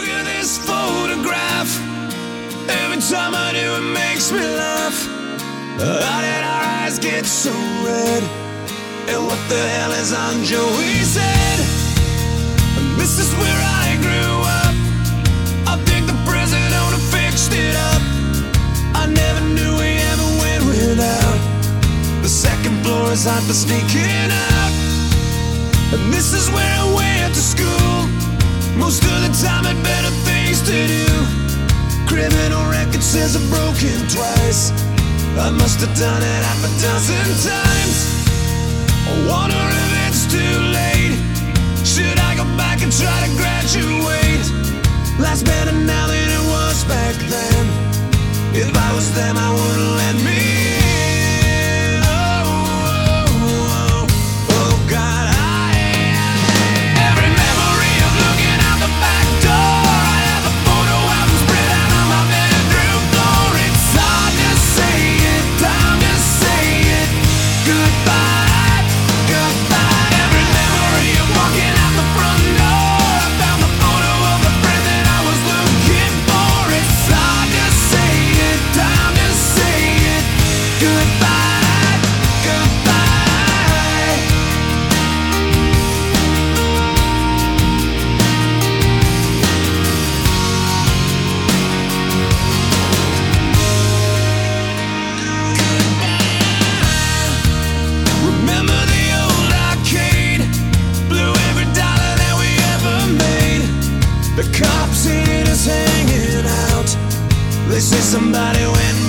Look at this photograph. Every time I do, it makes me laugh. How did our eyes get so red? And what the hell is on Joey's head? This is where I grew up. I think the president fixed it up. I never knew we ever went without. The second floor is hot for sneaking out. And this is where I went to school. Most of the time, had better things to do. Criminal record says I've broken twice. I must have done it half a dozen times. I wonder if it's too late. Should I go back and try to graduate? Life's better now than it was back then. If I was them, I wouldn't let me They say somebody went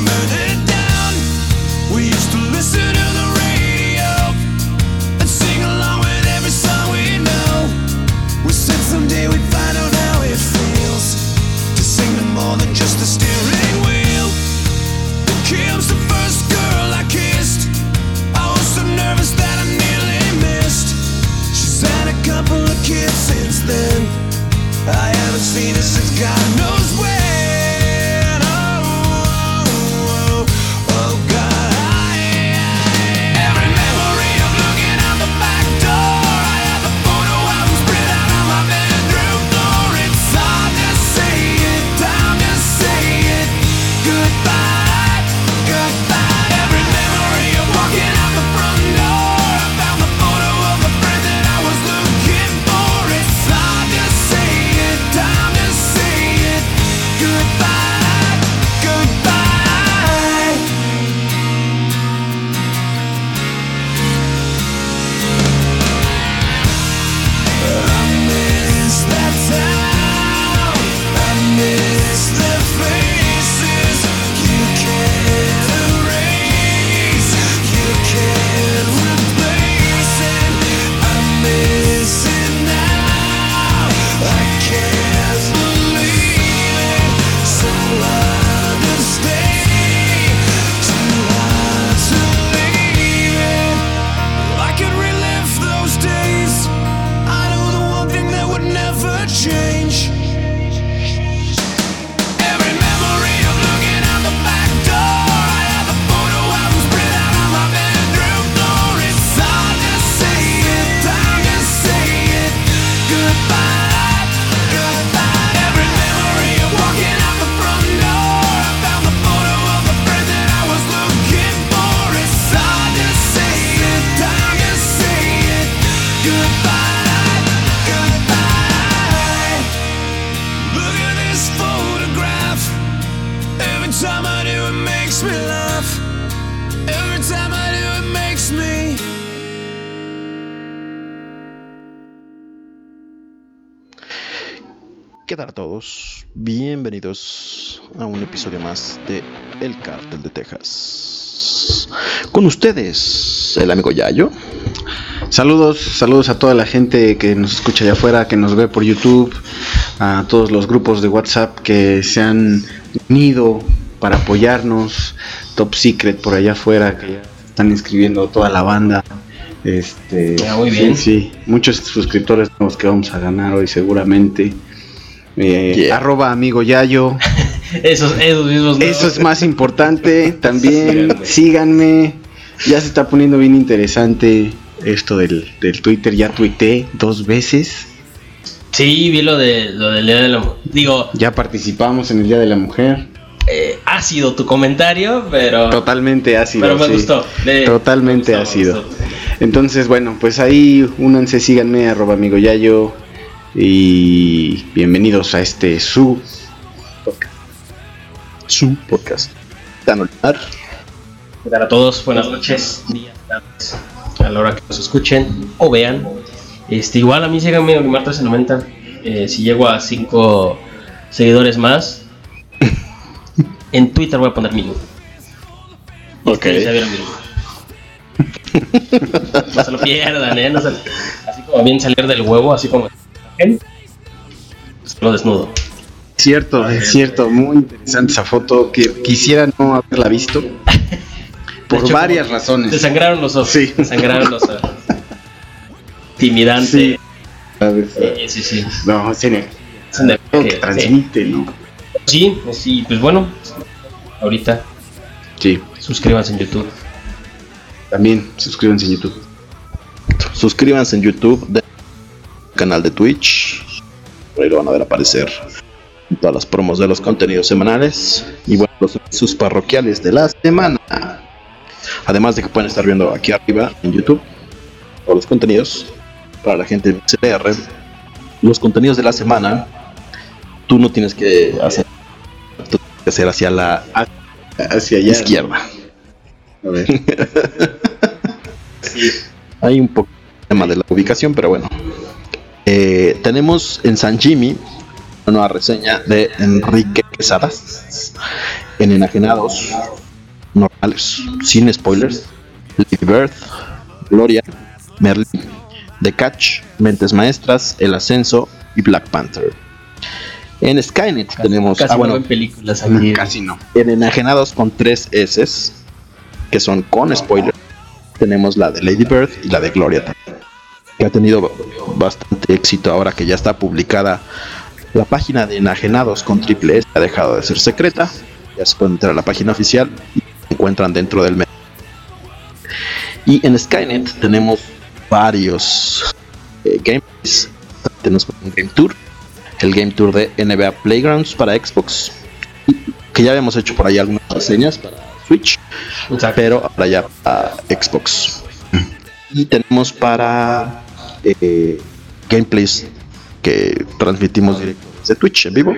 episodio más de El Cártel de Texas. Con ustedes, el amigo Yayo. Saludos, saludos a toda la gente que nos escucha allá afuera, que nos ve por YouTube, a todos los grupos de WhatsApp que se han unido para apoyarnos, Top Secret por allá afuera, que ya están inscribiendo toda la banda. Este, Ya, muy sí, bien. sí, muchos suscriptores nuevos que vamos a ganar hoy seguramente. Eh, Yeah. Arroba amigo Yayo. Esos, esos mismos. ¿no? Eso es más importante. También Síganme. Ya se está poniendo bien interesante esto del, del Twitter. Ya tuité dos veces. Sí, vi lo, de, lo del Día de la Mujer. Digo, Ya participamos en el Día de la Mujer. eh, ha sido tu comentario, pero. Totalmente ácido. Pero me sí. gustó. De- Totalmente me gustó, me ácido. gustó. Entonces, bueno, pues ahí únanse, síganme, arroba amigo Yayo. Y bienvenidos a este su podcast. Su podcast. ¿Qué tal a todos? Buenas noches, días, tardes, a la hora que nos escuchen o vean. Este, igual a mí síganme Olimar 1390. Eh, si llego a 5 seguidores más, en Twitter voy a poner mi link. Ok. No se lo pierdan, ¿eh? No se- así como bien salir del huevo, así como. Lo desnudo. Cierto, es cierto, muy interesante esa foto que quisiera no haberla visto por hecho, varias razones. Te sangraron los ojos. Sí. Te sangraron los ojos. Intimidante. Sí. Sí, sí, sí. No, en serio. Es deber Todo que- que transmite, ¿no? Sí, pues sí, pues bueno, ahorita Sí, suscríbanse en YouTube. también suscríbanse en YouTube. Suscríbanse en YouTube, del canal de Twitch. Por ahí lo van a ver aparecer en todas las promos de los contenidos semanales. Y bueno, los sus parroquiales de la semana. Además de que pueden estar viendo aquí arriba en YouTube todos los contenidos para la gente de CR. Los contenidos de la semana, tú no tienes que hacer, tú tienes que hacer hacia la Hacia allá. izquierda. A ver. Hay un poco de tema de la ubicación, pero bueno. Eh, tenemos en San Jimmy una nueva reseña de Enrique Quesadas en Enajenados normales, sin spoilers. Lady Bird, Gloria, Merlin, The Catch, Mentes Maestras, El Ascenso y Black Panther. En Skynet tenemos. Casi ah, bueno, no ven películas aquí. Casi no. en Enajenados con tres S, que son con spoiler, tenemos la de Lady Bird y la de Gloria también, que ha tenido bastante éxito ahora que ya está publicada la página de Enajenados con triple S, ha dejado de ser secreta, ya se pueden entrar a la página oficial y se encuentran dentro del menú. Y en Skynet tenemos varios eh, gameplays, tenemos un Game Tour, el Game Tour de NBA Playgrounds para Xbox, que ya habíamos hecho por ahí algunas reseñas para Switch, Exacto. pero ahora ya para Xbox. Y tenemos para eh, gameplays que transmitimos directo desde Twitch en vivo,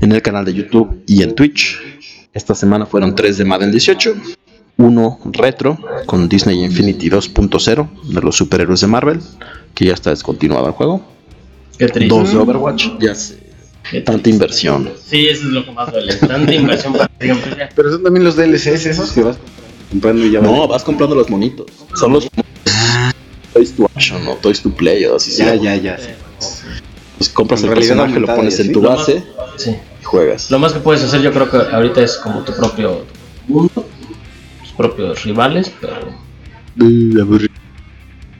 en el canal de YouTube y en Twitch. Esta semana fueron 3 de Madden 18, uno retro con Disney Infinity 2.0 de los superhéroes de Marvel, que ya está descontinuado el juego. Qué triste. Dos de Overwatch, ya sé, Qué tanta triste. inversión. Sí, eso es lo que más duele. Tanta inversión para pues. Pero son también los DLCs esos que vas comprando y ya No, van. vas comprando los monitos. Son los Toys to Action o Toys to Play o así Ya, se ya, ya. Pues compras En el realidad personaje, lo pones en tu Lo base Sí. y juegas. Lo más que puedes hacer, yo creo que ahorita es como tu propio mundo, tus propios rivales, pero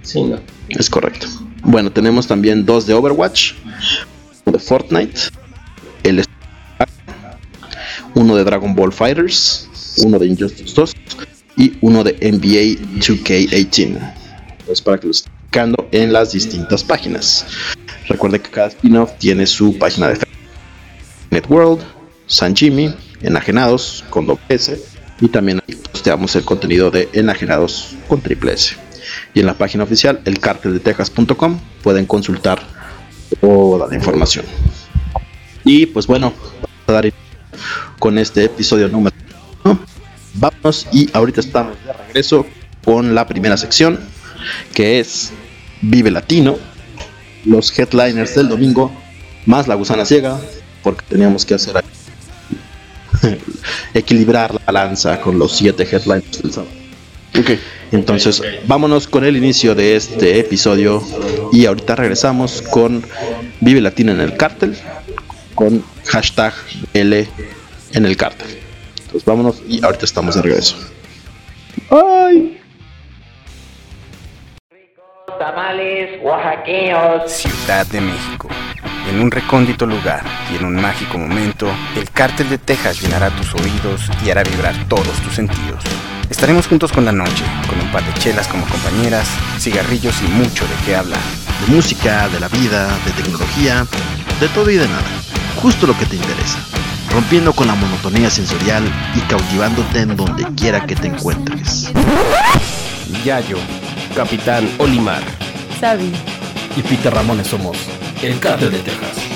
sí, no. Es correcto. Bueno, tenemos también dos de Overwatch, uno de Fortnite, el uno de Dragon Ball Fighters, uno de Injustice 2 y uno de NBA 2K18. Pues para que lo estén buscando en las distintas páginas. Recuerde que cada spin-off tiene su página de Facebook. Networld, San Jimmy, Enajenados con doble S y también ahí posteamos el contenido de Enajenados con triple S. Y en la página oficial, elcarteldetejas.com, pueden consultar toda la información. Y pues bueno, vamos a dar con este episodio número uno. Vamos y ahorita estamos de regreso con la primera sección, que es Vive Latino, los headliners del domingo, más la gusana ciega, porque teníamos que hacer equilibrar la balanza con los siete headliners del sábado. Ok. Entonces, vámonos con el inicio de este episodio y ahorita regresamos con Vive Latino en el cártel, con hashtag L en el cártel. Entonces, vámonos y ahorita estamos de regreso. ¡Ay! tamales oaxaqueños. Ciudad de México. En un recóndito lugar y en un mágico momento, el cártel de Texas llenará tus oídos y hará vibrar todos tus sentidos. Estaremos juntos con la noche, con un par de chelas como compañeras, cigarrillos y mucho de qué hablar. De música, de la vida, de tecnología, de todo y de nada. Justo lo que te interesa. Rompiendo con la monotonía sensorial y cautivándote en donde quiera que te encuentres. Yayo Capitán Olimar, Xavi y Peter Ramones somos el Cártel de Texas.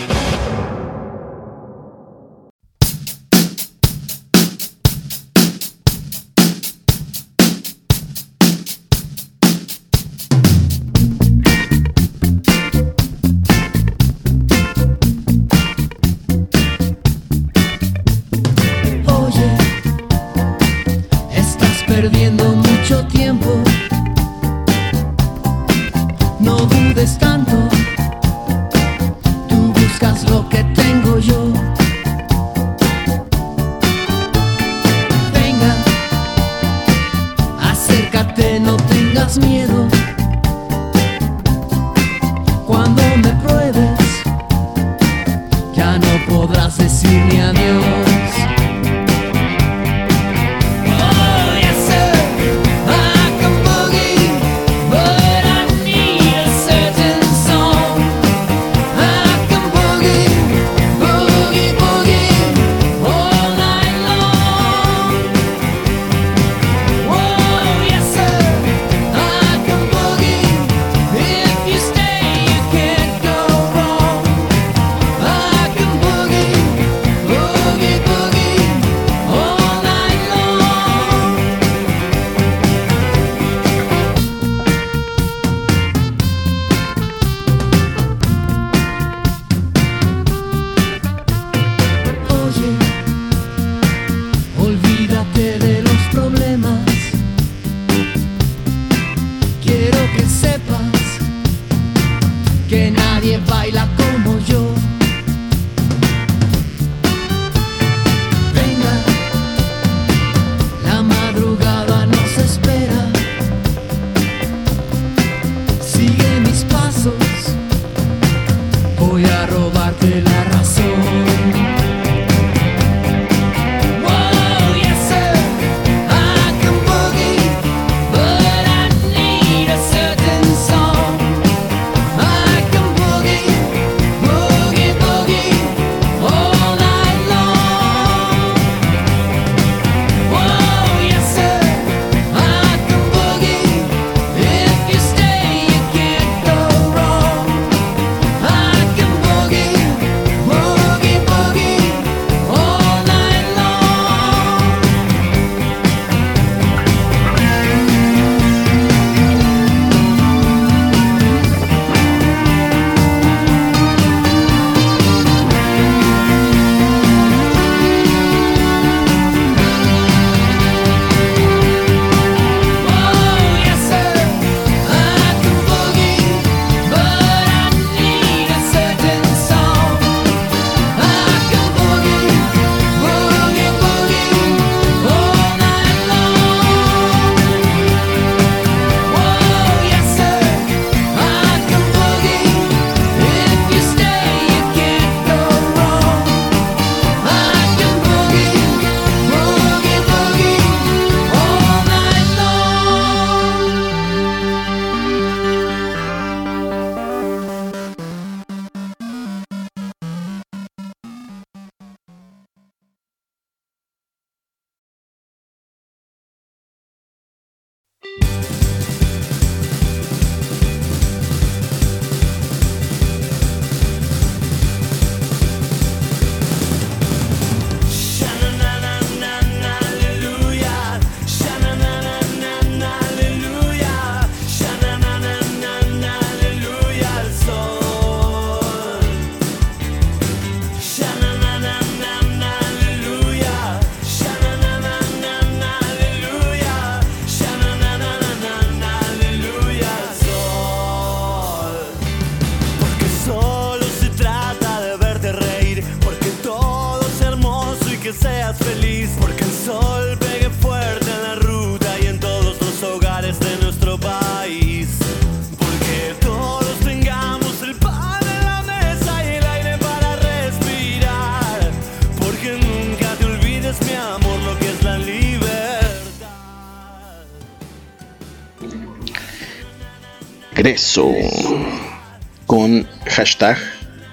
con hashtag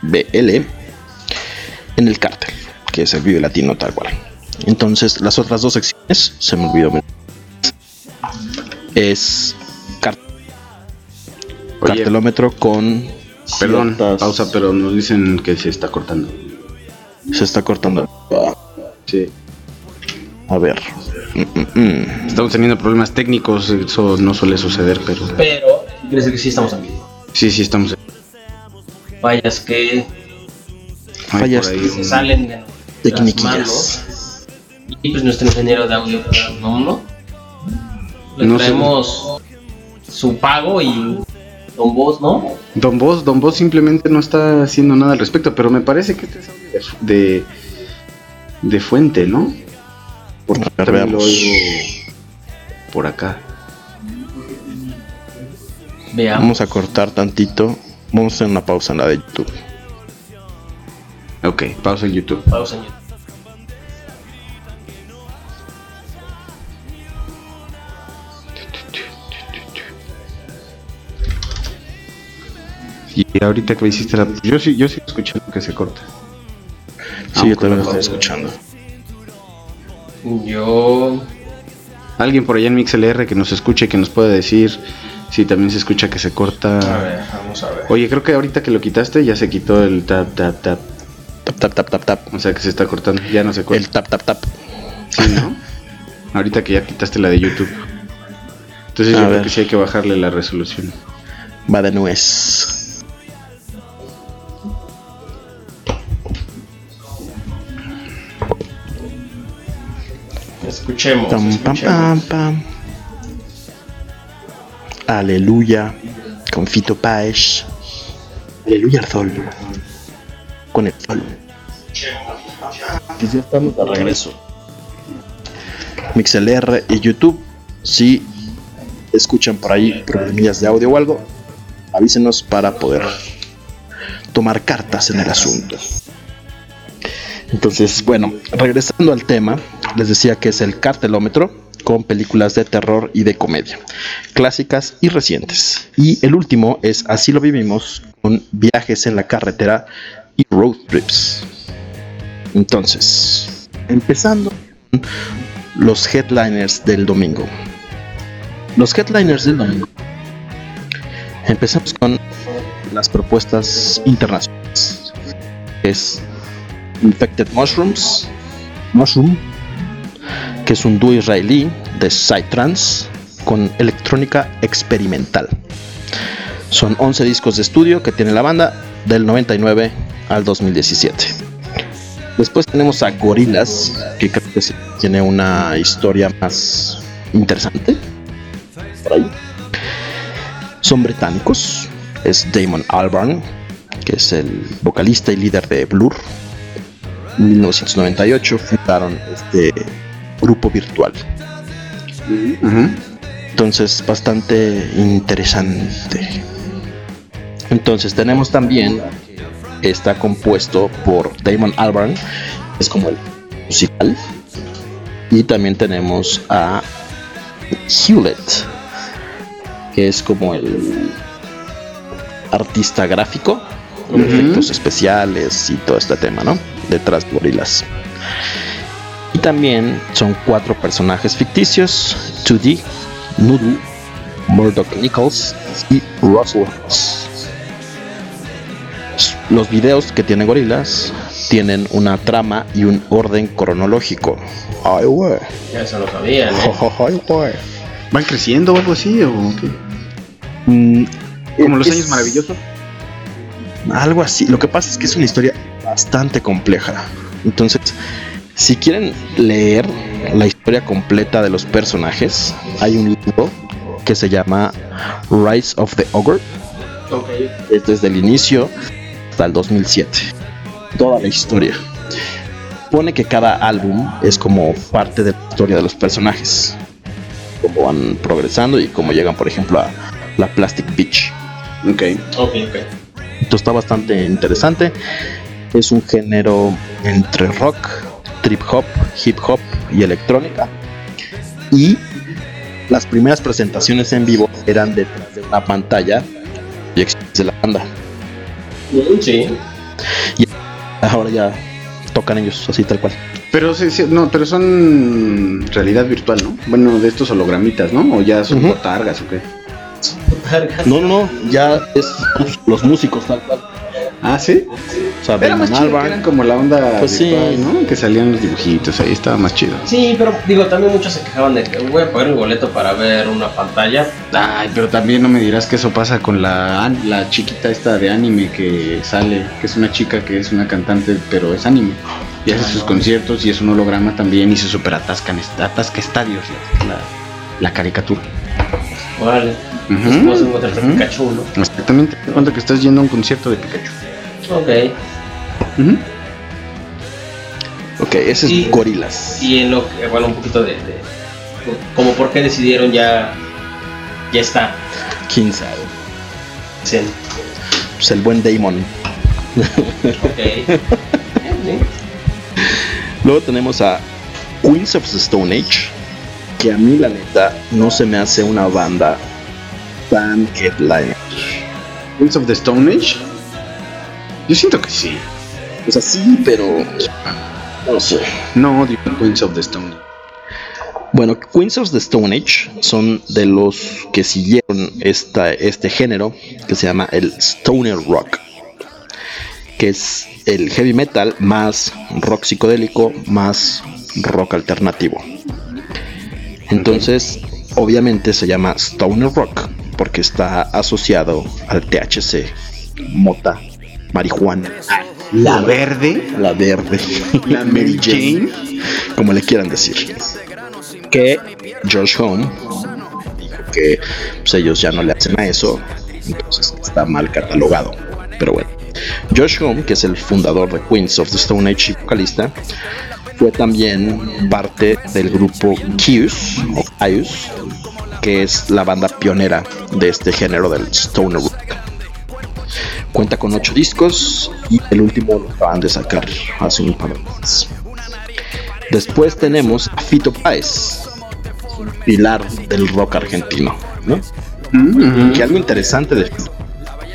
BL en el cártel, que es el Vive Latino tal cual. Entonces, las otras dos secciones, se me olvidó es cartelómetro con. Perdón, pausa, pero nos dicen que se está cortando. Se está cortando. Sí. A ver. Mm, mm, mm. Estamos teniendo problemas técnicos, eso no suele suceder. Pero quiere decir que sí estamos en vivo. sí, sí estamos. Fallas que Fallas ahí se salen de las manos. Y pues nuestro ingeniero de audio, pues, no, no. Le No sé. traemos su pago y Don Vos, ¿no? Don Boss, Don Boss simplemente no está haciendo nada al respecto, pero me parece que este es audio de, de, fuente, ¿no? Porque lo oigo por acá. Veamos. Vamos a cortar tantito. Vamos a hacer una pausa en la de YouTube. Ok, pausa en YouTube. Pausa en YouTube. Y ahorita que hiciste la... Yo sí, yo sí escuchando que se corta. Sí, Ah, yo también lo estoy escuchando. Yo. Alguien por allá en MixLR que nos escuche, que nos pueda decir si también se escucha que se corta. A ver, vamos a ver. Oye, creo que ahorita que lo quitaste ya se quitó el tap, tap, tap. Tap, tap, tap, tap, tap. O sea que se está cortando. Ya no se corta. El tap, tap, tap. Sí, ¿no? Ahorita que ya quitaste la de YouTube. Entonces A yo creo que sí hay que bajarle la resolución. Va de nuez. Escuchemos. Pam, pam, pam, pam. Aleluya. Con Fito Páez. Aleluya al sol. Con el sol. Y ya estamos de regreso. MixLR y YouTube. Si escuchan por ahí problemillas de audio o algo, avísenos para poder tomar cartas en el asunto. Entonces, bueno, regresando al tema, les decía que es el cartelómetro con películas de terror y de comedia, clásicas y recientes. Y el último es Así lo vivimos, con viajes en la carretera y road trips. Entonces, empezando con los headliners del domingo. Los headliners del domingo. Empezamos con las propuestas internacionales. Es Infected Mushrooms, Mushroom, que es un dúo israelí de Psytrance con electrónica experimental. Son 11 discos de estudio que tiene la banda del 99 al 2017. Después tenemos a Gorillaz, que creo que tiene una historia más interesante. Por ahí. Son británicos. Es Damon Albarn, que es el vocalista y líder de Blur. En 1998 fundaron este grupo virtual. Entonces, bastante interesante. Entonces, tenemos también, está compuesto por Damon Albarn, es como el musical. Y también tenemos a Hewlett, que es como el artista gráfico, con efectos especiales y todo este tema, ¿no? Detrás de gorilas. Y también son cuatro personajes ficticios: 2D, Nudu, Murdoch Nichols y Russell House. Los videos que tienen gorilas tienen una trama y un orden cronológico. Ay, güey. Ya eso lo sabían, ¿eh? Ay, güey. ¿Van creciendo o algo así? ¿O qué? Mm, Como los es- años maravillosos. Algo así. Lo que pasa es que es una historia bastante compleja. Entonces, si quieren leer la historia completa de los personajes, hay un libro que se llama Rise of the Ogre. Ok. Es desde el inicio hasta el 2007. Toda la historia. Pone que cada álbum es como parte de la historia de los personajes. Cómo van progresando y cómo llegan, por ejemplo, a la Plastic Beach. Ok. Ok, ok. Esto está bastante interesante. Es un género entre rock, trip hop, hip hop y electrónica. Y las primeras presentaciones en vivo eran detrás de una pantalla y de la banda. Sí. Ahora ya tocan ellos así tal cual. Pero sí, sí, no, pero son realidad virtual, ¿no? Bueno, de estos hologramitas, ¿no? O ya son Ujú. botargas o qué. No, no, no, ya es los músicos tal cual. Ah, sí. O sea, Era más chido, que eran como la onda Pues sí. ¿no? Que salían los dibujitos, ahí estaba más chido. Sí, pero digo, también muchos se quejaban de que voy a pagar mi boleto para ver una pantalla. Ay, pero también no me dirás que eso pasa con la, la chiquita esta de anime que sale, que es una chica que es una cantante, pero es anime. Y hace sus conciertos y es un holograma también y se super atascan, atasca estadios la, caricatura. Órale. Ujú, Pues vamos a encontrar ujú. Pikachu, ¿no? Exactamente, que estás yendo a un concierto de Pikachu. Ok. Ujú. Ok, ese es Gorilas. Y en lo que, bueno, un poquito de, de- como por qué decidieron ya, ya está. ¿Quién sabe? Sí. Pues el buen Damon. Ok. Luego tenemos a Queens of the Stone Age, que a mí la neta no se me hace una banda tan headliner. Queens of the Stone Age. Yo siento que sí. O sea, sí, pero no sé. No, digo Queens of the Stone Age. Bueno, Queens of the Stone Age son de los que siguieron esta, este género que se llama el Stoner Rock, que es el heavy metal más rock psicodélico más rock alternativo. Entonces, obviamente se llama Stoner Rock porque está asociado al THC, mota, marihuana, La verde. la verde, La Mary Jane. como le quieran decir. Que Josh Home dijo que pues, ellos ya no le hacen a eso, entonces está mal catalogado. Pero bueno, Josh Home, que es el fundador de Queens of the Stone Age y vocalista, fue también parte del grupo Kius o Kius, que es la banda pionera de este género del stoner rock. Cuenta con ocho discos y el último lo acaban de sacar hace un par de meses. Después tenemos a Fito Páez, un pilar del rock argentino, ¿no? Que algo interesante de Fito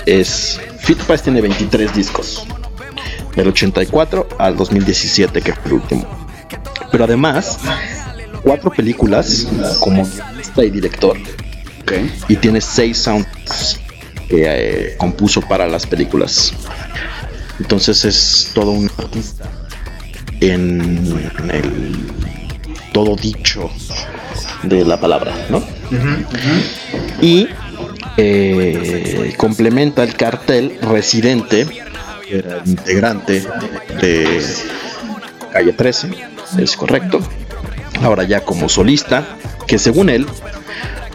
es Fito Páez tiene 23 discos, del 84 al 2017 que fue el último. Pero además, cuatro películas como guionista y director y tiene seis soundtracks que eh, compuso para las películas. Entonces es todo un artista en el todo dicho de la palabra, ¿no? Y eh, complementa el cartel Residente, que era el integrante de Calle 13, es correcto. Ahora ya como solista, que según él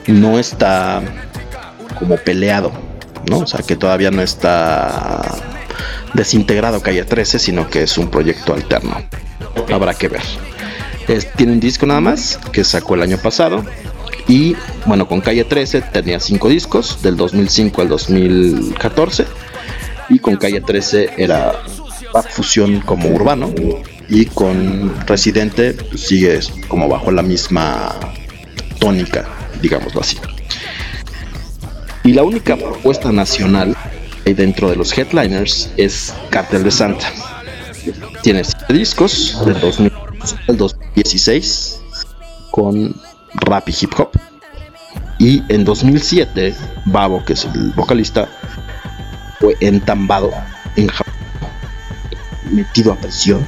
no está como peleado, ¿no? O sea, que todavía no está desintegrado Calle 13, sino que es un proyecto alterno. Habrá que ver. Tiene un disco nada más que sacó el año pasado. Y bueno, con Calle 13 tenía cinco discos, del 2005 al 2014. Y con Calle 13 era fusión como urbano. Y con Residente pues, sigue como bajo la misma tónica, digámoslo así. Y la única propuesta nacional dentro de los headliners es Cartel de Santa. Tiene siete discos del 2000 al 2016 con rap y hip hop. Y en 2007, Babo, que es el vocalista, fue entambado en Japón, metido a prisión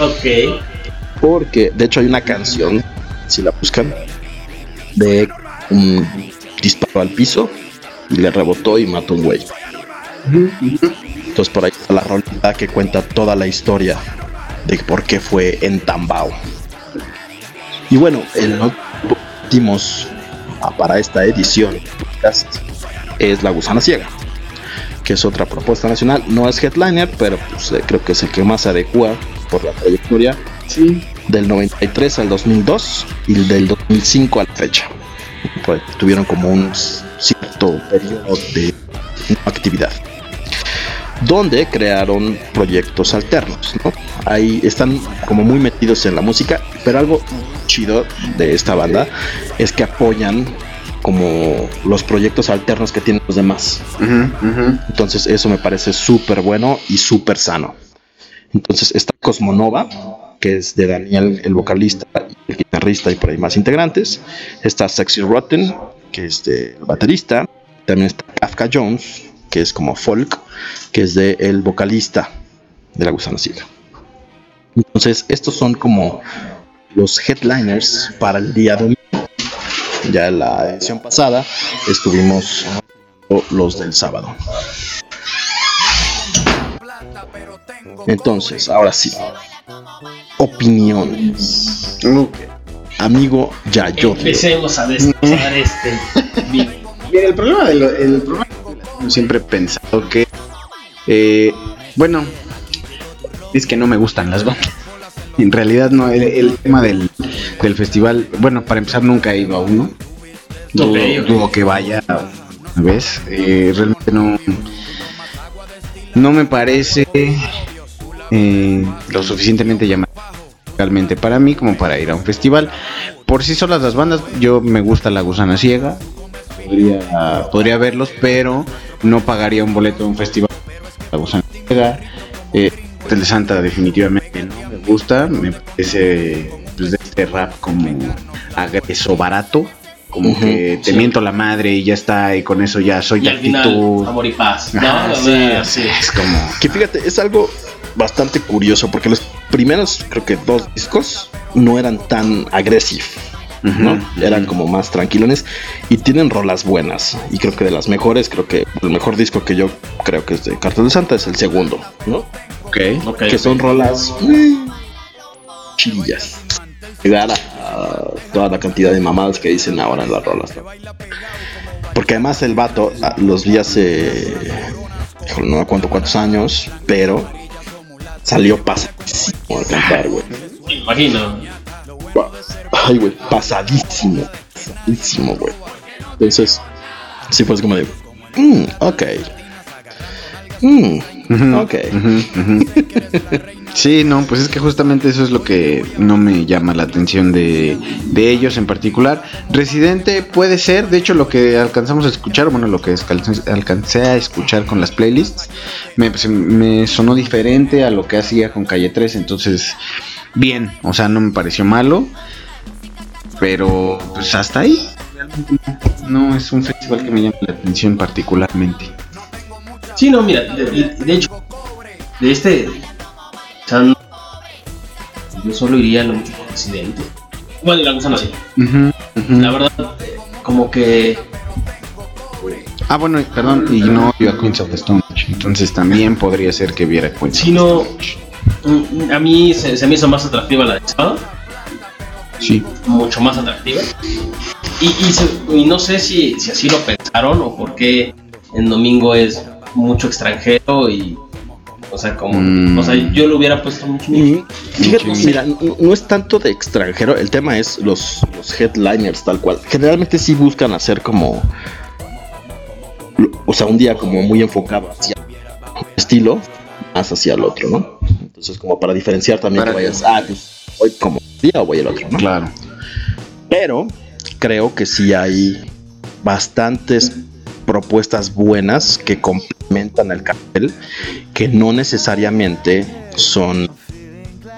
Ok. porque de hecho hay una canción, si la buscan, de un disparo al piso y le rebotó y mató un güey. Entonces por ahí está la rolita que cuenta toda la historia de por qué fue entambao. Y bueno, el últimos ah, para esta edición es La Gusana Ciega, que es otra propuesta nacional. No es headliner, pero pues, eh, creo que es el que más se adecua por la trayectoria del 93 al 2002 y del 2005 a la fecha. Pues, tuvieron como un cierto periodo de actividad donde crearon proyectos alternos, ¿no? Ahí están como muy metidos en la música, pero algo chido de esta banda es que apoyan como los proyectos alternos que tienen los demás. Entonces eso me parece súper bueno y súper sano. Entonces está Cosmonova, que es de Daniel, el vocalista, el guitarrista y por ahí más integrantes. Está Sexy Rotten, que es de baterista. También está Kafka Jones, que es como folk, que es de el vocalista de La Gusana Ciega. Entonces estos son como los headliners para el día domingo. Ya en la edición pasada estuvimos los del sábado. Entonces, ahora sí. Opiniones. Amigo Yayo. Empecemos a destrozar este. Mira, el problema de lo, el problema yo siempre he pensado que eh, bueno es que no me gustan las bandas. En realidad no, el, el tema del, del festival, bueno, para empezar nunca he ido a uno. Dudo, Ok, ok. dudo que vaya vez. Eh, realmente no no me parece eh, lo suficientemente llamativo realmente para mí como para ir a un festival. Por sí solas las bandas, yo me gusta La Gusana Ciega, podría, podría verlos, pero no pagaría un boleto a un festival. La Gusana Ciega, eh, Hotel Santa definitivamente no me gusta, me parece pues, de este rap como agreso barato. Como que te sí. miento la madre y ya está, y con eso ya soy Y de al final, actitud. amor y paz. No, no, sí, sí. es como. Que fíjate, es algo bastante curioso porque los primeros, creo que dos discos no eran tan agresivos. ¿no? Eran como más tranquilones y tienen rolas buenas. Y creo que de las mejores, creo que el mejor disco que yo creo que es de Cartel de Santa es el segundo, ¿no? Ok. Ok, que son rolas eh, chillas. Llegar a, a toda la cantidad de mamadas que dicen ahora en las rolas. ¿no? Porque además el vato ah, los vi hace. híjole, no me acuerdo cuántos años, pero salió pasadísimo a cantar, güey. Imagino. Ay, güey, pasadísimo. Pasadísimo, güey. Entonces, sí fue así como de. "Mm, ok. Mm, ok. Sí, no, pues es que justamente eso es lo que no me llama la atención de, de ellos en particular. Residente puede ser, de hecho lo que alcanzamos a escuchar, bueno, lo que alcancé, a escuchar con las playlists, me, pues, me sonó diferente a lo que hacía con Calle 3, entonces, bien, o sea, no me pareció malo, pero pues hasta ahí. No, es un festival que me llame la atención particularmente. Sí, no, mira, de- de hecho, de este. Sea, yo solo iría a lo único presidente. Bueno, y la gusana así. La verdad, como que. Ah, bueno, perdón, y no vio a Queens of the Stone entonces también podría ser que viera Queens Si of no. mm, A mí se, se me hizo más atractiva la de sábado. Sí. mucho más atractiva. Y, y, se- y no sé si, si así lo pensaron o por qué en domingo es mucho extranjero y. O sea, como. Mm. O sea, yo lo hubiera puesto mucho. Mm, Fíjate, mira, no, no es tanto de extranjero, el tema es los, los headliners tal cual. Generalmente sí buscan hacer como, o sea, un día como muy enfocado hacia un estilo, más hacia el otro, ¿no? Entonces como para diferenciar también Para que que- vayas, ah, pues voy como un día o voy el otro, ¿no? Claro. Pero creo que sí hay bastantes propuestas buenas que complementan el cartel, que no necesariamente son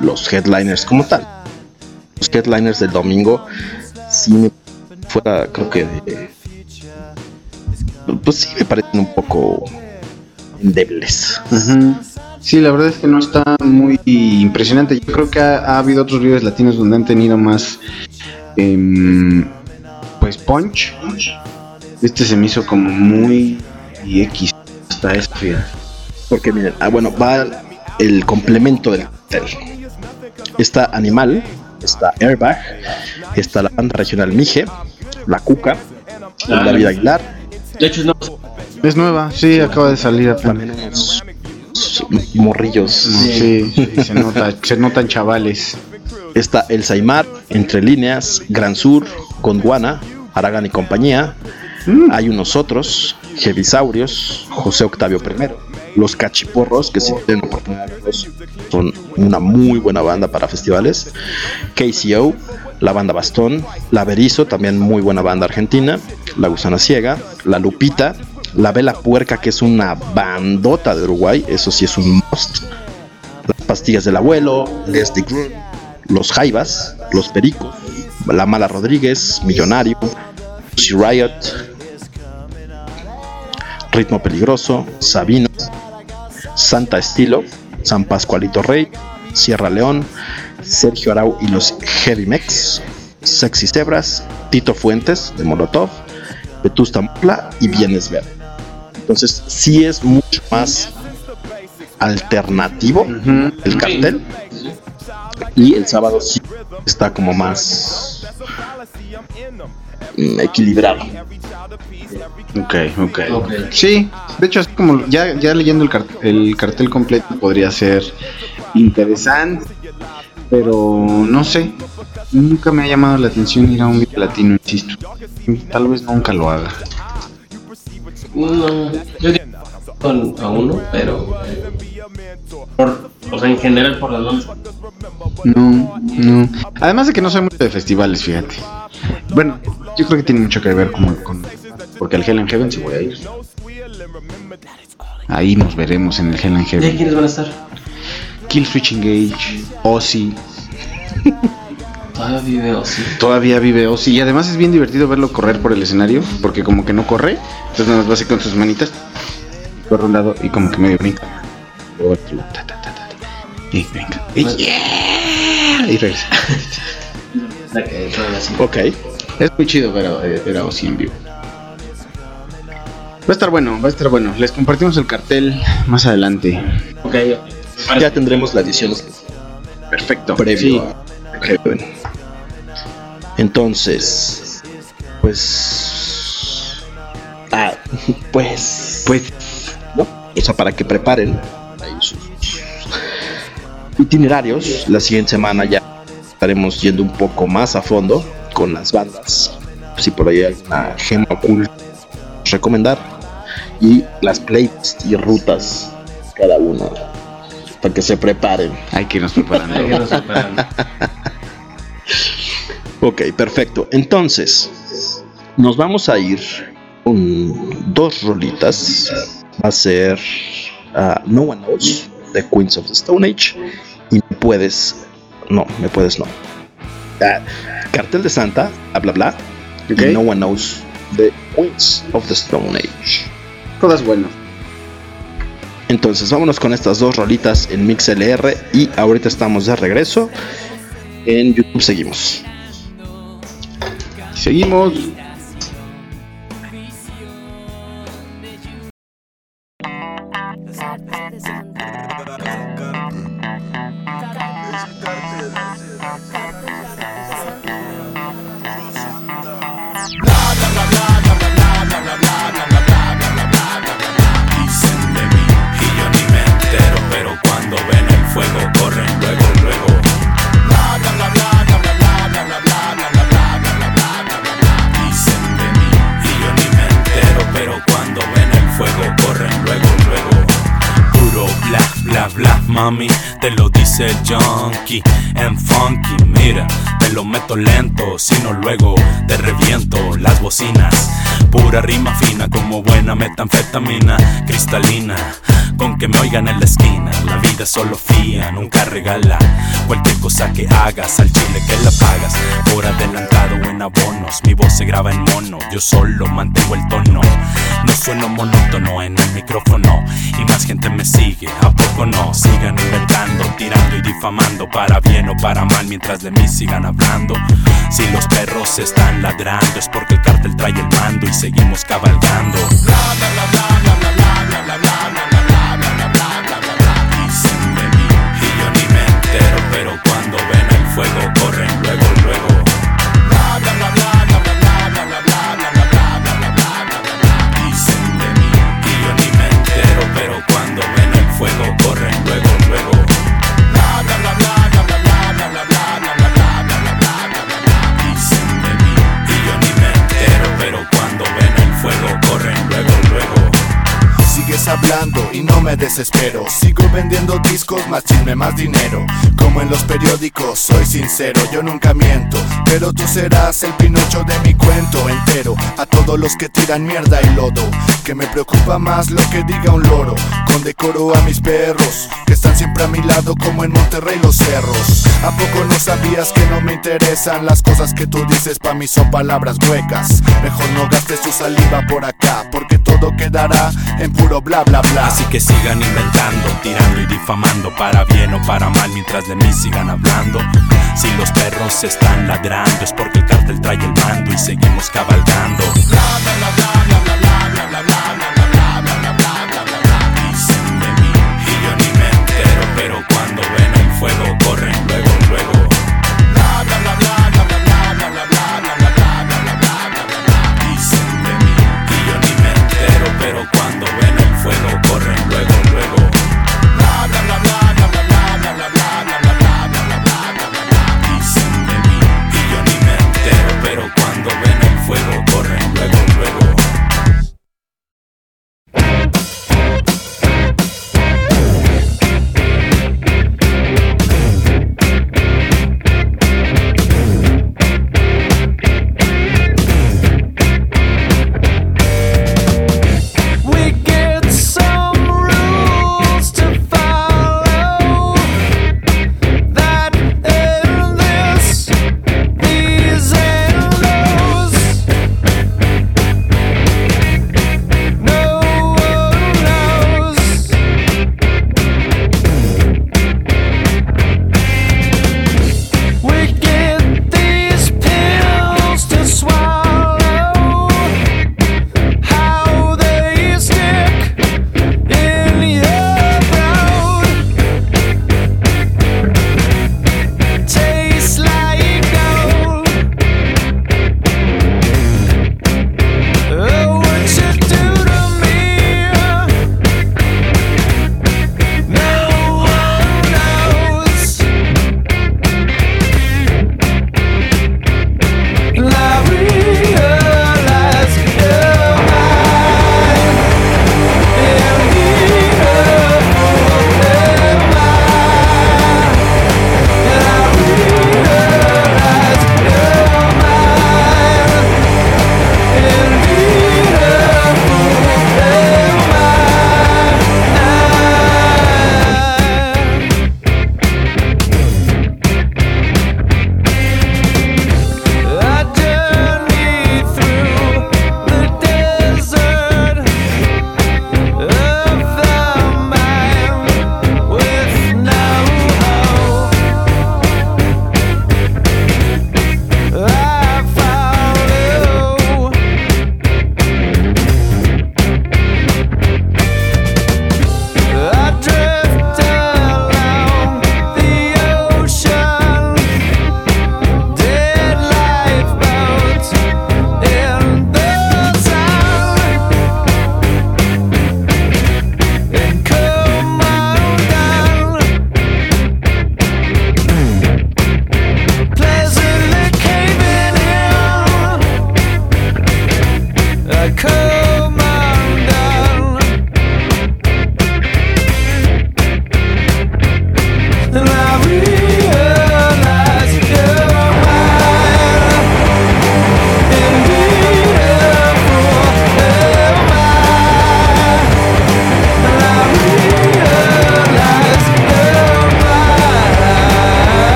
los headliners como tal. Los headliners del domingo sí me fuera, creo que de- pues sí me parecen un poco endebles. Ujú. Sí, la verdad es que no está muy impresionante. Yo creo que ha, ha habido otros videos latinos donde han tenido más, em, pues, punch. Este se me hizo como muy X hasta eso, fíjate. Porque miren, ah, bueno, va el complemento del cartel. Está Animal, está Airbag, está la banda regional Mije, La Cuca, Ah. David Aguilar, De hecho, no. Es nueva, sí, acaba de salir también morrillos. Sí, sí, se, nota, se notan chavales. Está El Saimar, Entre Líneas, Gran Sur, Gondwana, Aragan y compañía. Mm. Hay unos otros, Jevisaurios, José Octavio I, Los Cachiporros, que si tienen oportunidad son una muy buena banda para festivales. KCO, la banda Bastón, La Berizo, también muy buena banda argentina. La Gusana Ciega, La Lupita, La Vela Puerca, que es una bandota de Uruguay, eso sí es un must. Las Pastillas del Abuelo, Leslie Grun, Los Jaivas, Los Pericos, La Mala Rodríguez, Millonario, Riot, Ritmo Peligroso, Sabino, Santa Estilo, San Pascualito Rey, Sierra León, Sergio Arau y los Heavy Mex, Sexy Zebras, Tito Fuentes de Molotov, Vetusta Morla y Bienes Ver. Entonces, sí es mucho más alternativo el cartel. Y el sábado sí está como más equilibrado. Ok, ok. Sí, de hecho, es como ya, ya leyendo el, cart- el cartel completo podría ser interesante, pero no sé. Nunca me ha llamado la atención ir a un Vive latino, insisto. Tal vez nunca lo haga. No, yo a uno, pero por, o sea, en general por las bandas. No, no. Además de que no soy mucho de festivales, fíjate. Bueno, yo creo que tiene mucho que ver con, con- porque al Hell and Heaven sí voy a ir. Ahí nos veremos en el Hell and ¿De Heaven. quiénes van a estar? Kill Switch Engage, Ozzy, Todavía vive Ozzy. todavía vive Ozzy y además es bien divertido verlo correr por el escenario porque como que no corre, entonces nada más va así con sus manitas, corre a un lado y como que medio brinca. Y brinca. Y, yeah, y regresa. Ok. Es muy chido ver a, ver a Ozzy en vivo. Va a estar bueno, va a estar bueno. Les compartimos el cartel más adelante. Ok, Ya tendremos la edición Perfecto. previo Sí. a Heaven. Entonces, pues. Ah, pues. Pues ¿no? O sea, para que preparen sus itinerarios. La siguiente semana ya estaremos yendo un poco más a fondo con las bandas. Si por ahí hay alguna gema oculta recomendar. Y las playlists y rutas cada uno. Para que se preparen. hay que irnos Hay que preparando. nos superan. Ok, perfecto. Entonces, nos vamos a ir con dos rolitas. Va a ser ah, No One Knows de Queens of the Stone Age y Me Puedes. No, Me Puedes no. Cartel de Santa, bla bla bla. Ok. Y No One Knows de Queens of the Stone Age. Todas buenas. Entonces, vámonos con estas dos rolitas en MixLR y ahorita estamos de regreso. En YouTube seguimos. Seguimos. ser junkie and funky. Mira, te lo meto lento, sino luego te reviento las bocinas. Pura rima fina como buena metanfetamina cristalina. Con que me oigan en la esquina, la vida solo fía, nunca regala. Cualquier cosa que hagas, al chile que la pagas. Por adelantado o en abonos, mi voz se graba en mono, yo solo mantengo el tono. No sueno monótono en el micrófono y más gente me sigue, ¿a poco no? Sigan inventando, tirando y difamando para bien o para mal mientras de mí sigan hablando. Si los perros están ladrando es porque el cártel trae el mando y seguimos cabalgando. Dicen hablando y no me desespero. Sigo vendiendo discos, más chisme, más dinero. Como en los periódicos, soy sincero, yo nunca miento. Pero tú serás el pinocho de mi cuento entero. A todos los que tiran mierda y lodo. Que me preocupa más lo que diga un loro. Con decoro a mis perros, que están siempre a mi lado como en Monterrey los cerros. ¿A poco no sabías que no me interesan las cosas que tú dices? Pa' mí son palabras huecas. Mejor no gastes tu saliva por acá, porque todo quedará en puro bla bla bla. Así que sigan inventando, tirando y difamando para bien o para mal mientras de mí sigan hablando. Si los perros se están ladrando es porque el cartel trae el mando y seguimos cabalgando. Dicen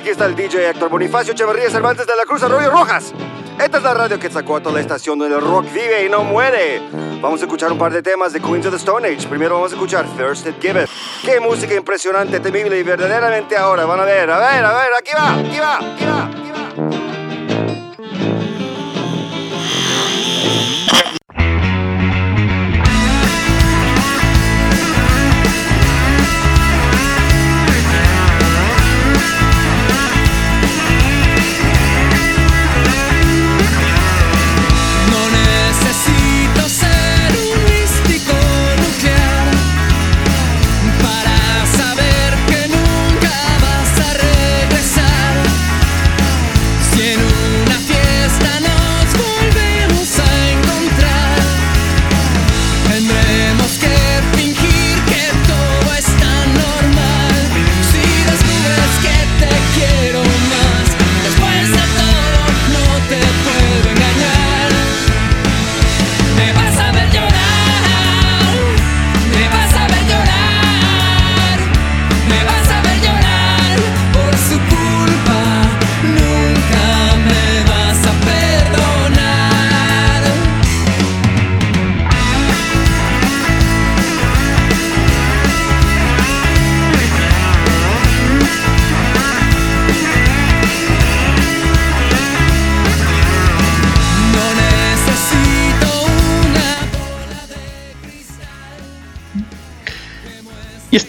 Aquí está el DJ Héctor Bonifacio Echeverría Cervantes de la Cruz Arroyo Rojas. Esta es la radio Quetzalcoatl, la estación donde el rock vive y no muere. Vamos a escuchar un par de temas de Queens of the Stone Age. Primero vamos a escuchar Give It. Qué música impresionante, temible y verdaderamente ahora. Van a ver, a ver, a ver, aquí va, aquí va, aquí va.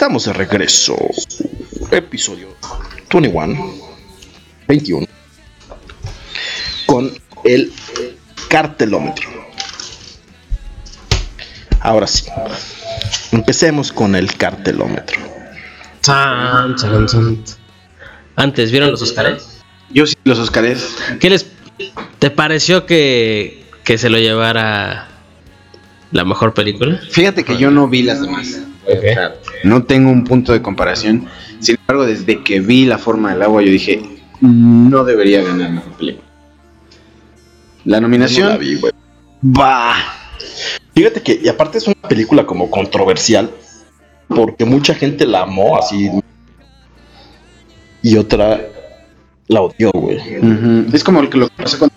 Estamos de regreso. Episodio 21, 21. Con el cartelómetro. Ahora sí. Empecemos con el cartelómetro. Chan, chan, chan. Antes, ¿vieron los Oscars? Yo sí, los Oscars. ¿Qué les te pareció que, que se lo llevara la mejor película? Fíjate que yo no vi las demás. O sea, no tengo un punto de comparación. Sin embargo, desde que vi La forma del agua, yo dije, no debería ganar mejor película. La nominación. No la vi, güey. Va. Fíjate que, y aparte es una película como controversial, porque mucha gente la amó así. Y otra la odió, güey. Es como el que lo que pasó con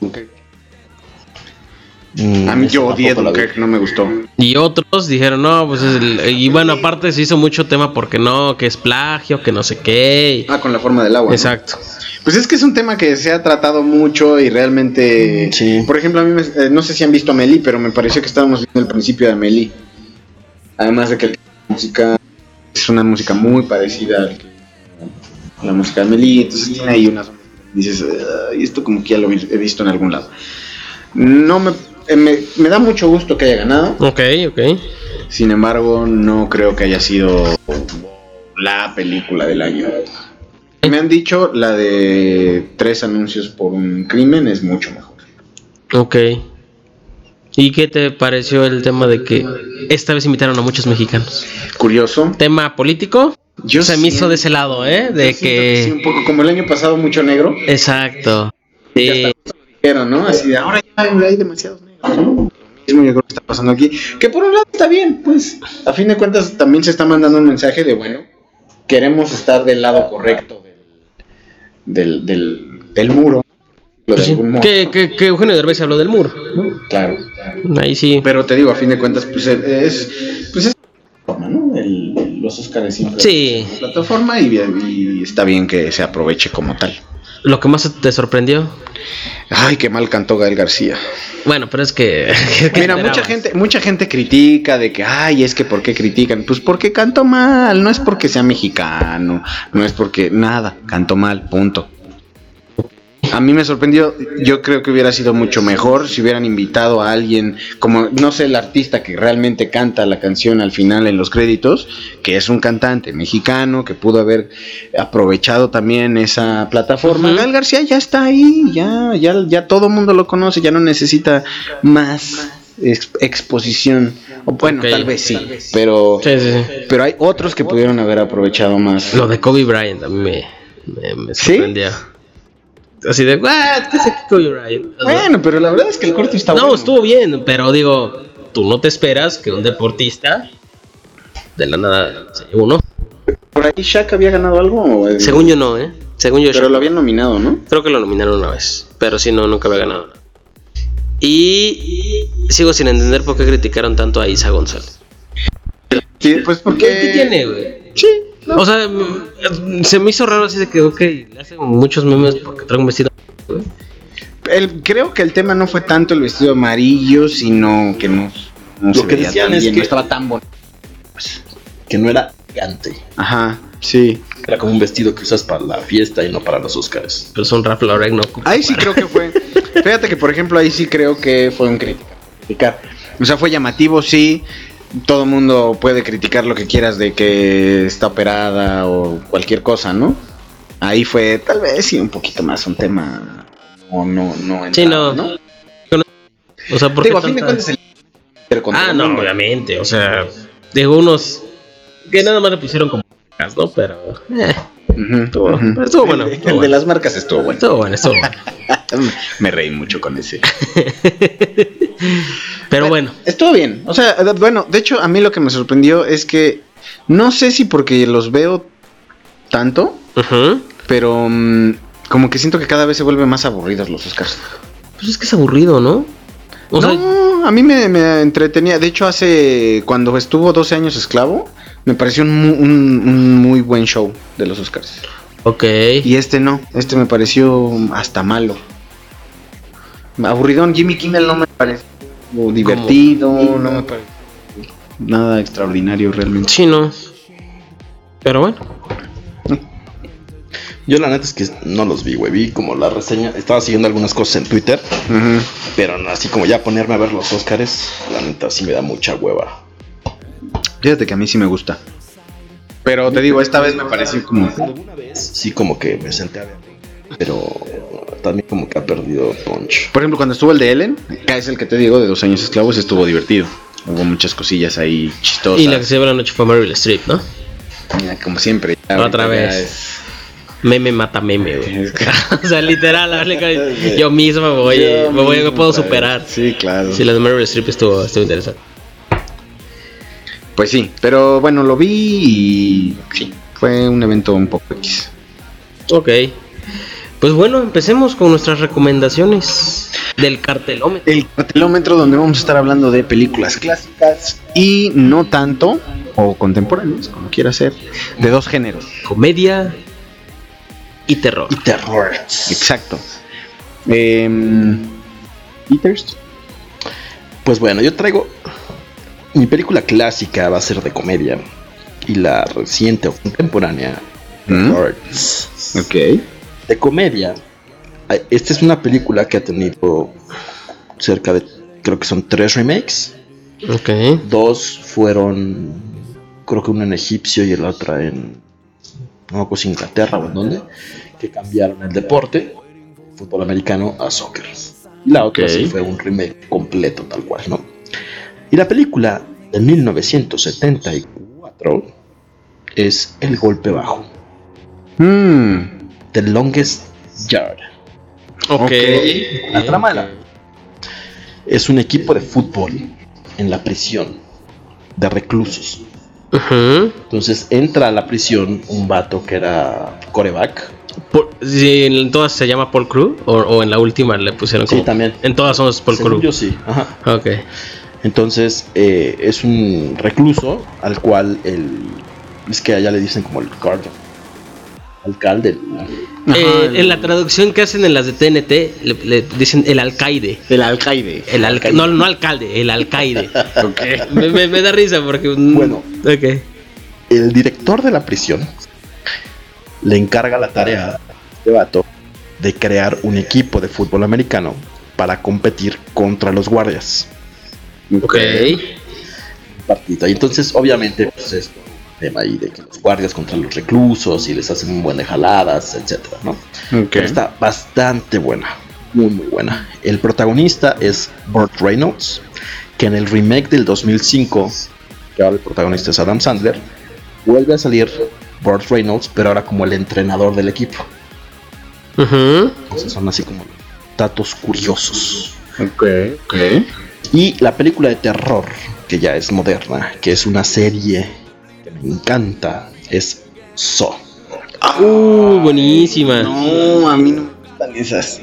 A mí yo odié. Dunkirk, no me gustó. Y otros dijeron, no, pues es el- Y bueno, aparte se hizo mucho tema porque no, que es plagio, que no sé qué. Ah, con la forma del agua. ¿no? Exacto. Pues es que es un tema que se ha tratado mucho y realmente. Por ejemplo, a mí me- eh, no sé si han visto Amelie, pero me pareció que estábamos viendo el principio de Amelie. Además de que la música es una música muy parecida al que- a la música de Amelie, entonces tiene ahí unas. Dices, "Ay, esto como que ya lo he visto en algún lado. No me, eh, me, me da mucho gusto que haya ganado. Ok, ok. Sin embargo, no creo que haya sido la película del año. Me han dicho la de tres anuncios por un crimen es mucho mejor. Ok. ¿Y qué te pareció el tema de que esta vez invitaron a muchos mexicanos? Curioso. ¿Tema político? Yo se me hizo de ese lado, ¿eh? De Yo que sí, un poco como el año pasado mucho negro. Exacto. Sí. Dijeron, ¿no? Así de ahora ya hay, demasiados. ¿No? Lo mismo yo creo que está pasando aquí. Que por un lado está bien, pues. A fin de cuentas también se está mandando un mensaje de, bueno, queremos estar del lado correcto del, del, del, del muro. Pues Sí, que, que, que Eugenio Derbez habló del muro. Claro. Ahí sí. Pero te digo, a fin de cuentas, pues es. Pues es plataforma, ¿no? El- los Oscars siempre. Sí. plataforma y, y está bien que se aproveche como tal. Lo que más te sorprendió. Ay, qué mal cantó Gael García. Bueno, pero es que. ¿qué Mira, mucha gente, mucha gente critica de que, ay, es que ¿por qué critican? Pues porque cantó mal, no es porque sea mexicano, no es porque nada, cantó mal, punto. A mí me sorprendió, yo creo que hubiera sido mucho mejor si hubieran invitado a alguien, como no sé, el artista que realmente canta la canción al final en los créditos, que es un cantante mexicano que pudo haber aprovechado también esa plataforma. Gael García ya está ahí, ya, ya, ya todo mundo lo conoce, ya no necesita más ex- exposición. O bueno, tal vez sí, pero, Sí, sí, sí. pero hay otros que pudieron haber aprovechado más. Lo de Kobe Bryant a mí me, me, me sorprendió. Así de, ¿what? ¿Qué es aquí? O sea, Bueno, pero la verdad es que el corte está no, bueno. estuvo bien, pero digo, tú no te esperas que un deportista de la nada se lleve uno. ¿Por ahí Shaq había ganado algo? Según yo no, ¿eh? Según yo Pero lo habían nominado, ¿no? Creo que lo nominaron una vez, pero si no, nunca había ganado. nada. Y sigo sin entender por qué criticaron tanto a Isa González. Sí, pues porque... ¿Qué tiene, güey? Sí. O sea, mm, se me hizo raro así de que, ok, le hacen muchos memes porque trae un vestido. güey. El, creo que el tema no fue tanto el vestido amarillo, sino que no, no Lo se que veía decían tan es bien, que- no estaba tan bonito. Que no era gigante. Ajá, sí. Era como un vestido que usas para la fiesta y no para los Oscars. Pero son Ralph Lauren, no ocupa Ahí sí para- creo que fue. Fíjate que, por ejemplo, ahí sí creo que fue un crítico. criticar. O sea, fue llamativo, sí. Todo mundo puede criticar lo que quieras de que está operada o cualquier cosa, ¿no? Ahí fue, tal vez sí, un poquito más un tema. O no, no. Sí, no. entraba, O sea, porque Digo, a fin de cuentas, el. Ah, el no, mundo. obviamente. O sea, de unos que nada más le pusieron como marcas, ¿no? Pero. eh, estuvo, ujú. estuvo bueno. El, estuvo el de las marcas estuvo bueno. Estuvo bueno, estuvo bueno. Me reí mucho con ese. Pero bueno. Estuvo bien. O sea, bueno, de hecho, a mí lo que me sorprendió es que no sé si porque los veo tanto, Ujú. pero mm, como que siento que cada vez se vuelven más aburridos los Oscars. Pues es que es aburrido, ¿no? O sea, no, a mí me, me entretenía. De hecho, hace cuando estuvo 12 años esclavo, me pareció un- un muy buen show de los Oscars. ok. Y este no, este me pareció hasta malo. Aburridón, Jimmy Kimmel no me pareció divertido, no me pareció nada extraordinario realmente. Sí, no. Pero bueno. Yo la neta es que no los vi, güey. Vi como la reseña. Estaba siguiendo algunas cosas en Twitter. Pero así como ya ponerme a ver los Oscars, la neta sí me da mucha hueva. Fíjate que a mí sí me gusta. Pero te digo, esta vez me pareció como... Sí, como que me senté a ver. Pero también como que ha perdido punch. Por ejemplo, cuando estuvo el de Ellen, que es el que te digo, de dos años esclavos, estuvo divertido. Hubo muchas cosillas ahí chistosas. Y la que se lleva la noche fue Meryl Streep, ¿no? Mira, Como siempre. ya Otra vez. es- Meme mata meme, güey. o sea, literal, yo mismo me voy, Yo me, voy, me puedo superar. Sí, claro. Sí, la de Meryl Streep estuvo, estuvo interesante. Pues sí, pero bueno, lo vi y sí, fue un evento un poco X. Ok. Pues bueno, empecemos con nuestras recomendaciones del cartelómetro. El cartelómetro donde vamos a estar hablando de películas clásicas y no tanto, o contemporáneas, como quiera ser, de dos géneros. Comedia y terror. Y terror. Exacto. Eh, Eaters. Pues bueno, yo traigo. Mi película clásica va a ser de comedia. Y la reciente o contemporánea. ¿Mm? Ok. De comedia. Esta es una película que ha tenido cerca de. Creo que son tres remakes. Ok. Dos fueron. Creo que una en egipcio y la otra en. No si Inglaterra o en dónde. Que cambiaron el deporte. Fútbol americano a soccer. Y la otra Ok. sí fue un remake completo, tal cual, ¿no? Y la película de 1974 es El Golpe Bajo. Hmm. The Longest Yard. Ok. La trama de la- es un equipo de fútbol en la prisión de reclusos. Entonces entra a la prisión un vato que era coreback. Por- sí, en todas se llama Paul Crew o, o en la última le pusieron Sí, como- también. En todas son Paul Crew. yo sí. Ajá. Ok. Entonces eh, es un recluso al cual el... Es que allá le dicen como el guard. Alcalde. Eh, en la traducción que hacen en las de TNT le, le dicen el alcaide. El alcaide. El alca- no, no alcalde, el alcaide. me, me- me da risa porque. Bueno. Ok. El director de la prisión le encarga la tarea a este vato de crear un equipo de fútbol americano para competir contra los guardias. Ok. Partido. Y entonces, obviamente, pues es un tema ahí de que los guardias contra los reclusos y les hacen un buen de jaladas, etcétera, ¿no? Pero está bastante buena, muy muy buena. El protagonista es Burt Reynolds, que en el remake del 2005, que ahora el protagonista es Adam Sandler, vuelve a salir Burt Reynolds, pero ahora como el entrenador del equipo. Ujú. Entonces son así como datos curiosos. Ok. Ok. Y la película de terror, que ya es moderna, que es una serie me encanta, es So. Uh, buenísima. No, a mí no me gustan esas.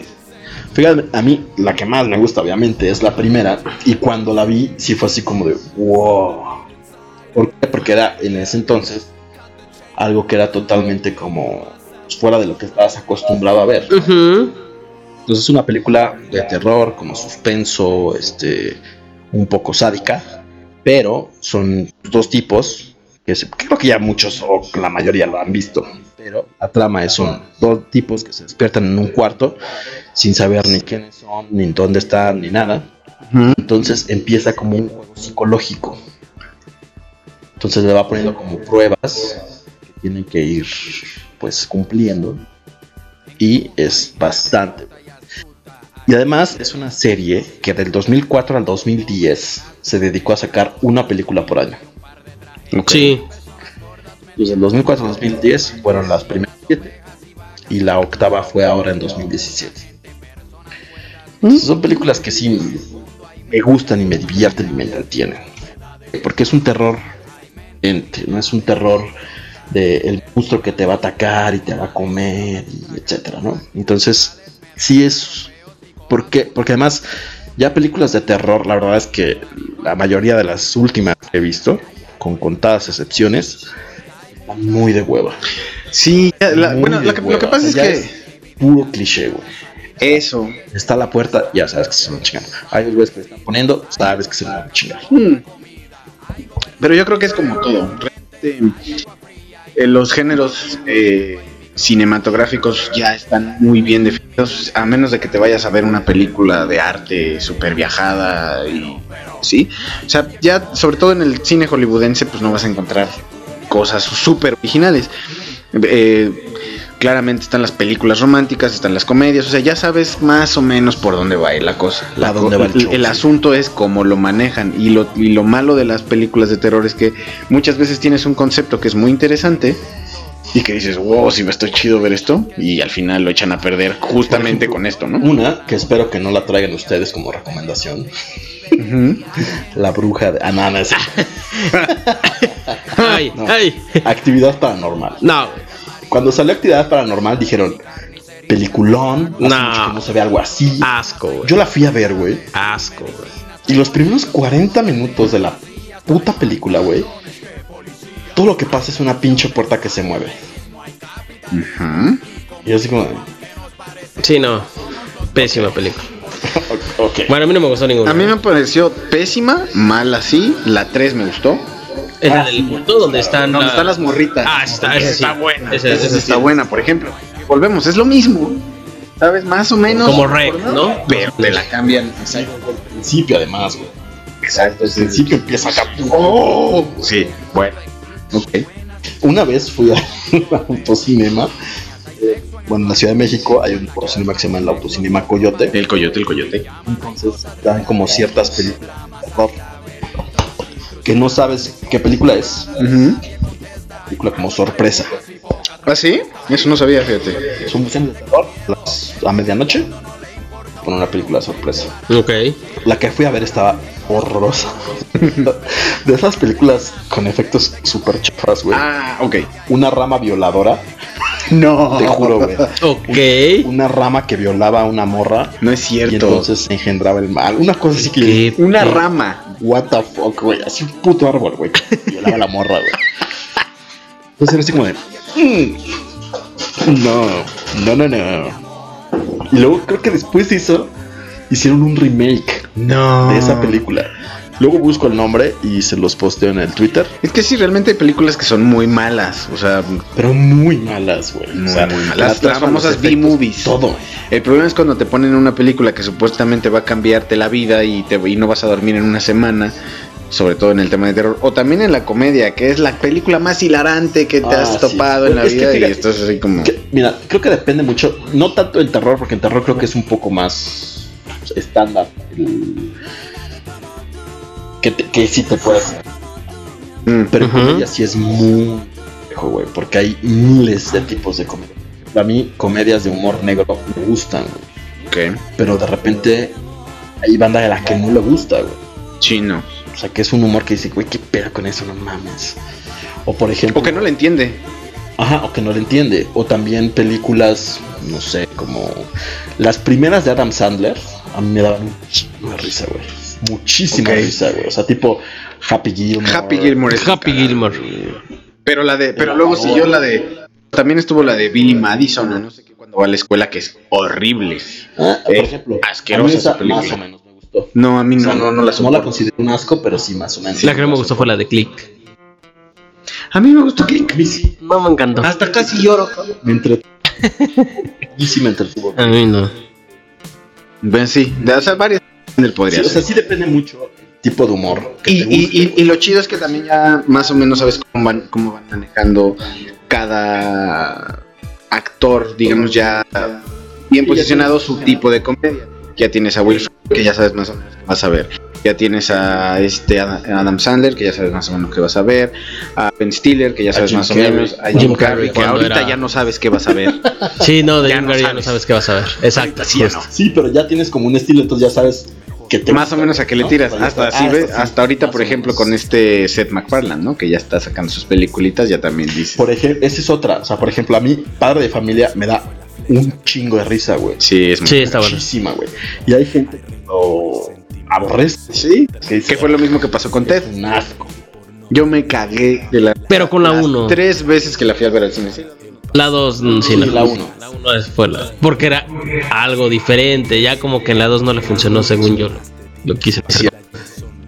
Fíjate, a mí la que más me gusta, obviamente, es la primera. Y cuando la vi, sí fue así como de wow. ¿Por qué? Porque era en ese entonces algo que era totalmente como fuera de lo que estabas acostumbrado a ver. Entonces es una película de terror, como suspenso, este, un poco sádica, pero son dos tipos que, se- que creo que ya muchos o la mayoría lo han visto. Pero la trama es son dos tipos que se despiertan en un cuarto sin saber ni quiénes son, ni dónde están, ni nada. Entonces empieza como un juego psicológico. Entonces le va poniendo como pruebas que tienen que ir pues cumpliendo. Y es bastante. Y además es una serie que del 2004 al 2010 se dedicó a sacar una película por año. Sí. Desde el 2004 al 2010 fueron las primeras siete. Y la octava fue ahora en 2017. Entonces, son películas que sí me gustan y me divierten y me entretienen. Porque es un terror ente, no es un terror de el monstruo que te va a atacar y te va a comer, y etcétera, ¿no? Entonces, sí es. ¿Por qué? Porque además, ya películas de terror, la verdad es que la mayoría de las últimas que he visto, con contadas excepciones, muy de hueva. Sí, la- bueno, lo que, pasa O es sea, que. puro cliché, güey. Eso. Está a la puerta, ya sabes que se van a chingar. Hay dos güeyes que le están poniendo, sabes que se van a chingar. Hmm. Pero yo creo que es como todo. Realmente, eh, los géneros eh, cinematográficos ya están muy bien definidos, a menos de que te vayas a ver una película de arte súper viajada y sí. O sea, ya sobre todo en el cine hollywoodense, pues no vas a encontrar cosas súper originales. Eh, claramente están las películas románticas, están las comedias, o sea, ya sabes más o menos por dónde va a ir la cosa. La A dónde va el el, show, el sí. asunto es cómo lo manejan y lo, y lo malo de las películas de terror es que muchas veces tienes un concepto que es muy interesante y que dices, wow, si me estoy chido ver esto y al final lo echan a perder justamente con esto, ¿no? Una que espero que no la traigan ustedes como recomendación. La bruja de. Ah, no, no, es- Ay, No. ay. Actividad paranormal. No. Cuando salió Actividad Paranormal dijeron. Peliculón. hace No. mucho que no se ve algo así. Asco, güey. Yo la fui a ver, güey. Asco, güey. Y los primeros 40 minutos de la puta película, güey. Todo lo que pasa es una pinche puerta que se mueve. Y yo así como. Sí, no. Pésima película. Bueno, a mí no me gustó ninguna. A mí me pareció pésima, mal así, la 3 me gustó. Es la del culto donde están, Donde la- están las morritas. Ah, está, esa sí. está buena. Esa- Esa esa está sí. buena, por ejemplo. Volvemos, es lo mismo. ¿Sabes? Más o menos. Como Rec, ¿no? Pero te la cambian. Al principio, además, güey. Exacto. Al principio empieza acá. ¡Oh! Sí, bueno. Ok. Una vez fui a un autocinema. eh, Bueno, en la Ciudad de México hay un autocinema que se llama el Autocinema Coyote. El coyote, el coyote. Entonces dan como ciertas películas que no sabes qué película es. Película como sorpresa. ¿Ah, sí? Eso no sabía, fíjate. Son funciones de terror a medianoche. Ponen una película sorpresa. Ok. La que fui a ver estaba horrorosa. de esas películas con efectos super chafas, güey. Ah, ok. Una rama violadora. No. Te juro, güey. Ok. Una rama que violaba a una morra. No es Y cierto. entonces se engendraba el mal. Una cosa así que. ¿Qué? Una rama. What the fuck, güey. Así un puto árbol, güey. que Violaba a la morra, güey. Entonces era así como de. "Mm, No, no, no, no. Y luego creo que después de eso hicieron un remake No. de esa película. Luego busco el nombre y se los posteo en el Twitter. Es que sí, realmente hay películas que son muy malas. O sea, Pero muy malas, güey. Muy, O sea, muy malas. la Las, las famosas B-movies. Todo. El problema es cuando te ponen una película que supuestamente va a cambiarte la vida y, te, y no vas a dormir en una semana. Sobre todo en el tema de terror. O también en la comedia, que es la película más hilarante que te Ah, has sí. topado en la Es vida. y esto es así como. Que, mira, creo que depende mucho, no tanto el terror, porque el terror creo que es un poco más estándar. el- que, te- que sí te puedes. Mm, Pero en Ujú. comedia sí es muy complejo, güey, porque hay miles de tipos de comedia. A mí, comedias de humor negro me gustan, güey, ok. pero de repente hay banda de la que no le gusta, güey. Chino. O sea, que es un humor que dice, güey, qué pedo con eso, no mames. O por ejemplo. O que no le entiende. Ajá, o que no le entiende. O también películas, no sé, como las primeras de Adam Sandler, a mí me daban de risa, güey. Muchísima risa, güey. O sea, tipo Happy Gilmore. Happy Gilmore. es- Happy Gilmore. Pero la de, pero luego siguió la de, también estuvo la de Billy Madison, o no sé qué, cuando va a la escuela, que es horrible. Ah, por Eh, ejemplo, asquerosa esa esa película. Más o menos me gustó. No, a mí O no, sea, no, no la no la considero un asco, pero sí más o menos. La que no me gustó fue la de Click. A mí me gustó Click. No me encantó. Hasta casi lloro. cabrón. Me entretuvo. y sí me entretuvo. A mí no. Bueno, sí, de, o sea, varias del podría Sí, o sea, sí depende mucho el tipo de humor. que Y, te y, guste, y- y lo chido es que también ya más o menos sabes cómo van, cómo van manejando cada actor, digamos ya bien posicionado su tipo de comedia. Ya tienes a Will Ferrell, que ya sabes más o menos qué vas a ver. Ya tienes a este Ad- Adam Sandler, que ya sabes más o menos qué vas a ver. A Ben Stiller, que ya sabes más o menos. A Jim Jim Carrey, que ahorita era- ya no sabes qué vas a ver. Sí, no, de Ya Jim no Carrey ya sabes. no sabes qué vas a ver. Exacto. Sí. ¿no? Sí, pero ya tienes como un estilo, entonces ya sabes que te Más gusta, o menos a qué le ¿no? tiras. Ya Hasta, así, ah, ve- esta sí, hasta ahorita, más por ejemplo, con este Seth MacFarlane, ¿no? Que ya está sacando sus peliculitas, ya también dice. Por ejemplo, esa es otra. O sea, por ejemplo, a mí, padre de familia, me da un chingo de risa, güey. Sí, es muy Sí, está bueno. Muchísima, güey. Y hay gente que lo aborrece. Sí, Que fue lo mismo que pasó con Ted. "Es un asco. Yo me cagué de la. Pero con la las 1. Tres veces que la fui a ver al cine. Sí, La 2, sí, Sí, no. la uno. La 1 fue la. Porque era algo diferente. Ya como que en la 2 no le funcionó según yo lo, lo quise hacer.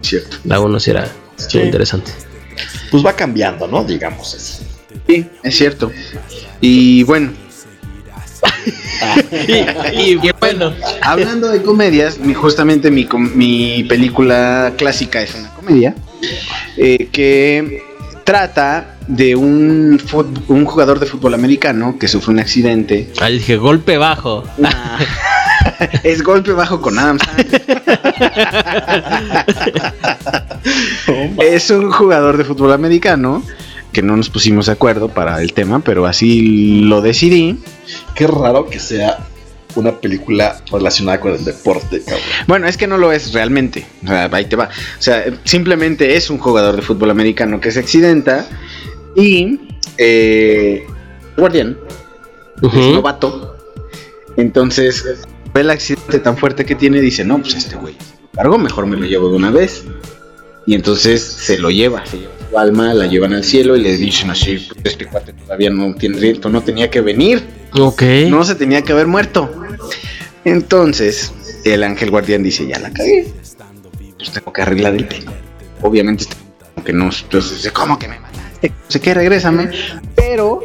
cierto. La 1 sí era Sí. interesante. Pues va cambiando, ¿no? Digamos así. Sí, es cierto. Y bueno, Y, y bueno, hablando de comedias, mi- justamente mi, com- mi película clásica es una comedia eh, que trata de un, un jugador de fútbol americano que sufre un accidente. ahí dije golpe bajo. Una- es golpe bajo con Adam Sandler. es un jugador de fútbol americano que no nos pusimos de acuerdo para el tema, pero así lo decidí. Qué raro que sea una película relacionada con el deporte, cabrón. Bueno, es que no lo es realmente. O sea, ahí te va. O sea, simplemente es un jugador de fútbol americano que se accidenta y eh, guardián es Ujú. novato. Entonces ve el accidente tan fuerte que tiene y dice, no, pues este güey cargo, mejor me lo llevo de una vez. Y entonces se lo lleva, se lleva su alma, la llevan al cielo y le dicen así, "Pues este cuate todavía no tiene riesgo, no tenía que venir. Ok. No se tenía que haber muerto. Entonces, el ángel guardián dice, ya la cagué. Pues tengo que arreglar el tema. Obviamente, este como que no, entonces ¿cómo que me mataste? No sé qué, regrésame. Pero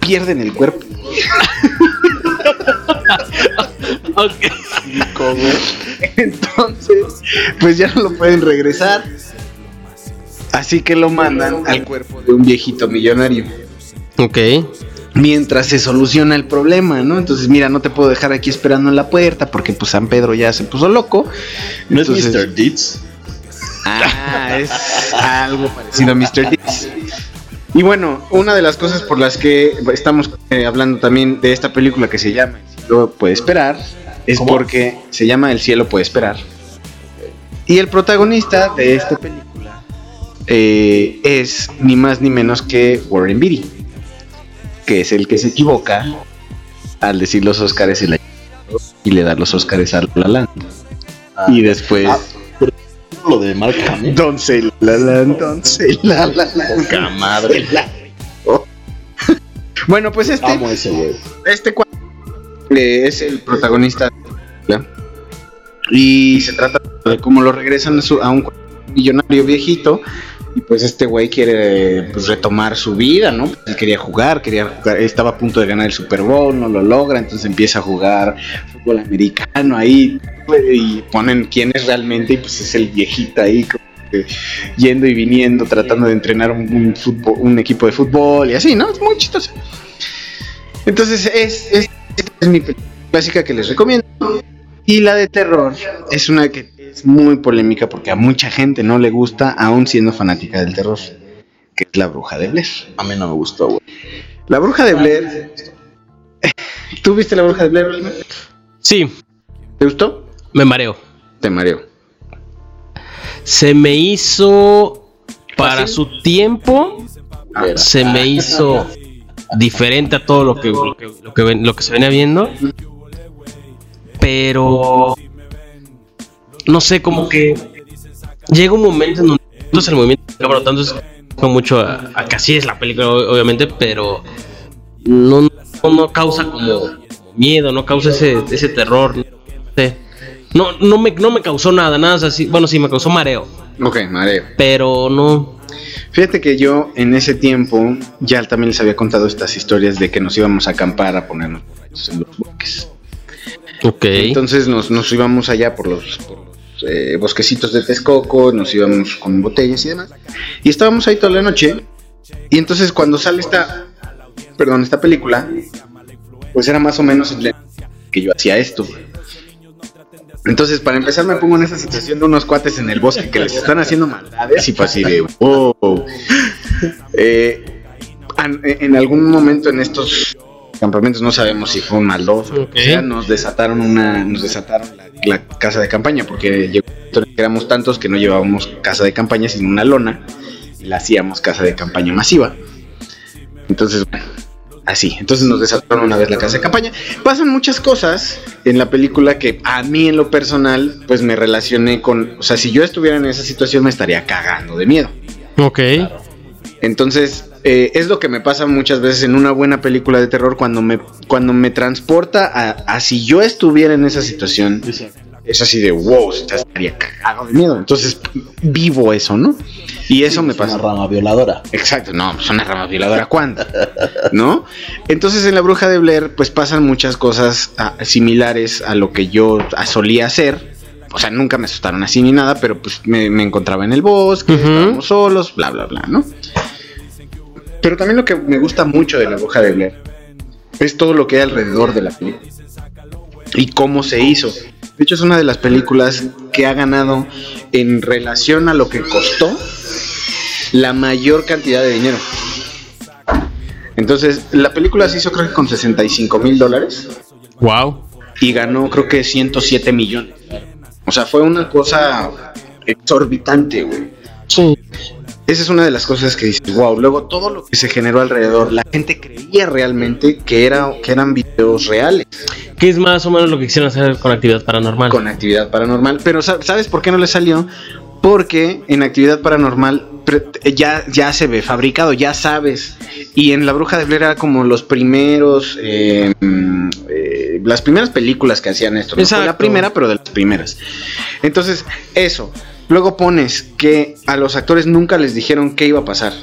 pierden el cuerpo. Ok. Entonces, pues ya no lo pueden regresar. Así que lo mandan al cuerpo de un viejito millonario. Ok. mientras se soluciona el problema, ¿no? Entonces, mira, no te puedo dejar aquí esperando en la puerta porque pues San Pedro ya se puso loco. ¿No Entonces- es Mr. Deeds? Ah, es algo parecido a Mr. Deeds. Y bueno, una de las cosas por las que estamos eh, hablando también de esta película que se llama El cielo puede esperar es ¿Cómo? porque se llama El cielo puede esperar. Y el protagonista de esta película eh, es ni más ni menos que Warren Beatty, que es el que se equivoca al decir los Oscars y, la- y le da los Oscars a La La Land. y después... Ah, lo de Mark Hamill. Say La Land, say La La Land. Madre. Bueno, pues este, Amo ese este es el protagonista película. y se trata de cómo lo regresan a, un millonario viejito y pues este güey quiere pues, retomar su vida, ¿no? Él quería jugar, quería estaba a punto de ganar el Super Bowl, no lo logra, entonces empieza a jugar fútbol americano ahí y ponen quién es realmente y pues es el viejito ahí como que yendo y viniendo tratando de entrenar un, fútbol, un equipo de fútbol y así, ¿no? Es muy chistoso. Entonces es, es mi película clásica que les recomiendo. Y la de terror es una que es muy polémica porque a mucha gente no le gusta, aún siendo fanática del terror, que es La Bruja de Blair. A mí no me gustó, güey. La Bruja de Blair... ¿Tú viste La Bruja de Blair? Sí, ¿Te gustó? me mareo. Te mareo. Se me hizo para su tiempo se me hizo diferente a todo lo que, lo que, lo que ven- lo que se venía viendo. Pero no sé, como que llega un momento en donde entonces el movimiento cabrón, tanto es mucho a, a que así es la película, ob- obviamente, pero no, no, no causa como miedo, no causa ese, ese terror. No, sé. no, no me, no me causó nada, nada así. Bueno, sí, me causó mareo, Ok, mareo. pero no. Fíjate que yo en ese tiempo ya también les había contado estas historias de que nos íbamos a acampar a ponernos en los bosques. Ok. Entonces nos, nos íbamos allá por los, por los, eh, bosquecitos de Texcoco, nos íbamos con botellas y demás. Y estábamos ahí toda la noche. Y entonces cuando sale esta, perdón, esta película, pues era más o menos el que yo hacía esto. Entonces, para empezar, me pongo en esa situación de unos cuates en el bosque que les están haciendo maldades y pues así de wow. Eh, en algún momento en estos campamentos no sabemos si fue un maldoso. O sea, nos desataron una, nos desataron la, la casa de campaña porque llegó éramos tantos que no llevábamos casa de campaña sino una lona y la hacíamos casa de campaña masiva. Entonces, bueno, así. Entonces nos desataron una vez la casa de campaña. Pasan muchas cosas en la película que a mí en lo personal, pues me relacioné con, o sea, si yo estuviera en esa situación me estaría cagando de miedo. Ok. Entonces, eh, es lo que me pasa muchas veces en una buena película de terror cuando me, cuando me transporta a, a si yo estuviera en esa situación. Es así de wow, estaría cagado de miedo. Entonces, vivo eso, ¿no? Y eso me pasa. Una rama violadora. Exacto, no, es una rama violadora, ¿cuándo? ¿No? Entonces en la bruja de Blair, pues pasan muchas cosas ah, similares a lo que yo ah, solía hacer. O sea, nunca me asustaron así ni nada, pero pues me, me encontraba en el bosque, estábamos solos, bla, bla, bla, ¿no? Pero también lo que me gusta mucho de la bruja de Blair es todo lo que hay alrededor de la película y cómo se hizo. De hecho, es una de las películas que ha ganado en relación a lo que costó la mayor cantidad de dinero. Entonces, la película se hizo creo que con 65 mil dólares. Wow. Y ganó creo que 107 millones. O sea, fue una cosa exorbitante, güey. Sí. Esa es una de las cosas que dices, wow. Luego todo lo que se generó alrededor, la gente creía realmente que, era, que eran videos reales. Que es más o menos lo que quisieron hacer con actividad paranormal. Con actividad paranormal. Pero sa- ¿sabes por qué no le salió? Porque en actividad paranormal ya, ya se ve fabricado, ya sabes. Y en La Bruja de Blair era como los primeros, eh, mm, eh, las primeras películas que hacían esto. No fue la primera, pero de las primeras. Entonces, eso. Luego pones que a los actores nunca les dijeron qué iba a pasar.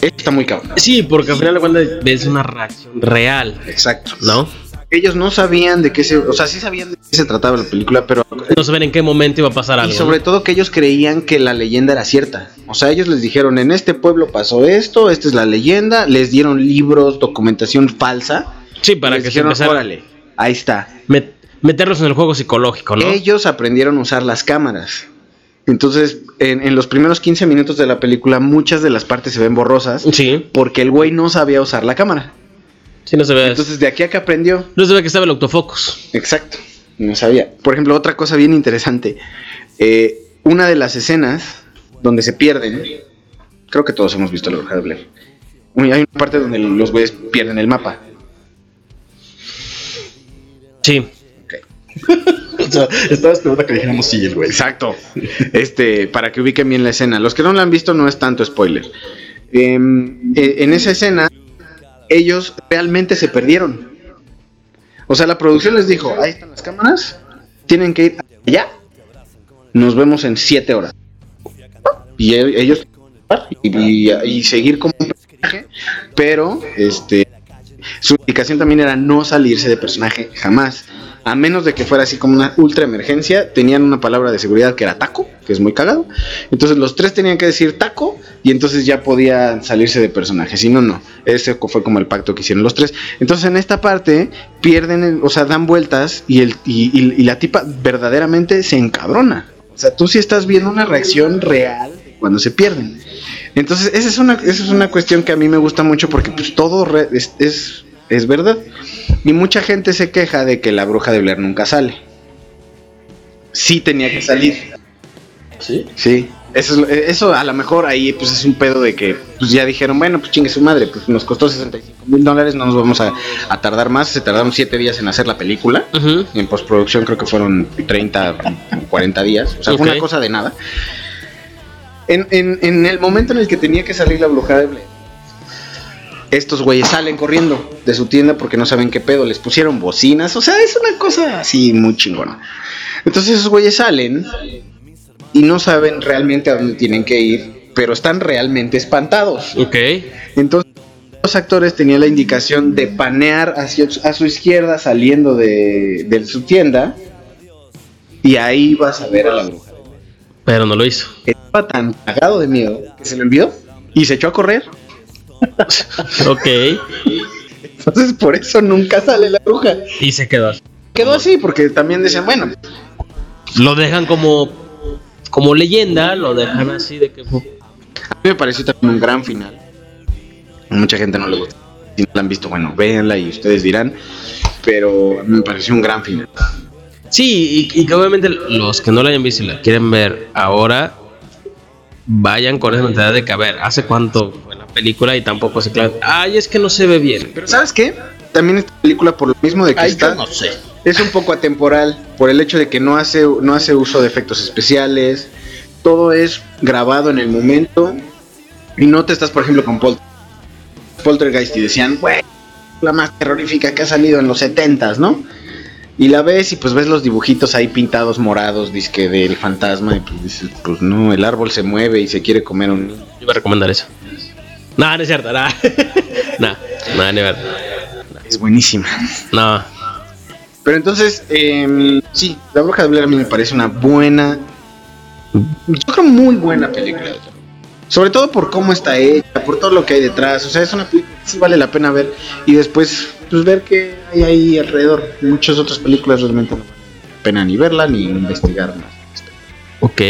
Está muy cabrón. Sí, porque al final de cuentas es una reacción real. Exacto. ¿No? Ellos no sabían de qué se, o sea, sí sabían de qué se trataba la película, pero No saben en qué momento iba a pasar algo. Y sobre ¿no? todo que ellos creían que la leyenda era cierta. O sea, ellos les dijeron, en este pueblo pasó esto, esta es la leyenda, les dieron libros, documentación falsa. Sí, para les que se dijeron, empezara- órale, ahí está. Met- meterlos en el juego psicológico, ¿no? Ellos aprendieron a usar las cámaras. Entonces, en, en los primeros 15 minutos de la película, muchas de las partes se ven borrosas. Sí. Porque el güey no sabía usar la cámara. Sí, no se ve. Entonces, de aquí a que aprendió. No se ve que estaba el autofocus. Exacto. No sabía. Por ejemplo, otra cosa bien interesante. eh, una de las escenas donde se pierden. Creo que todos hemos visto la bruja de Blair. Hay una parte donde los güeyes pierden el mapa. Sí. O sea, estaba esperando que dijéramos sí, el güey. Exacto. Este, para que ubiquen bien la escena. Los que no la han visto no es tanto spoiler. Em, eh, en esa escena, ellos realmente se perdieron. O sea, la producción les dijo, ahí están las cámaras, tienen que ir allá. Nos vemos en siete horas. Y e- ellos y, y- y seguir como un personaje, pero este su indicación también era no salirse de personaje jamás. A menos de que fuera así como una ultra emergencia, tenían una palabra de seguridad que era taco, que es muy cagado. Entonces los tres tenían que decir taco y entonces ya podían salirse de personaje. Si no, no. Ese fue como el pacto que hicieron los tres. Entonces en esta parte pierden, o sea, dan vueltas y, el, y, la tipa verdaderamente se encabrona. O sea, tú sí estás viendo una reacción real cuando se pierden. Entonces, esa es una, esa es una cuestión que a mí me gusta mucho porque pues todo es, es verdad. Y mucha gente se queja de que la bruja de Blair nunca sale. Sí tenía que salir. ¿Sí? Sí. Eso, es lo- eso a lo mejor ahí pues es un pedo de que pues ya dijeron, bueno, pues chingue su madre, pues nos costó 65 mil dólares, no nos vamos a, a tardar más, se tardaron 7 días en hacer la película, y en postproducción creo que fueron 30, 40 días, o sea, fue Ok. una cosa de nada. En, en- en el momento en el que tenía que salir la brujada de Blair, estos güeyes salen corriendo de su tienda porque no saben qué pedo, les pusieron bocinas, o sea, es una cosa así muy chingona. Entonces esos güeyes salen y no saben realmente a dónde tienen que ir, pero están realmente espantados. Ok. Entonces los actores tenían la indicación de panear hacia a su izquierda saliendo de, de su tienda y ahí vas a ver a la bruja. Pero no lo hizo. Estaba tan cagado de miedo que se le olvidó y se echó a correr. Ok. Entonces por eso nunca sale la bruja. Y se quedó así. Quedó así porque también decían, bueno, Lo dejan como. Como leyenda, lo dejan así de que. A mí me pareció también un gran final. Mucha gente no le gusta. Si no la han visto, bueno, véanla y ustedes dirán. Pero me pareció un gran final. Sí, y, y que obviamente los que no la hayan visto y la quieren ver ahora, vayan con esa mentalidad de que, a ver, ¿hace cuánto película? Y tampoco se clavan. Ay, es que no se ve bien. Pero ¿sabes qué? También esta película, por lo mismo de que Ay, está, yo no sé. es un poco atemporal. Por el hecho de que no hace, no hace uso de efectos especiales. Todo es grabado en el momento. Y no te estás, por ejemplo, con Pol- Poltergeist y decían, güey, la más terrorífica que ha salido en los 70s, ¿no? Y la ves y pues ves los dibujitos ahí pintados morados, disque del fantasma, y pues dices, pues no, el árbol se mueve y se quiere comer un. Yo voy a recomendar eso. No, no es cierto, no. no, no, ver. Es buenísima. No. Pero entonces, eh, sí, La Bruja de Blair a mí me parece una buena, yo creo muy buena película. Sobre todo por cómo está hecha, por todo lo que hay detrás. O sea, es una película que sí vale la pena ver y después pues ver qué hay ahí alrededor. Muchas otras películas realmente no vale la pena ni verla ni investigar más. Ok.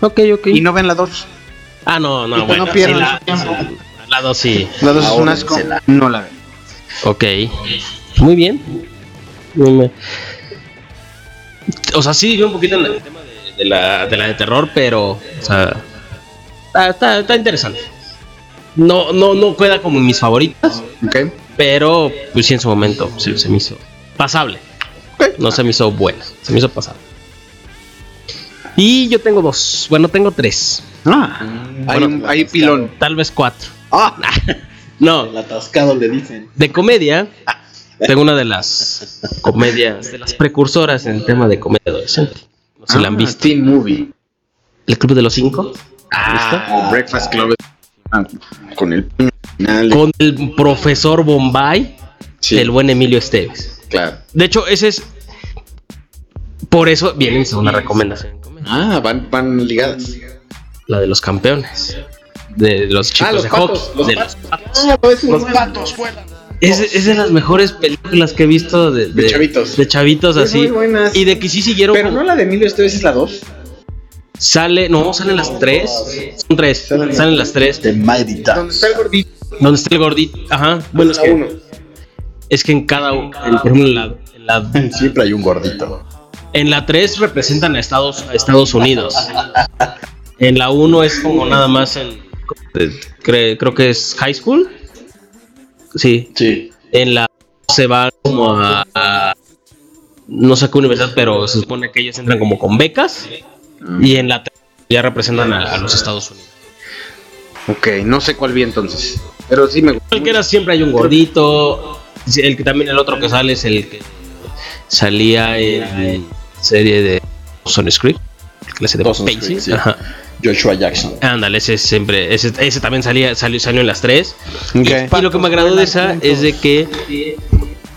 Ok, ok. Y no ven la 2. Ah, no, no, Y bueno. no pierdan la, tiempo. La dos sí. La 2 es un asco. No la ven. Ok. Muy bien. O sea, sí, vi un poquito en el tema de, de la, de la de terror, pero. O sea. Está, está, está interesante. No, no, no queda como en mis favoritas, Ok. pero pues sí en su momento sí, se me hizo pasable. No se me hizo buena, se me hizo pasable. Y yo tengo dos, bueno, tengo tres. Ah, hay, un- hay pilón. Tal vez cuatro. Ah, No, El atascado le dicen. de comedia, tengo una de las comedias, de las precursoras en el tema de comedia adolescente. No sé si la han Ah, visto. Teen Movie. El Club de los Cinco. Ah, Breakfast Club. Ah, con el. Con el profesor Bombay, Sí. el buen Emilio Esteves. Claro. De hecho, ese es. Por eso viene mi segunda recomendación. Ah, van, van ligadas. La de los campeones. De los chicos Ah, los de patos, hockey. los de patos. los patos. Ah, pues, los patos fuera. Es, es de las mejores películas que he visto de, De chavitos. De chavitos Es así. muy buenas. Y de que sí siguieron. Pero como- no la de Emilio Esteves es la 2. Sale, no, salen las tres. Son tres. Salen las tres. The Mighty Donde está el gordito. Donde está el gordito. Ajá. Bueno, es que, uno. es que en cada. por ejemplo, en la, en la Siempre hay un gordito. En la 3 representan a Estados, a Estados Unidos. En la 1 es como nada más cre- creo que es high school. Sí. Sí. En la se va como a, a- no sé qué universidad, pero se supone que ellos entran como con becas. Y en la 3 ya representan a, a los Estados Unidos. Ok, no sé cuál vi entonces. Pero sí me gusta. Cualquiera siempre hay un gordito. El que también el otro que sale es el que salía en serie de que le hace de sí. Joshua Jackson. Ándale, ese siempre, ese, ese también salía, salió, salió en las tres. Y, y lo que me agradó de esa es de que,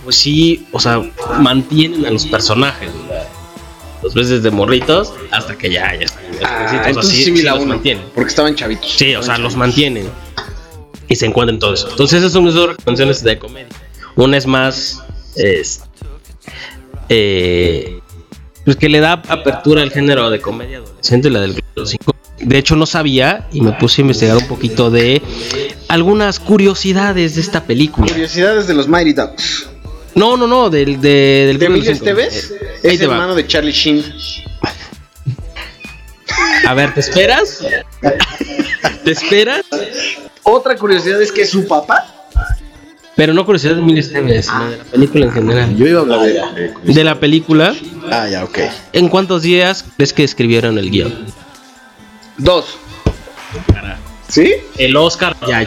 pues sí, o sea, mantienen a los personajes. ¿verdad? Los ves desde morritos hasta que ya, ya están. Ah, O sea, entonces sí- sí, vi sí la los 1. mantienen. Porque estaban chavitos. Sí, o sea, los mantienen. Y se encuentran todo eso. Entonces, esas son mis dos recomendaciones de comedia. Una es más. Es, eh, pues que le da apertura al género de comedia adolescente, la del los Cinco. De hecho, no sabía y me puse a investigar un poquito de algunas curiosidades de esta película. Curiosidades de los Mighty Ducks. No, no, no, del, de, del ¿De Emilio. Esteves? Eh, Es te va. hermano de Charlie Sheen. A ver, ¿te esperas? ¿Te esperas? Otra curiosidad es que su papá. Pero no curiosidad de Emilio Esteves, sino de la película en general. Yo iba a hablar de. De la película, Ah, ya, ok. ¿en cuántos días crees que escribieron el guion? Dos. ¿Sí? El Oscar ya.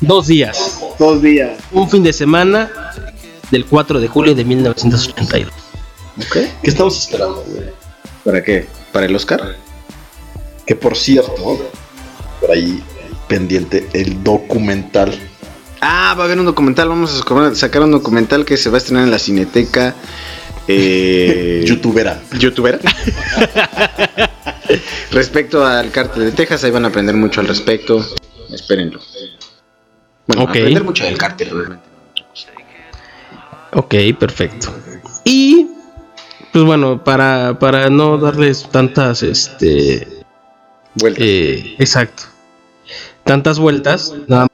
Dos días. Dos días. Un fin de semana del 4 de julio de 1982. Ok. ¿Qué estamos esperando, güey? ¿Para qué? ¿Para el Oscar? Que por cierto, por ahí pendiente el documental. Ah, va a haber un documental. Vamos a sacar- sacar un documental que se va a estrenar en la Cineteca. Eh, Youtubera. ¿Youtubera? respecto al cártel de Texas, ahí van a aprender mucho al respecto. Espérenlo. Bueno, Ok. aprender mucho del cártel, realmente. Ok, perfecto. Y pues bueno, para, para no darles tantas, este... Vueltas. eh, exacto. Tantas vueltas, nada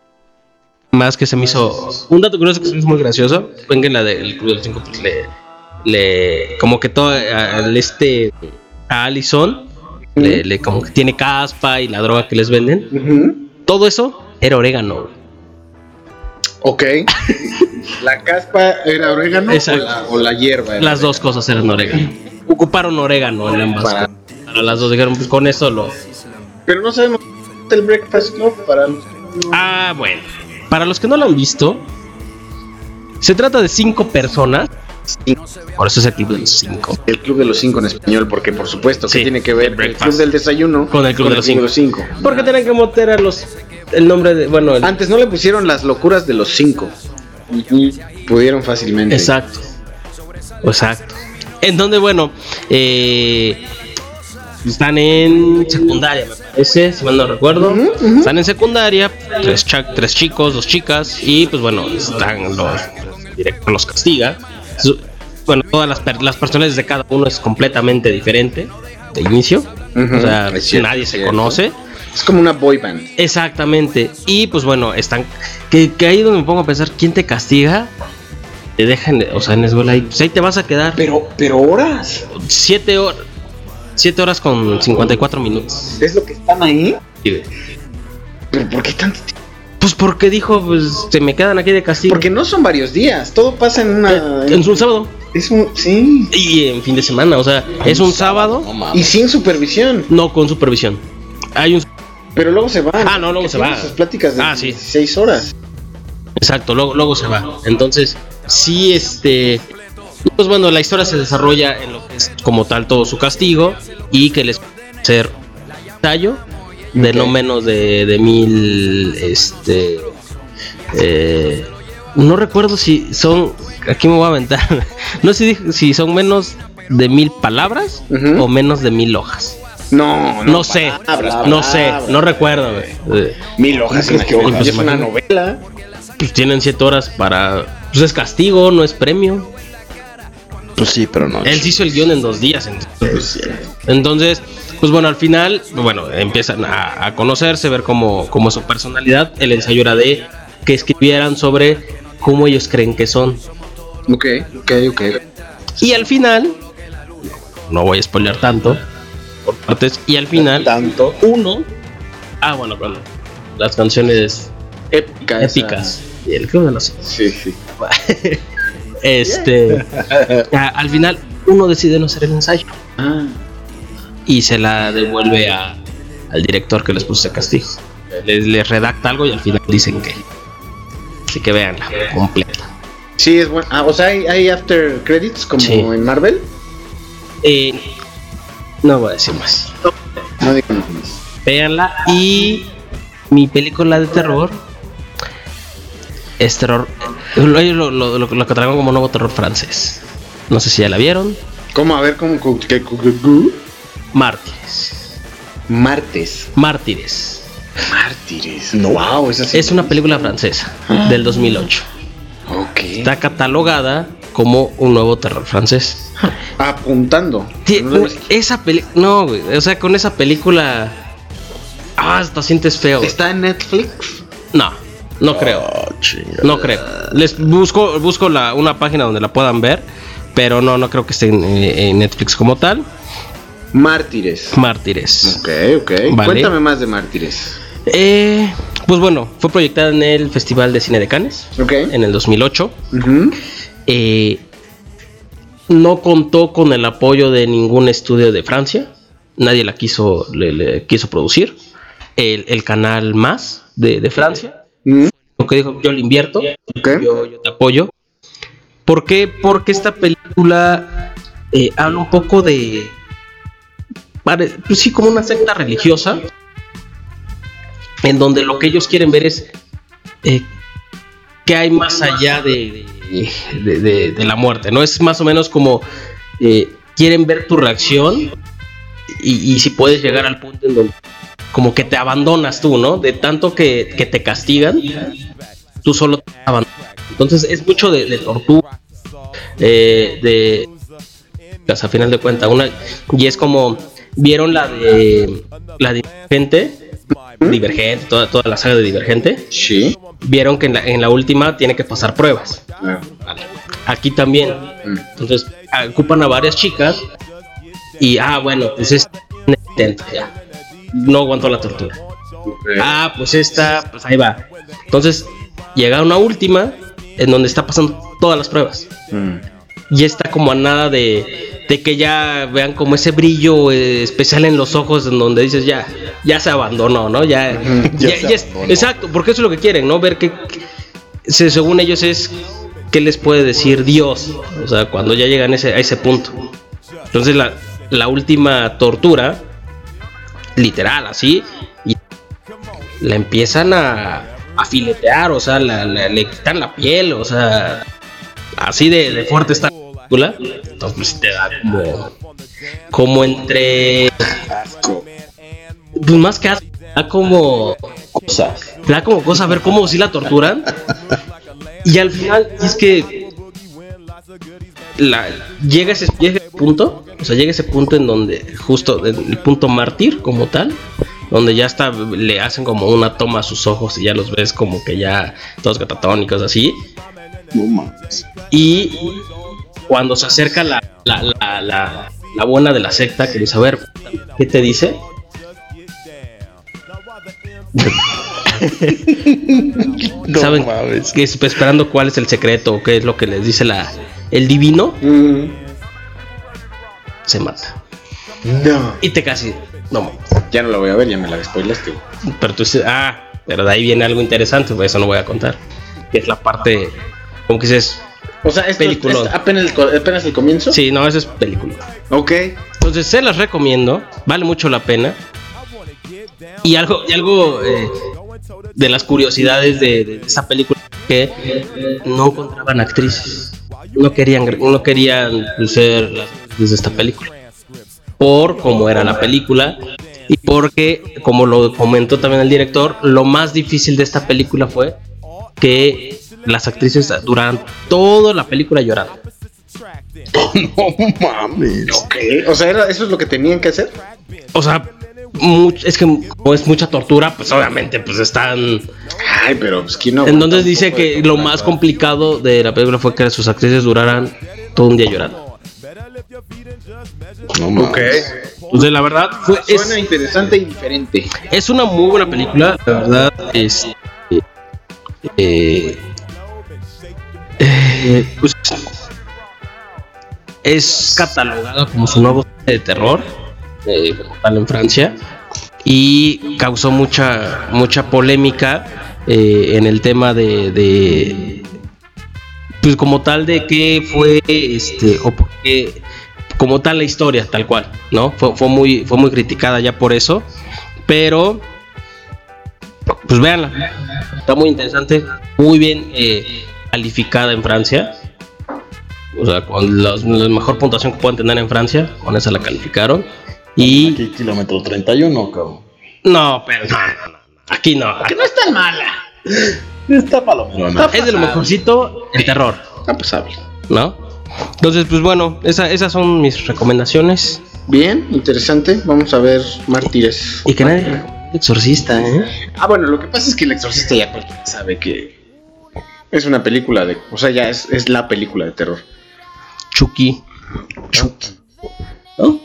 más que se me hizo... Un dato curioso que se me hizo muy gracioso, ven que en la del Club de los Cinco pues le... le como que todo al este... A Allison, le, le como que tiene caspa y la droga que les venden. Todo eso era orégano. Ok. la caspa era orégano o la, o la hierba. era Las dos cosas eran orégano. Ocuparon orégano en ambas. Para- Para las dos dijeron, pues con eso lo. Pero no sabemos el Breakfast Club para los Ah, bueno. Para los que no lo han visto, se trata de cinco personas. Por eso es el club de los cinco. El Club de los Cinco en español, porque por supuesto que Sí, tiene que ver el. Club del Desayuno Con el Club de los Cinco. Cinco. Porque tienen que meter a los. El nombre de. Bueno, el- Antes no le pusieron las locuras de los cinco. Pudieron fácilmente. Exacto. Exacto. En donde, bueno, eh, están en secundaria, me parece, si mal no recuerdo. Están en secundaria, tres, tres chicos, dos chicas, y pues bueno, están los. El director los castiga. Bueno, todas las, per- las personalidades de cada uno es completamente diferente de inicio. O sea, cierto, nadie se conoce. Es como una boy band. Exactamente. Y pues bueno, están. Que, que ahí donde me pongo a pensar, ¿quién te castiga? Te dejan, o sea, en la escuela ahí, pues ahí te vas a quedar. Pero, pero horas. Siete horas. Siete horas con 54 minutos. ¿Es lo que están ahí? Sí. ¿Pero por qué tanto tiempo? Pues porque dijo, pues se me quedan aquí de castigo. Porque no son varios días. Todo pasa en una. Eh, en un sábado. Es un. Sí. Y en fin de semana, o sea, es un sábado. No Y sin supervisión. No con supervisión. Hay un. Pero luego se van. Ah, no, luego se va. Sus pláticas de Ah, sí. 16 horas. Exacto, luego, luego se va. Entonces, sí, este. Pues bueno, la historia se desarrolla en lo que es como tal todo su castigo y que les hacer ensayo de Ok. no menos de, de mil. Este. eh, no recuerdo si son. Aquí me voy a aventar. No sé si, si son menos de mil palabras o menos de mil hojas. No, No, sé, palabras, no sé, no recuerdo. Eh, Mil hojas, ¿Cómo crees que hojas? Es una novela. Pues tienen siete horas para. Pues es castigo, no es premio. Pues sí, pero no. Él se hizo el guion en dos días. Entonces, entonces, pues bueno, al final, bueno, empiezan a, a conocerse, ver cómo, cómo su personalidad. El ensayo era de que escribieran sobre cómo ellos creen que son. Ok, ok, ok. Y al final, no voy a spoilear tanto, por partes, y al final, Tanto. uno. Ah, bueno, bueno, las canciones Épica. esa- épicas. Y el club de los Sí, sí. Este. a- al final, uno decide no hacer el ensayo. Ah, y se la devuelve a, al director que les puso ese castigo. Les, les redacta algo y al final dicen que. Así que veanla completa. sí, es bueno. Ah, o sea, hay, hay after credits como Sí. en Marvel. Eh, no voy a decir más. No digamos más. Véanla. Y mi película de terror es terror. Lo, lo, lo, lo- lo que traigo como nuevo terror francés. No sé si ya la vieron. ¿Cómo? A ver, ¿cómo? qué Mártires. Martes. Mártires. Mártires. No. Wow, esa sí. Es una película francesa del 2008. Ok. Está catalogada como un nuevo terror francés. Apuntando. No debes- esa película. No, güey. O sea, con esa película. Ah, hasta sientes feo. ¿Está en Netflix? No, no creo. No creo. Les busco, busco la, una página donde la puedan ver. Pero no, no creo que esté en, eh, en Netflix como tal. Mártires. Mártires. Ok, ok. Vale. Cuéntame más de Mártires. Eh, pues bueno, fue proyectada en el Festival de Cine de Cannes Ok. en el 2008. Ujú. Eh, no contó con el apoyo de ningún estudio de Francia. Nadie la quiso, le, le quiso producir. El, el canal más de, de Francia. Lo que dijo, yo le invierto, Ok. yo, yo te apoyo. ¿Por qué? Porque esta película eh, habla un poco de... pare- Pues sí, como una secta religiosa. En donde lo que ellos quieren ver es eh, qué hay más allá de, de- la muerte, ¿no? Es más o menos como eh, quieren ver tu reacción y, si puedes llegar al punto en donde como que te abandonas tú, ¿no? De tanto que, que te castigan, tú solo te abandonas. Entonces es mucho de, de tortura, eh, de... pues, a final de cuentas, una... Y es como... ¿Vieron la de... La de Divergente? Divergente, toda, toda la saga de Divergente. Sí. Vieron que en la, en la última tiene que pasar pruebas. Ah. Aquí también. Mm. Entonces, ocupan a varias chicas. Y, ah, bueno, pues es un intento, ya. No aguantó la tortura. Ah, pues esta, pues ahí va. Entonces, llega una última en donde está pasando todas las pruebas. Mm. Y está como a nada de, de que ya vean como ese brillo eh, especial en los ojos en donde dices ya, ya se abandonó, ¿no? Ya, Ya ya- se ya es- abandonó. exacto, porque eso es lo que quieren, ¿no? Ver que, que- se- según ellos es qué les puede decir Dios, o sea, cuando ya llegan a ese, a ese punto. Entonces la, la última tortura, literal, así, y la empiezan a, a filetear, o sea, la- la- le quitan la piel, o sea, así de, de fuerte está película. Entonces pues, te da como, como entre... Pues más que asco, da como... Cosa. Te da como cosa ver cómo si la torturan. Y al final es que la, llega, ese, llega ese punto, o sea, llega ese punto en donde, justo el punto mártir como tal, donde ya está, le hacen como una toma a sus ojos y ya los ves como que ya todos catatónicos así. No. Y cuando se acerca la, la, la, la, la buena de la secta, que dice, a ver, ¿qué te dice? No ¿Saben? mames. Que es- esperando cuál es el secreto o qué es lo que les dice la, el divino, Mm. se mata. No. Y te casi, no mames. Ya no la voy a ver, ya me la spoilaste. Pero tú dices, ah, pero de ahí viene algo interesante, pues eso no voy a contar. Que es la parte, como que dices, O sea, esto Peliculón. es apenas el, co- apenas el comienzo. sí, no, eso es película. Ok. Entonces se las recomiendo, vale mucho la pena. Y algo, y algo eh, de las curiosidades de, de esa película que no encontraban actrices, no querían, no querían ser las actrices de esta película por cómo era la película y porque, como lo comentó también el director, lo más difícil de esta película fue que las actrices duraran toda la película llorando. No mames. Ok. O sea, era- eso es lo que tenían que hacer. O sea, much- es que como es mucha tortura, pues obviamente pues están... Ay, pero pues quién no. Entonces dice que lo más complicado de la película fue que sus actrices duraran todo un día llorando. No mames. Ok. Entonces la verdad fue, es, Suena interesante y diferente. es una muy buena película, la verdad es... eh, eh, pues, es catalogada como su nuevo de terror, eh, tal en Francia, y causó mucha, mucha polémica eh, en el tema de, de, pues como tal de qué fue, este, o por qué, como tal la historia, tal cual, ¿no? Fue, fue muy, fue muy criticada ya por eso, pero, pues véanla, está muy interesante, muy bien eh, calificada en Francia. O sea, con los- la mejor puntuación que pueden tener en Francia, con esa la calificaron. Y Aquí kilómetro 31, cabrón. no, pero no, no, no, aquí no. aquí- No es tan mala. Está palomerona. es de lo mejorcito el terror, Está pasable. ¿no? Entonces, pues bueno, esa- esas son mis recomendaciones. Bien, interesante. Vamos a ver Mártires. Y que nadie exorcista, ¿eh? Ah, bueno, lo que pasa es que El Exorcista ya cualquiera sabe que es una película de. O sea, ya es, es la película de terror. Chucky. Chucky. ¿No?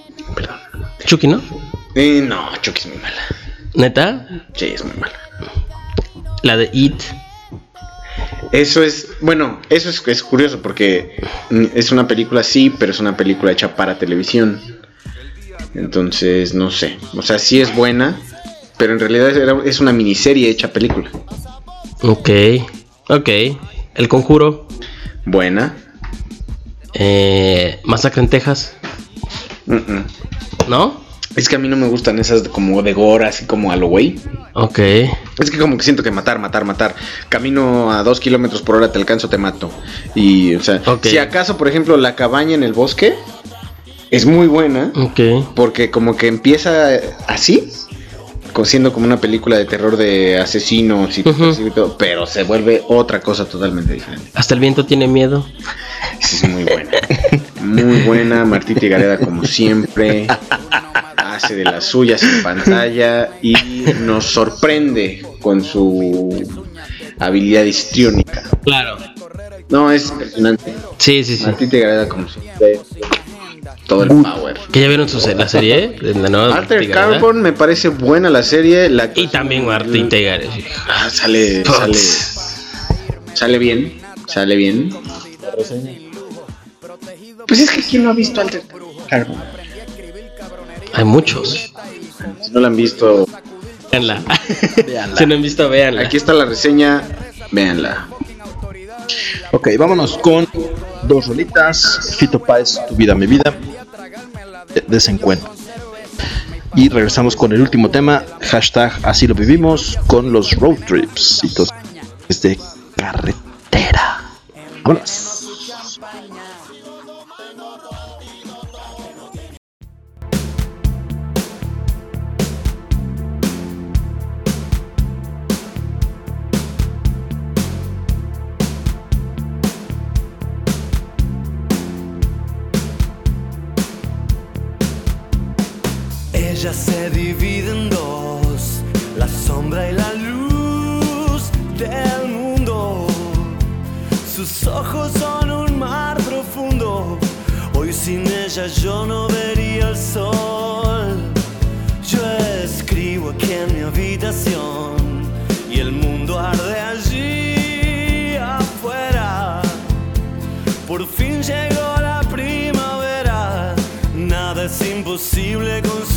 Chucky, ¿no? Eh, no, Chucky es muy mala. ¿Neta? Sí, es muy mala. La de It. Eso es, bueno, eso es, es curioso porque es una película sí, pero es una película hecha para televisión. Entonces, no sé. O sea, sí es buena, pero en realidad era- es una miniserie hecha película. Ok. Ok. El conjuro. Buena. Eh, Masacre en Texas. ¿No? Es que a mí no me gustan esas como de gore, así como a lo güey. Ok. Es que como que siento que matar, matar, matar. Camino a dos kilómetros por hora, te alcanzo, te mato. Y, o sea, si acaso, por ejemplo, la cabaña en el bosque es muy buena. Ok. Porque como que empieza así, siendo como una película de terror de asesinos y, y todo, pero se vuelve otra cosa totalmente diferente. Hasta el viento tiene miedo. Esa es muy buena. Muy buena, Martita Gareda como siempre. Hace de las suyas en pantalla y nos sorprende con su habilidad histriónica. Claro. No, es impresionante. Sí, sí, sí. Martita Gareda como siempre. Todo el power. ¿Que ya vieron su la serie? La nueva Gareda? Carbon me parece buena la serie. La Y también Martita Gareda. Ah, sale, sale, sale bien, sale bien. Pues es que quién no ha visto Alter Carbon. Hay muchos. Si no la han visto, Véanla. si no han visto, véanla. aquí está la reseña, véanla. Ok, vámonos con dos rolitas. Fito Páez, Tu vida, mi vida. De- Desencuentro. Y regresamos con el último tema. Hashtag así lo vivimos con los road trips. Entonces, desde carretera. Vámonos. Ella se divide en dos, la sombra y la luz del mundo. Sus ojos son un mar profundo, hoy sin ella yo no vería el sol. Yo escribo aquí en mi habitación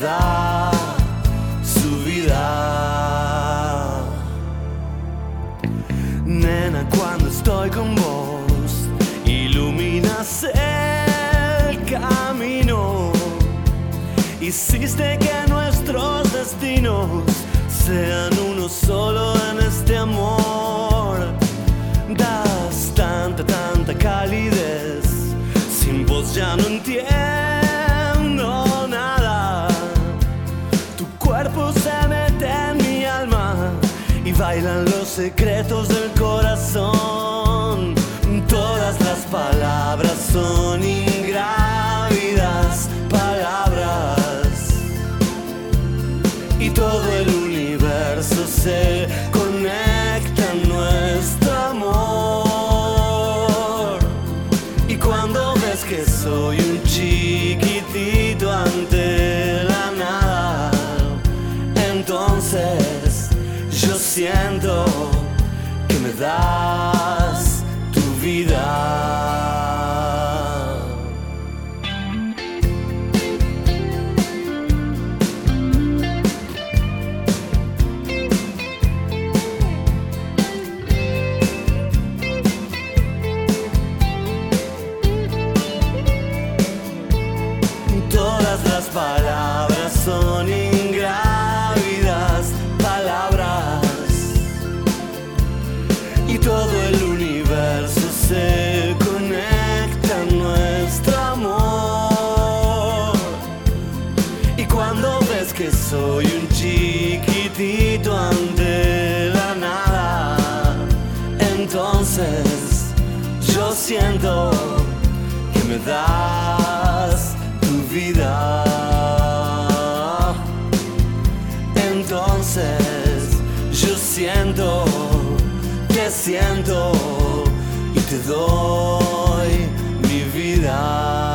da su vida. Nena, cuando estoy con vos, iluminas el camino. Hiciste que nuestros destinos sean uno solo en este amor. Das tanta, tanta calidez. Sin vos ya no entiendo secretos del corazón. Todas las palabras son ingrávidas palabras y todo el universo se que das tu vida. Entonces yo siento, te siento y te doy mi vida.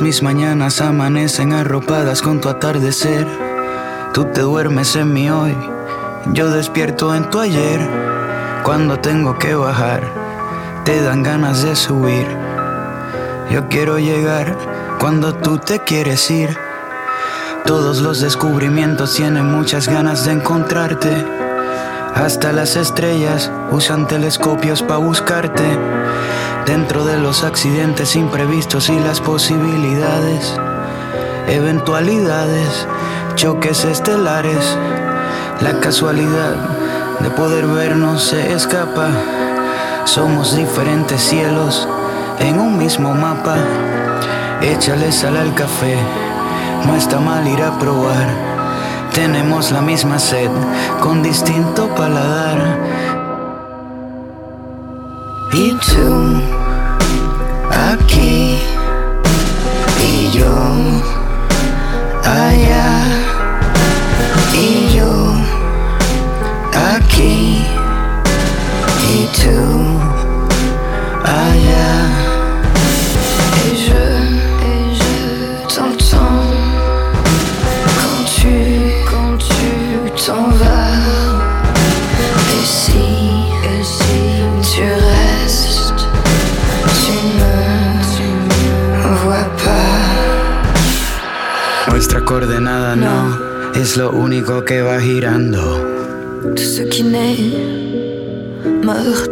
Mis mañanas amanecen arropadas con tu atardecer. Tú te duermes en mi hoy, yo despierto en tu ayer. Cuando tengo que bajar, te dan ganas de subir. Yo quiero llegar cuando tú te quieres ir. Todos los descubrimientos tienen muchas ganas de encontrarte. Hasta las estrellas usan telescopios para buscarte. Dentro de los accidentes imprevistos y las posibilidades, eventualidades, choques estelares, la casualidad de poder vernos se escapa. Somos diferentes cielos en un mismo mapa. Échale sal al café, no está mal ir a probar. Tenemos la misma sed con distinto paladar. Y tú, aquí,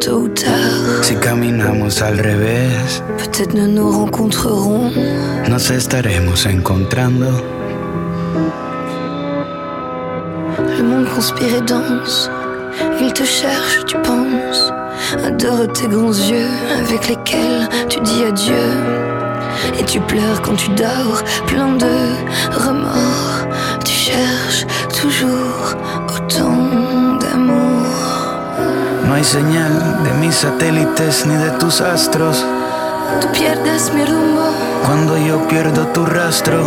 tôt ou tard. Si caminamos al revés, Peut-être nous nous rencontrerons. nos estaremos encontrando. Le monde conspire et danse. Il te cherche, tu penses. Adore tes grands yeux avec lesquels tu dis adieu. Et tu pleures quand tu dors, plein de remords. Tu cherches toujours autant. No hay señal de mis satélites ni de tus astros. Tú pierdes mi rumbo. Cuando yo pierdo tu rastro,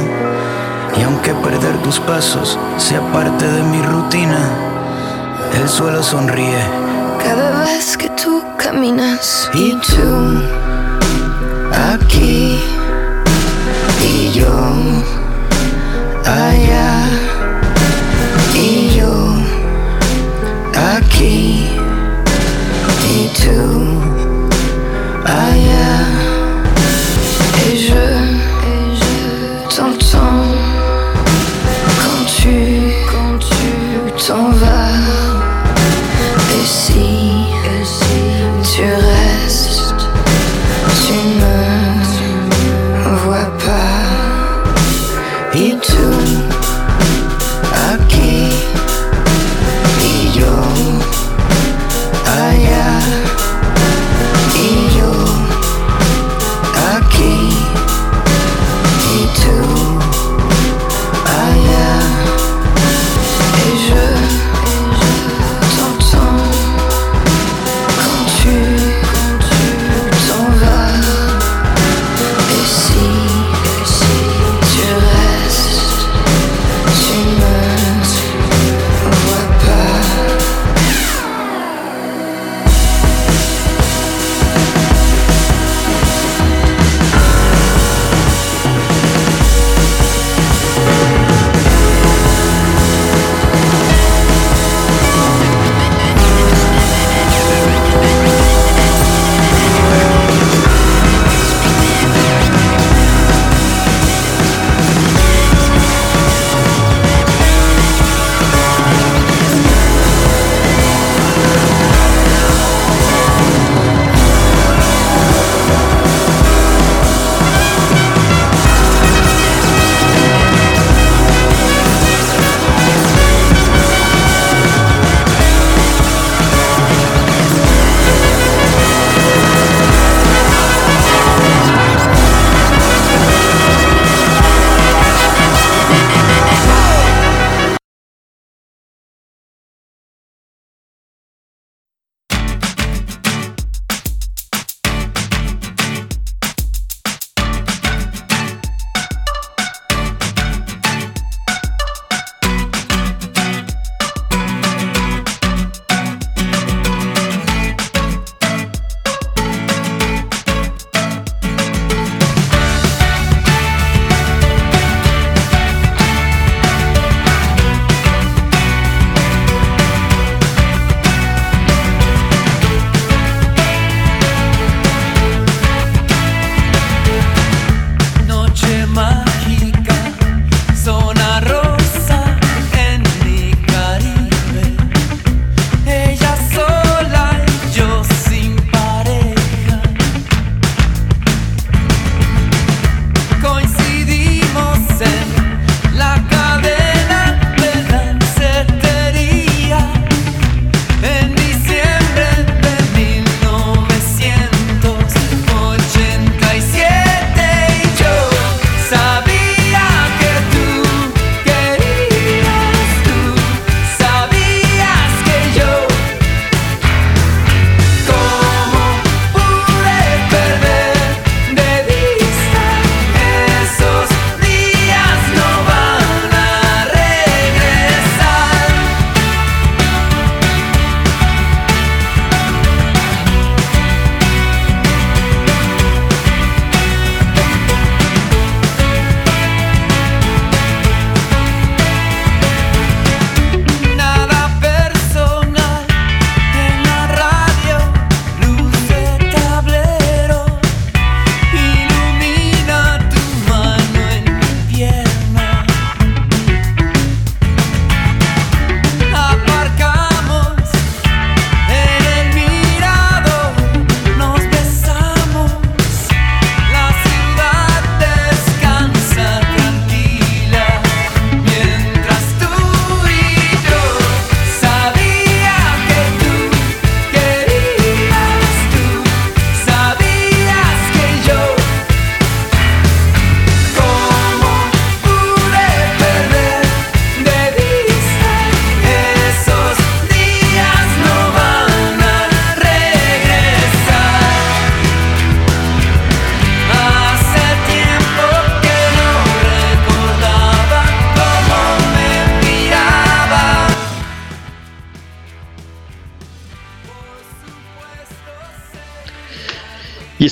y aunque perder tus pasos sea parte de mi rutina, el suelo sonríe. Cada vez que tú caminas. Y tú, aquí, y yo, allá, y yo, aquí, y tú, allá. Et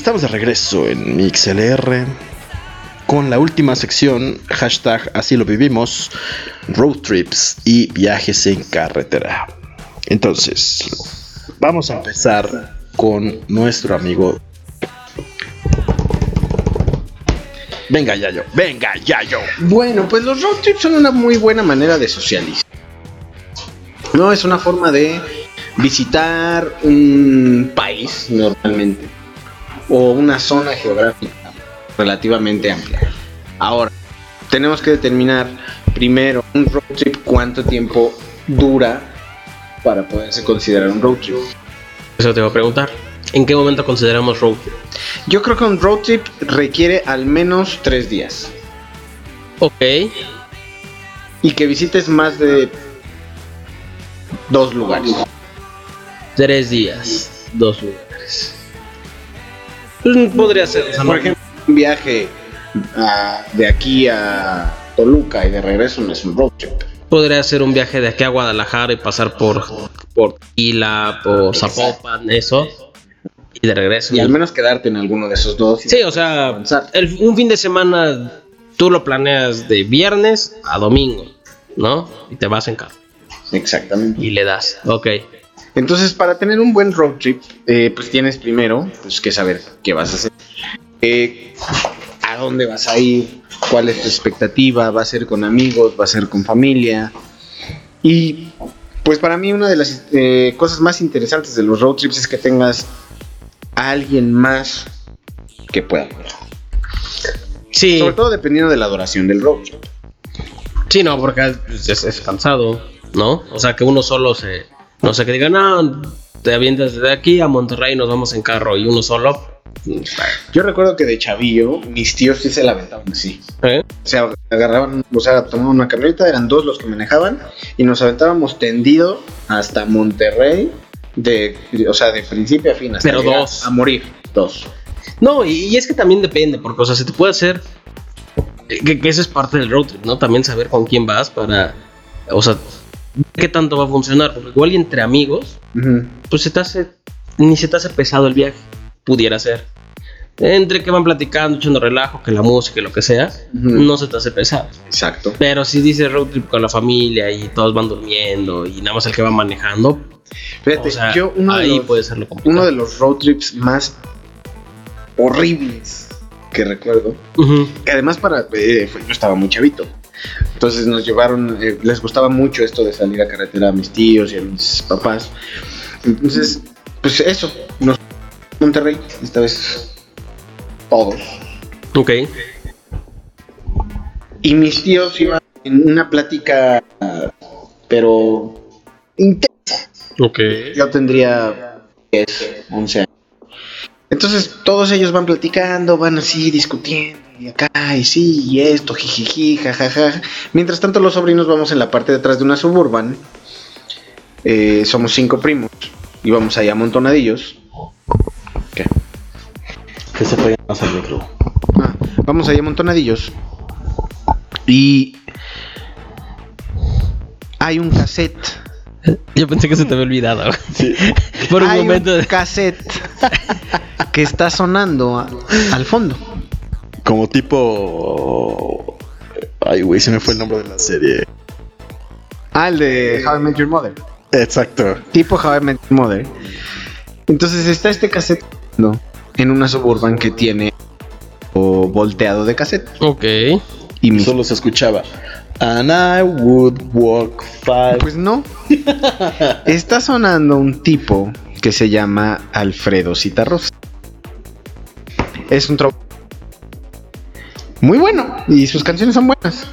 estamos de regreso en MixLR con la última sección, hashtag así lo vivimos, road trips y viajes en carretera. Entonces, vamos a empezar con nuestro amigo. Venga, Yayo, venga, Yayo. Bueno, pues los road trips son una muy buena manera de socializar. No, es una forma de visitar un país normalmente o una zona geográfica relativamente amplia. Ahora, tenemos que determinar primero un road trip cuánto tiempo dura para poderse considerar un road trip. Eso te voy a preguntar. ¿En qué momento consideramos road trip? Yo creo que un road trip requiere al menos tres días. Ok. Y que visites más de dos lugares. Tres días, dos lugares. Podría ser. o sea, Por no- ejemplo, un viaje ah, de aquí a Toluca y de regreso no es un road trip. Podría ser un viaje de aquí a Guadalajara y pasar por por Tila, por Zapopan, eso. Y de regreso. Y al menos quedarte en alguno de esos dos. Sí, o sea, el- un fin de semana tú lo planeas de viernes a domingo, ¿no? Y te vas en carro. Exactamente. Y le das. Ok. Entonces, para tener un buen road trip, eh, pues tienes primero pues, que saber qué vas a hacer. Eh, a dónde vas a ir, cuál es tu expectativa, va a ser con amigos, va a ser con familia. Y pues para mí una de las eh, cosas más interesantes de los road trips es que tengas a alguien más que pueda. Sí. Sobre todo dependiendo de la duración del road trip. Sí, no, porque es, es cansado, ¿no? O sea, que uno solo se. No sé, que diga, no, te avientas de aquí a Monterrey y nos vamos en carro y uno solo. Yo recuerdo que de chavillo, mis tíos sí se la aventaban así. ¿Eh? O sea, agarraban, o sea, tomaban una camioneta, eran dos los que manejaban, y nos aventábamos tendido hasta Monterrey, de, o sea, de principio a fin, hasta Pero dos. A morir, dos. No, y, y es que también depende, porque, o sea, se te puede hacer. Que, que eso es parte del road trip, ¿no? También saber con quién vas para. O sea, qué tanto va a funcionar. Porque igual y entre amigos, pues se te hace. Ni se te hace pesado el viaje. Pudiera ser. Entre que van platicando, echando relajo, que la música, lo que sea, no se te hace pesado. Exacto. Pero si dices road trip con la familia y todos van durmiendo y nada más el que va manejando, Fíjate, o sea, yo uno de ahí los- puede ser lo. Uno de los road trips más horribles que recuerdo, que además para eh, yo estaba muy chavito. Entonces nos llevaron, eh, les gustaba mucho esto de salir a carretera a mis tíos y a mis papás. Entonces, pues eso, nos Monterrey, esta vez todos. Ok. Y mis tíos iban en una plática, pero intensa. Ok. Yo tendría 10, 11 años. Entonces todos ellos van platicando, van así discutiendo, y acá, y sí, y esto, jijiji, jajaja. Mientras tanto los sobrinos vamos en la parte de atrás de una suburban. Eh, somos cinco primos y vamos ahí amontonadillos. ¿Qué? Que se pegue más al micro. Ah, vamos ahí amontonadillos. Y hay un cassette. Yo pensé que se te había olvidado. Por un Hay momento. un cassette que está sonando a- al fondo. Como tipo. Ay, güey, se me fue el nombre de la serie. Ah, el de How I Met Your Mother. Exacto. Tipo How I Met Your Mother. Entonces está este cassette no, en una suburban que tiene o volteado de cassette. Ok. Y mis- solo se escuchaba. And I would walk five. Pues no. Está sonando un tipo que se llama Alfredo Citarros. Es un tro... Muy bueno. Y sus canciones son buenas.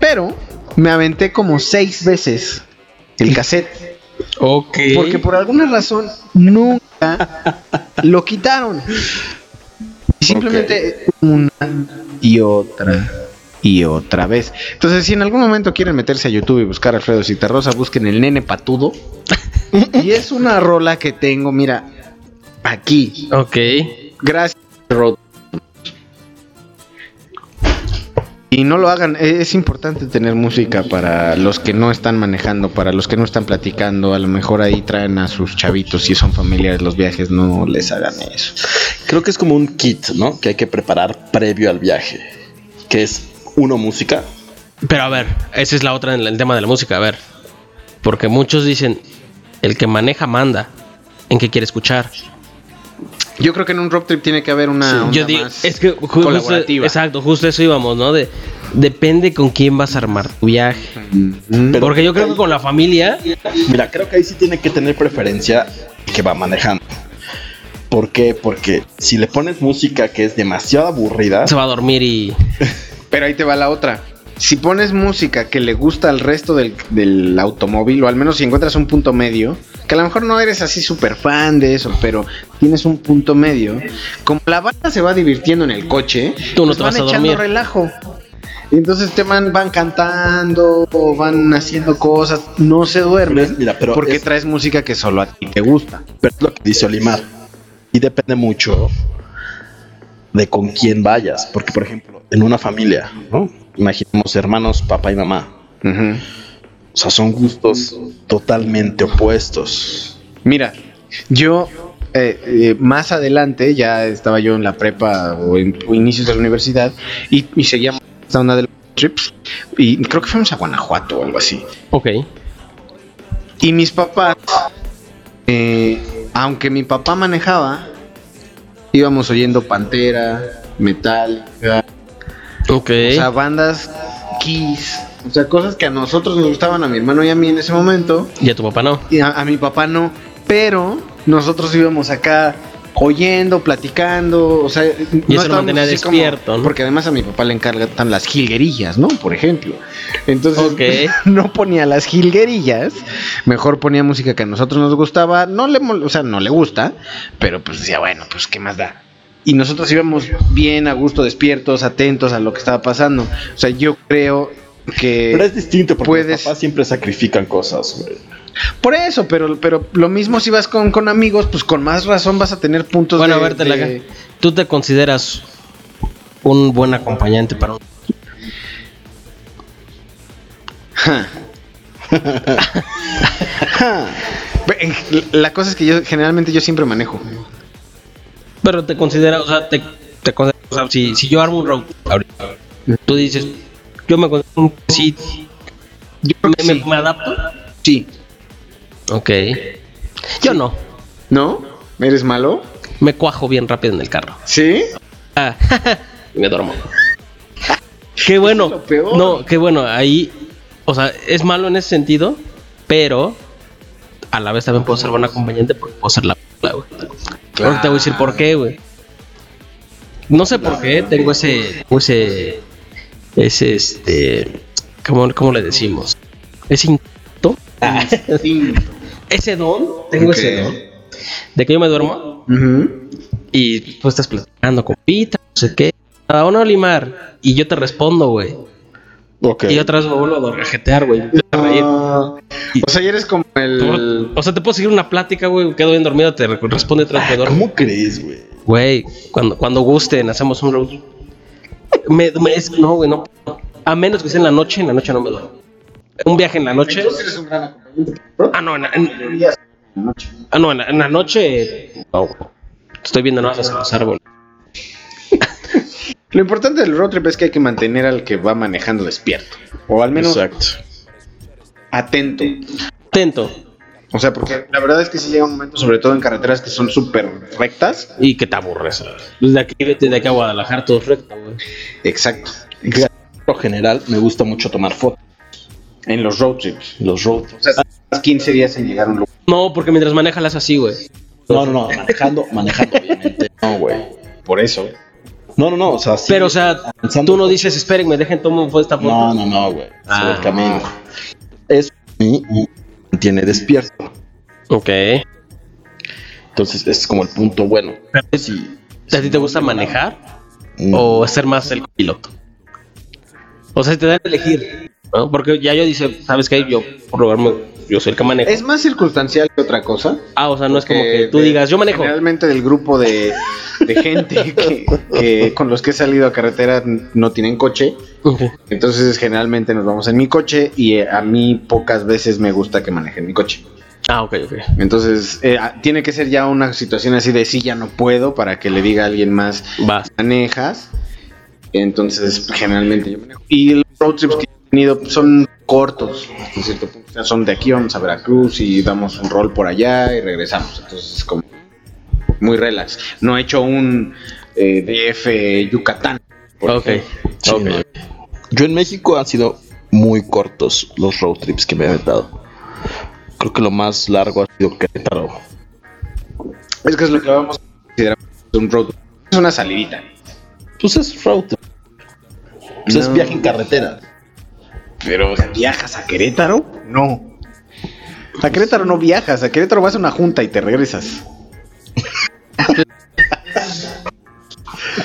Pero me aventé como seis veces el cassette. Ok. Porque por alguna razón nunca lo quitaron. Y simplemente una y otra y otra vez. Entonces, si en algún momento quieren meterse a YouTube y buscar a Alfredo Citarrosa, busquen el nene patudo. y es una rola que tengo, mira, aquí. Ok. Gracias, Rod. Y no lo hagan, e- es importante tener música para los que no están manejando, para los que no están platicando, a lo mejor ahí traen a sus chavitos, si son familiares los viajes, no les hagan eso. Creo que es como un kit, ¿no? Que hay que preparar previo al viaje. Que es uno música. Pero a ver, esa es la otra en el tema de la música, a ver. Porque muchos dicen, el que maneja manda. ¿En qué quiere escuchar? Yo creo que en un road trip tiene que haber una onda Yo digo, más es que ju- justo, colaborativa. exacto, justo eso íbamos, ¿no? De depende con quién vas a armar tu viaje. Porque yo creo que con la familia, Mira, creo que ahí sí tiene que tener preferencia el que va manejando. ¿Por qué? Porque si le pones música que es demasiado aburrida, se va a dormir y. Pero ahí te va la otra. Si pones música que le gusta al resto del, del automóvil, o al menos si encuentras un punto medio, que a lo mejor no eres así súper fan de eso, pero tienes un punto medio, como la banda se va divirtiendo en el coche, Tú no pues te vas van a echando dormir. relajo. Y entonces te van, van cantando, o van haciendo cosas, no se duermen, mira, pero porque es- traes música que solo a ti te gusta. pero es lo que dice Olimar. Y depende mucho de con quién vayas. Porque, por ejemplo, en una familia, ¿no? Imaginemos hermanos, papá y mamá. O sea, son gustos totalmente opuestos. Mira, yo eh, eh, más adelante ya estaba yo en la prepa o en o inicios de la universidad y, y seguíamos esta onda de los trips y creo que fuimos a Guanajuato o algo así. Ok. Y mis papás, eh, aunque mi papá manejaba, íbamos oyendo Pantera, Metal, Ok. o sea, bandas Kiss, o sea, cosas que a nosotros nos gustaban, a mi hermano y a mí en ese momento. Y a tu papá no. Y a, a mi papá no, pero nosotros íbamos acá oyendo, platicando, o sea, Y no eso mantenía como- despierto, ¿no? porque además a mi papá le encargan las jilguerillas, ¿no? Por ejemplo. Entonces no ponía las jilguerillas, mejor ponía música que a nosotros nos gustaba, no le, o sea, no le gusta, pero pues decía, bueno, pues qué más da. Y nosotros íbamos bien a gusto, despiertos, atentos a lo que estaba pasando. O sea, yo creo que Pero es distinto porque puedes- los papás siempre sacrifican cosas, güey. Por eso, pero, pero lo mismo si vas con, con amigos, pues con más razón vas a tener puntos Bueno, de, a ver, de- ¿Tú te consideras un buen acompañante para un. La cosa es que yo generalmente yo siempre manejo. Pero te consideras, o sea, te, te consideras, o sea, si, si yo armo un road ahorita, tú dices, yo me considero un sí, me, me- me adapto. Sí. Ok. Yo no. ¿No? ¿Eres malo? Me cuajo bien rápido en el carro. ¿Sí? Ah, y me duermo. Qué bueno. No, qué bueno. Ahí, o sea, es malo en ese sentido, pero a la vez también puedo ser buen acompañante porque puedo ser la la, güey. Ahorita te voy a decir por qué, güey. No sé por qué tengo ese, ese, ese, este, ¿cómo, cómo le decimos? Ese instinto. Ese don, tengo ese don. De que yo me duermo y tú estás platicando con Pita, no sé qué. A uno limar. Y yo te respondo, güey. Y otra vez me vuelvo a rejetear, güey. Empiezo a reír. O sea, ya eres como el. O sea, te puedo seguir una plática, güey. Quedo bien dormido, te re- responde otra vez. me duermo. ¿Cómo crees, güey? Güey, cuando, cuando gusten, hacemos un road. Me, me- es- no, güey, no. A menos que sea en la noche, en la noche no me duermo. Un viaje en la noche. eres un gran acompañante. Ah, no, en la, en- ah, no, en la, en la noche. No. Estoy viendo nada más los árboles. Lo importante del road trip es que hay que mantener al que va manejando despierto. O al menos Exacto. atento. Atento. O sea, porque la verdad es que si llega un momento, sobre todo en carreteras que son súper rectas. Y que te aburres. Desde aquí, vete de aquí a Guadalajara, todo es recto, güey. Exacto. Por lo general, me gusta mucho tomar fotos. En los road trips. Los road O sea, tardas 15 días en llegar a un lugar. No, porque mientras manejas las así, güey. No, no, no, manejando, manejando, obviamente. No, güey. Por eso. No, no, no, o sea, sí, Pero, o sea, tú no dices, espérenme, dejen tomo esta foto. No, no, no, güey. Ah. Sobre el camino. Eso a mí me mantiene despierto. Ok. Entonces, es como el punto bueno. Sí. ¿A ti te gusta manejar o ser más el piloto? O sea, si te dan a elegir, ¿no? Porque ya yo dice, ¿sabes qué? Yo, por probarme, yo soy el que manejo. Es más circunstancial que otra cosa. Ah, o sea, no es como que tú de- digas, yo manejo. Generalmente del grupo de, de gente que, que con los que he salido a carretera no tienen coche. Entonces generalmente nos vamos en mi coche y eh, a mí pocas veces me gusta que manejen mi coche. Ah, ok, ok. Entonces eh, tiene que ser ya una situación así de sí, ya no puedo para que le diga a alguien más, manejas. Entonces generalmente yo manejo. Y los road trips que tenido son cortos, hasta cierto punto. O sea, son de aquí, vamos a Veracruz y damos un rol por allá y regresamos. Entonces es como muy relax. No he hecho un eh, DF Yucatán. por Ok. Sí. Yo en México han sido muy cortos los road trips que me he aventado. Creo que lo más largo ha sido Querétaro. Es que es lo que vamos a considerar un road trip. Es una salidita. Pues es road trip. Pues es viaje en carretera. Pero viajas a Querétaro? No. A Querétaro no viajas, a Querétaro vas a una junta y te regresas.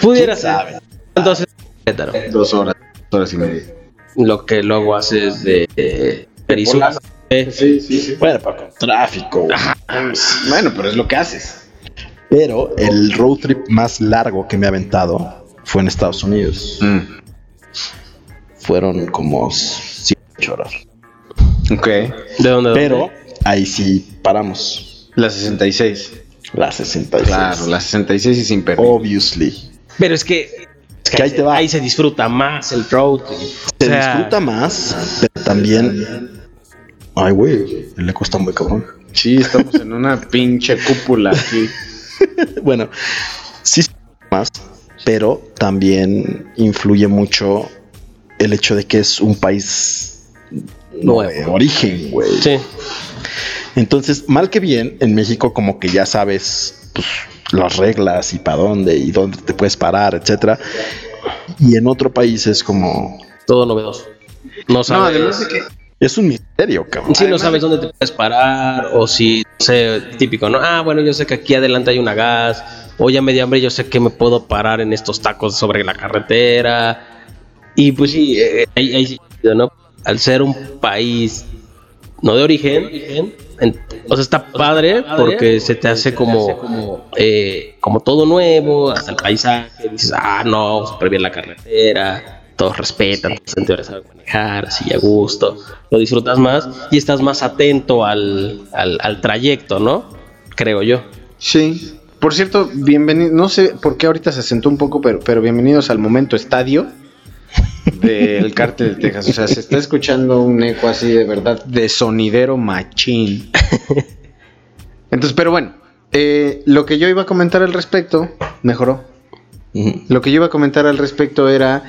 Pudiera ser. Entonces, Querétaro. Dos horas, dos horas y media. Lo que luego haces de eh, Perisur. Sí, sí, sí. Bueno, para con tráfico. Bueno, pero es lo que haces. Pero el road trip más largo que me he aventado fue en Estados Unidos. Mm. Fueron como 7 horas. Ok. ¿De dónde? Pero ahí sí paramos. La 66. La 66. Claro, la 66 y sin perder. Obviously. Pero es que, es que Que ahí te va. ahí se disfruta más el road. Se O sea, disfruta más, pero también. Ay, güey, le cuesta muy cabrón. Sí, estamos en una pinche cúpula aquí. bueno, sí se disfruta más, pero también influye mucho el hecho de que es un país Nuevo. de origen, güey. Sí. Entonces, mal que bien, en México como que ya sabes pues, las reglas y para dónde y dónde te puedes parar, etcétera. Y en otro país es como Todo novedoso. No sabes. además de que- es un misterio, cabrón. Si no sabes dónde te puedes parar, o si, no sé, típico, ¿no? Ah, bueno, yo sé que aquí adelante hay una gas, o ya me dio hambre, yo sé que me puedo parar en estos tacos sobre la carretera. Y pues sí, eh, ahí, ahí sí, ¿no? Al ser un país no de origen, en- o sea, está padre porque se te hace como, eh, como todo nuevo, hasta el paisaje, dices, ah, no, súper bien la carretera, todos respetan, en teoría saben manejar, así a gusto, lo disfrutas más y estás más atento al, al, al trayecto, ¿no? Creo yo. Sí. Por cierto, bienvenido. No sé por qué ahorita se sentó un poco, pero, pero bienvenidos al momento estadio del cártel de Texas. O sea, se está escuchando un eco así de verdad de sonidero machín. Entonces, pero bueno, eh, lo que yo iba a comentar al respecto mejoró. Lo que yo iba a comentar al respecto era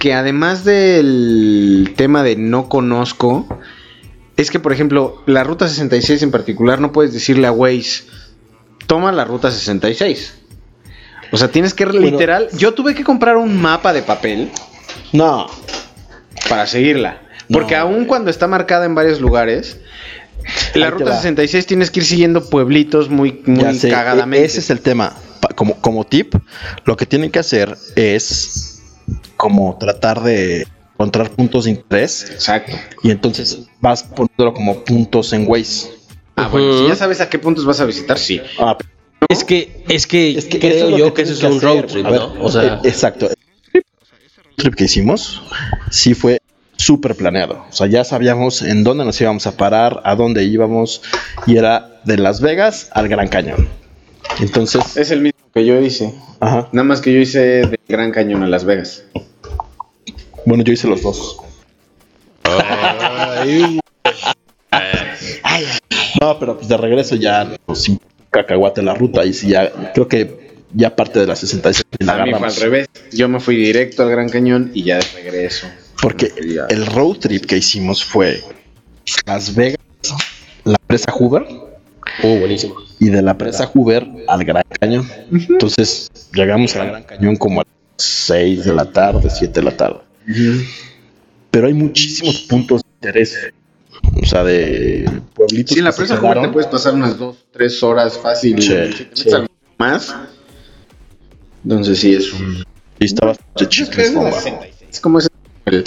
que además del tema de no conozco, es que por ejemplo, la ruta 66 en particular no puedes decirle a Waze, toma la ruta 66. O sea, tienes que literal, yo tuve que comprar un mapa de papel. No. Para seguirla. Porque aún cuando está marcada en varios lugares, la ruta va. 66 tienes que ir siguiendo pueblitos muy, muy sé, cagadamente. e- Ese es el tema. Como, como tip, lo que tienen que hacer es como tratar de encontrar puntos de interés. Exacto. Y entonces vas poniéndolo como puntos en Waze. Ah, bueno, si ya sabes a qué puntos vas a visitar, sí. Ah, Es que, es que, creo es lo yo que, eso es un hacer. road trip, ver, ¿no? O sea, eh, exacto. Trip que hicimos sí fue súper planeado. O sea, ya sabíamos en dónde nos íbamos a parar, a dónde íbamos, y era de Las Vegas al Gran Cañón. Entonces, Es el mismo que yo hice. ajá. Nada más que yo hice del Gran Cañón a Las Vegas. Bueno, yo hice los dos. No, pero pues de regreso ya sin cacahuate la ruta y sí ya creo que ya parte de la 66 la A mí fue al revés. Yo me fui directo al Gran Cañón y ya de regreso. Porque el road trip que hicimos fue Las Vegas, la presa Hoover. Uh, buenísimo. Y de la presa Hoover al Gran Cañón. Entonces llegamos al Gran Cañón como a las 6 de la tarde, 7 de la tarde. Pero hay muchísimos puntos de interés. O sea, de pueblitos. Sí, en la presa Hoover te puedes pasar unas dos, tres horas fácil. Sí. al más. Entonces sí es un... Y estaba chido. Es la 66. Es como, ese- el,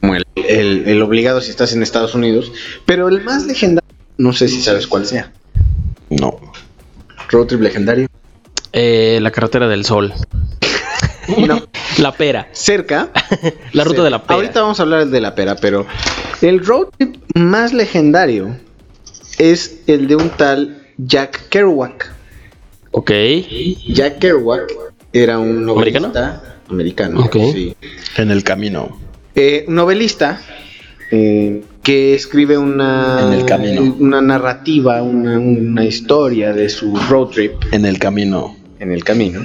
como el, el- el obligado si estás en Estados Unidos. Pero el más legendario, no sé si sabes cuál sea. No. Road trip legendario. eh, la carretera del sol. No. La pera. Cerca. La ruta de la pera. Ahorita vamos a hablar de la pera, pero el road trip más legendario es el de un tal Jack Kerouac. Ok. Jack Kerouac era un ¿Americano? novelista americano. Ok. sí. En el camino. Eh, novelista eh, que escribe una, En el camino. una narrativa, una, una historia de su road trip En el camino. en el camino.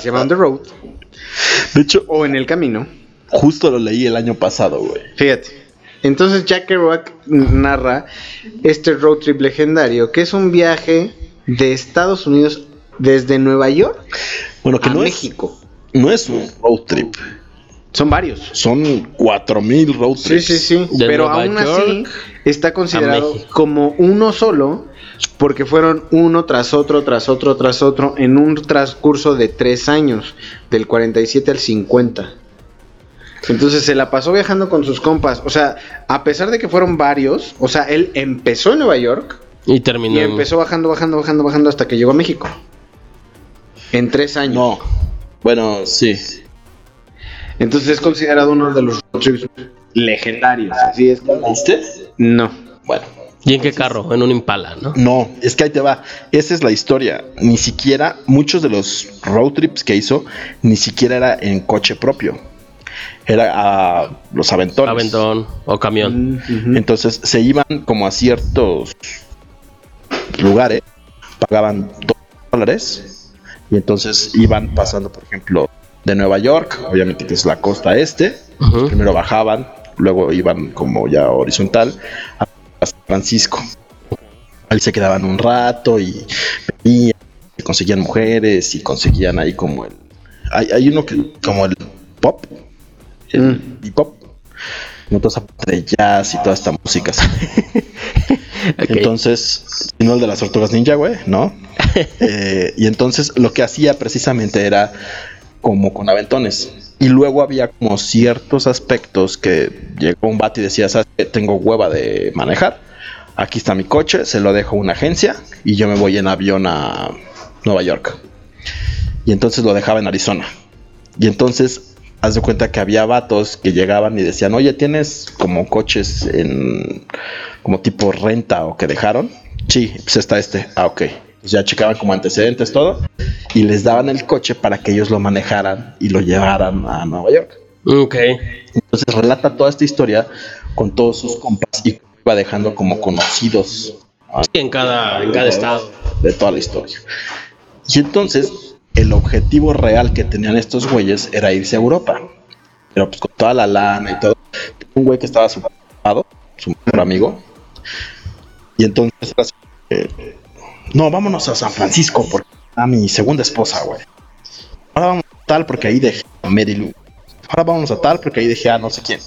Se llama On the Road. De hecho, O en el camino. justo lo leí el año pasado, güey. Fíjate. Entonces Jack Kerouac narra este road trip legendario, que es un viaje de Estados Unidos desde Nueva York Bueno, que a no México. es, no es un road trip. Son varios. Son 4000 road Sí, trips. sí, sí. De Pero Nueva aún así está considerado como uno solo porque fueron uno tras otro, tras otro, tras otro en un transcurso de tres años, del 47 al 50. Entonces se la pasó viajando con sus compas. O sea, a pesar de que fueron varios, o sea, él empezó en Nueva York Y terminó. y empezó bajando, bajando, bajando, bajando hasta que llegó a México. En tres años. No. Bueno, sí. Entonces es considerado uno de los road trips legendarios. Así es. ¿Viste? No. Bueno. ¿Y en qué carro? En un Impala, ¿no? No, es que ahí te va. Esa es la historia. Ni siquiera, muchos de los road trips que hizo, ni siquiera era en coche propio. Era a los aventones. Aventón o camión. Entonces se iban como a ciertos lugares, pagaban dos dólares y entonces iban pasando, por ejemplo, de Nueva York, obviamente que es la costa este, primero bajaban, luego iban como ya horizontal a San Francisco. Ahí se quedaban un rato y venían, y conseguían mujeres y conseguían ahí como el... Hay, hay uno que como el pop, el otros aparte de jazz y toda esta música. Entonces, no el de las tortugas ninja, güey, ¿no? Eh, y entonces lo que hacía precisamente era como con aventones. Y luego había como ciertos aspectos que llegó un vato y decía, ¿sabes qué? Tengo hueva de manejar. Aquí está mi coche, se lo dejo a una agencia y yo me voy en avión a Nueva York. Y entonces lo dejaba en Arizona. Y entonces, haz de cuenta que había vatos que llegaban y decían, oye, ¿tienes como coches en como tipo renta o que dejaron? Sí, pues está este. Ah, ok. Pues ya checaban como antecedentes todo y les daban el coche para que ellos lo manejaran y lo llevaran a Nueva York. Ok. Entonces relata toda esta historia con todos sus compas y iba dejando como conocidos Sí, en cada, en cada estado. de toda la historia. Y entonces, el objetivo real que tenían estos güeyes era irse a Europa. Pero pues con toda la lana y todo. Un güey que estaba ocupado, su mejor amigo. Y entonces era así, eh, no, vámonos a San Francisco porque a mi segunda esposa, güey. Ahora vamos a tal porque ahí dejé a Mary Lou. Ahora vamos a tal porque ahí dejé a no sé quién.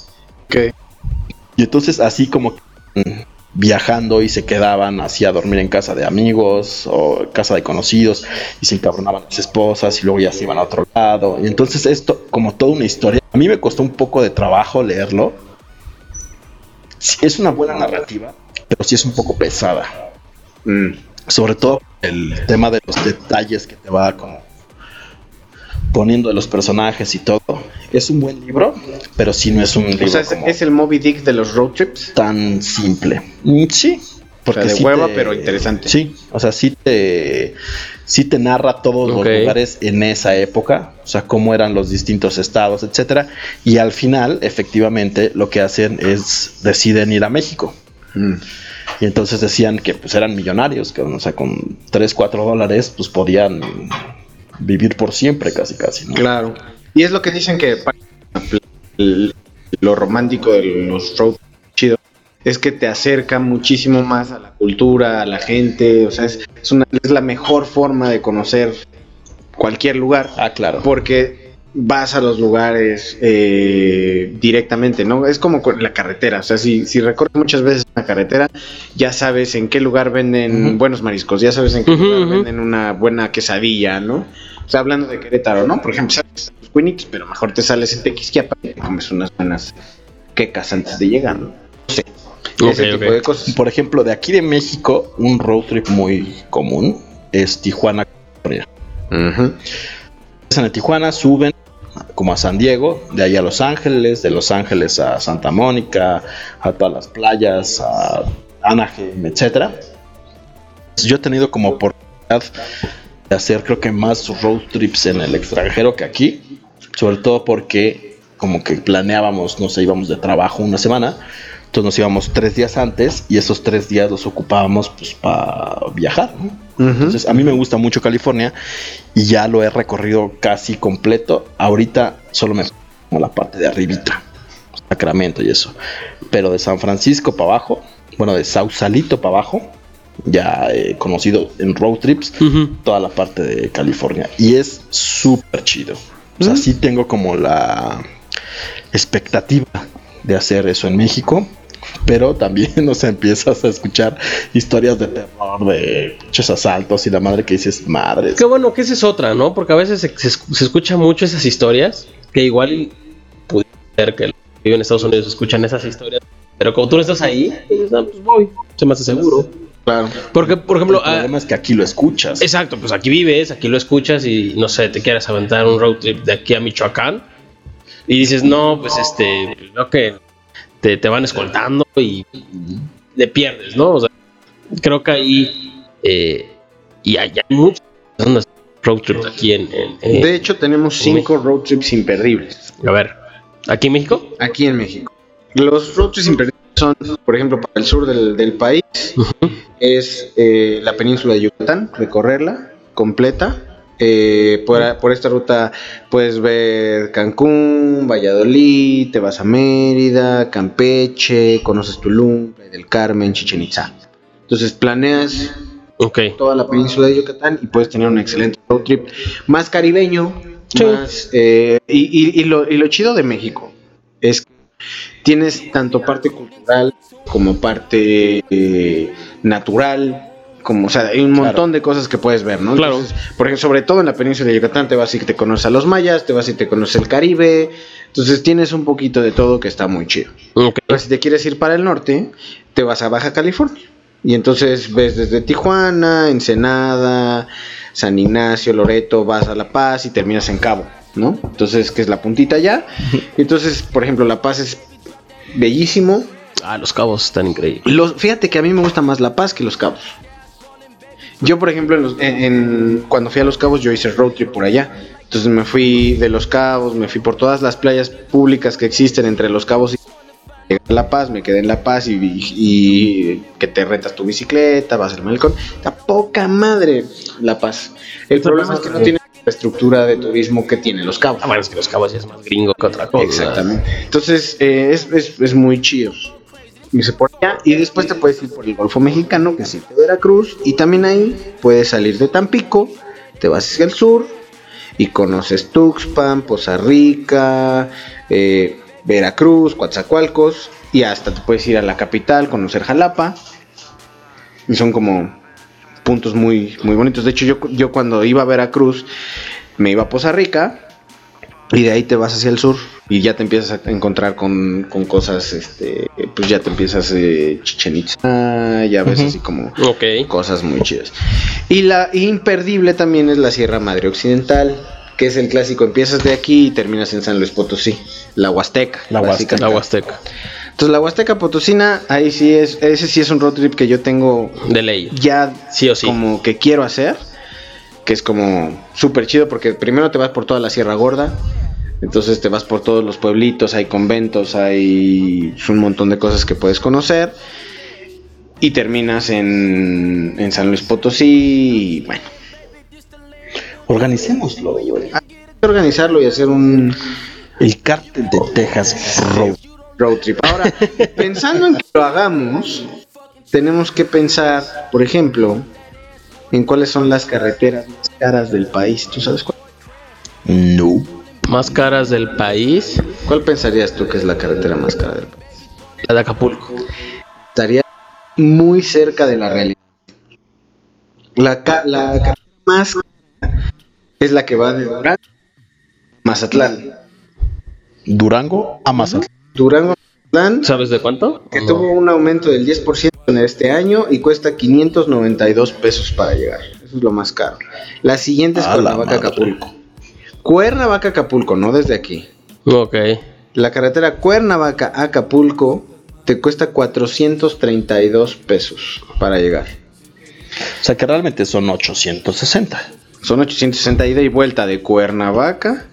Y entonces así como que, mm, viajando y se quedaban así a dormir en casa de amigos o casa de conocidos y se encabronaban las esposas y luego ya se iban a otro lado. Y entonces esto como toda una historia. A mí me costó un poco de trabajo leerlo. Sí, es una buena narrativa, pero sí es un poco pesada. Sobre todo el tema de los detalles que te va como poniendo de los personajes y todo. Es un buen libro, pero sí no es un libro O sea, es, como es el Moby Dick de los road trips. tan simple. Mm, Sí, porque O sea, de sí hueva, te- pero interesante. Sí, o sea, sí te, sí te narra todos los lugares en esa época, o sea, cómo eran los distintos estados, etcétera. Y al final, efectivamente, lo que hacen es deciden ir a México. Y entonces decían que pues eran millonarios, que o sea, con 3, 4 dólares, pues podían vivir por siempre, casi, casi, ¿no? Claro. Y es lo que dicen que lo romántico de los road chido es que te acerca muchísimo más a la cultura, a la gente, o sea, es, es una, es la mejor forma de conocer cualquier lugar. Ah, claro. Porque vas a los lugares eh, directamente, ¿no? Es como con la carretera, o sea, si, si recorres muchas veces una carretera, ya sabes en qué lugar venden buenos mariscos, ya sabes en qué lugar venden una buena quesadilla, ¿no? O sea, hablando de Querétaro, ¿no? Por ejemplo, sabes los cuinitos, pero mejor te sales en Tequisquiapa y te comes unas buenas quecas antes de llegar, ¿no? No sé. Ese tipo de cosas. Por ejemplo, de aquí de México, un road trip muy común es Tijuana, en Tijuana, suben como a San Diego, de ahí a Los Ángeles, de Los Ángeles a Santa Mónica, a todas las playas, a Anaheim, etcétera. Yo he tenido como oportunidad de hacer creo que más road trips en el extranjero que aquí, sobre todo porque como que planeábamos, no sé, íbamos de trabajo una semana, entonces nos íbamos tres días antes y esos tres días los ocupábamos pues para viajar. ¿no? Entonces a mí me gusta mucho California y ya lo he recorrido casi completo. Ahorita solo me como la parte de arribita, Sacramento y eso. Pero de San Francisco para abajo, bueno, de Sausalito para abajo, ya he conocido en road trips toda la parte de California y es súper chido. O sea, sí tengo como la expectativa de hacer eso en México. Pero también, o sea, empiezas a escuchar historias de terror, de pinches asaltos y la madre que dices, madre. Qué bueno que esa es otra, ¿no? Porque a veces se, se esc- se escucha mucho esas historias que igual pudiera ser que los que viven en Estados Unidos escuchan esas historias. Pero como tú no estás ahí, dices, "Ah, pues voy, se me hace seguro. Claro. Porque, por ejemplo, El problema es que aquí lo escuchas. Exacto, pues aquí vives, aquí lo escuchas y no sé, te quieres aventar un road trip de aquí a Michoacán y dices, no, pues este, creo que te, te van escoltando y le pierdes, ¿no? O sea, creo que ahí eh, y allá hay muchas zonas road trips aquí en, en- en- De hecho, tenemos cinco road trips imperdibles. A ver, ¿aquí en México? Aquí en México. Los road trips imperdibles son, por ejemplo, para el sur del, del país, es eh, la península de Yucatán, recorrerla completa. Eh, por, por esta ruta puedes ver Cancún, Valladolid, te vas a Mérida, Campeche, conoces Tulum, Playa del Carmen, Chichen Itza. Entonces planeas toda la península de Yucatán y puedes tener un excelente road trip más caribeño. Más, eh, y, y- y lo, y lo chido de México es que tienes tanto parte cultural como parte eh, natural. Como, o sea, hay un montón de cosas que puedes ver, ¿no? Claro. por ejemplo, sobre todo en la península de Yucatán te vas y te conoces a los mayas, te vas y te conoces el Caribe. Entonces tienes un poquito de todo que está muy chido. Ahora, si te quieres ir para el norte, te vas a Baja California. Y entonces ves desde Tijuana, Ensenada, San Ignacio, Loreto, vas a La Paz y terminas en Cabo, ¿no? Entonces, que es la puntita ya. Entonces, por ejemplo, La Paz es bellísimo. Ah, los cabos están increíbles. Los, fíjate que a mí me gusta más La Paz que Los Cabos. Yo, por ejemplo, en los- en- en- cuando fui a Los Cabos, yo hice road trip por allá. Entonces me fui de Los Cabos, me fui por todas las playas públicas que existen entre Los Cabos y La Paz, me quedé en La Paz y, y- y que te rentas tu bicicleta, vas al malecón. Está poca madre La Paz. El problema es que no tiene la estructura de turismo que tiene Los Cabos. Ah, bueno, es que Los Cabos ya es más gringo que otra cosa. Exactamente. Entonces, eh, es, es- es muy chido. Irse por allá y después te puedes ir por el Golfo Mexicano, que es irte a Veracruz. Y también ahí puedes salir de Tampico, te vas hacia el sur y conoces Tuxpan, Poza Rica, eh, Veracruz, Coatzacoalcos. Y hasta te puedes ir a la capital, conocer Jalapa. Y son como puntos muy, muy bonitos. De hecho, yo, yo cuando iba a Veracruz, me iba a Poza Rica. Y de ahí te vas hacia el sur y ya te empiezas a encontrar con, con cosas, este, pues ya te empiezas eh, Chichen Itza, ya ves así como cosas muy chidas. Y la imperdible también es la Sierra Madre Occidental, que es el clásico, empiezas de aquí y terminas en San Luis Potosí, la Huasteca. La Huasteca. La Huasteca. Entonces la Huasteca Potosina, ahí sí es, ese sí es un road trip que yo tengo de ley. Ya sí o sí. como que quiero hacer, que es como súper chido porque primero te vas por toda la Sierra Gorda, entonces te vas por todos los pueblitos, hay conventos, hay un montón de cosas que puedes conocer. Y terminas en, en San Luis Potosí y bueno. Organicémoslo. Hay que organizarlo y hacer un... El cártel de Texas Road. road trip. Ahora, pensando en que lo hagamos, tenemos que pensar, por ejemplo, en cuáles son las carreteras más caras del país. ¿Tú sabes cuál? No. Más caras del país. ¿Cuál pensarías tú que es la carretera más cara del país? La de Acapulco. Estaría muy cerca de la realidad. La, ca- la carretera más cara es la que va de Durango a Mazatlán. Durango a Mazatlán. Durango a Mazatlán. ¿Sabes de cuánto? Que tuvo un aumento del 10% en este año y cuesta 592 pesos para llegar. Eso es lo más caro. La siguiente es A la Cuernavaca, madre. Acapulco. Cuernavaca, Acapulco, no desde aquí. Ok. La carretera Cuernavaca, Acapulco, te cuesta 432 pesos para llegar. O sea que realmente son 860. Son 860 ida y vuelta de Cuernavaca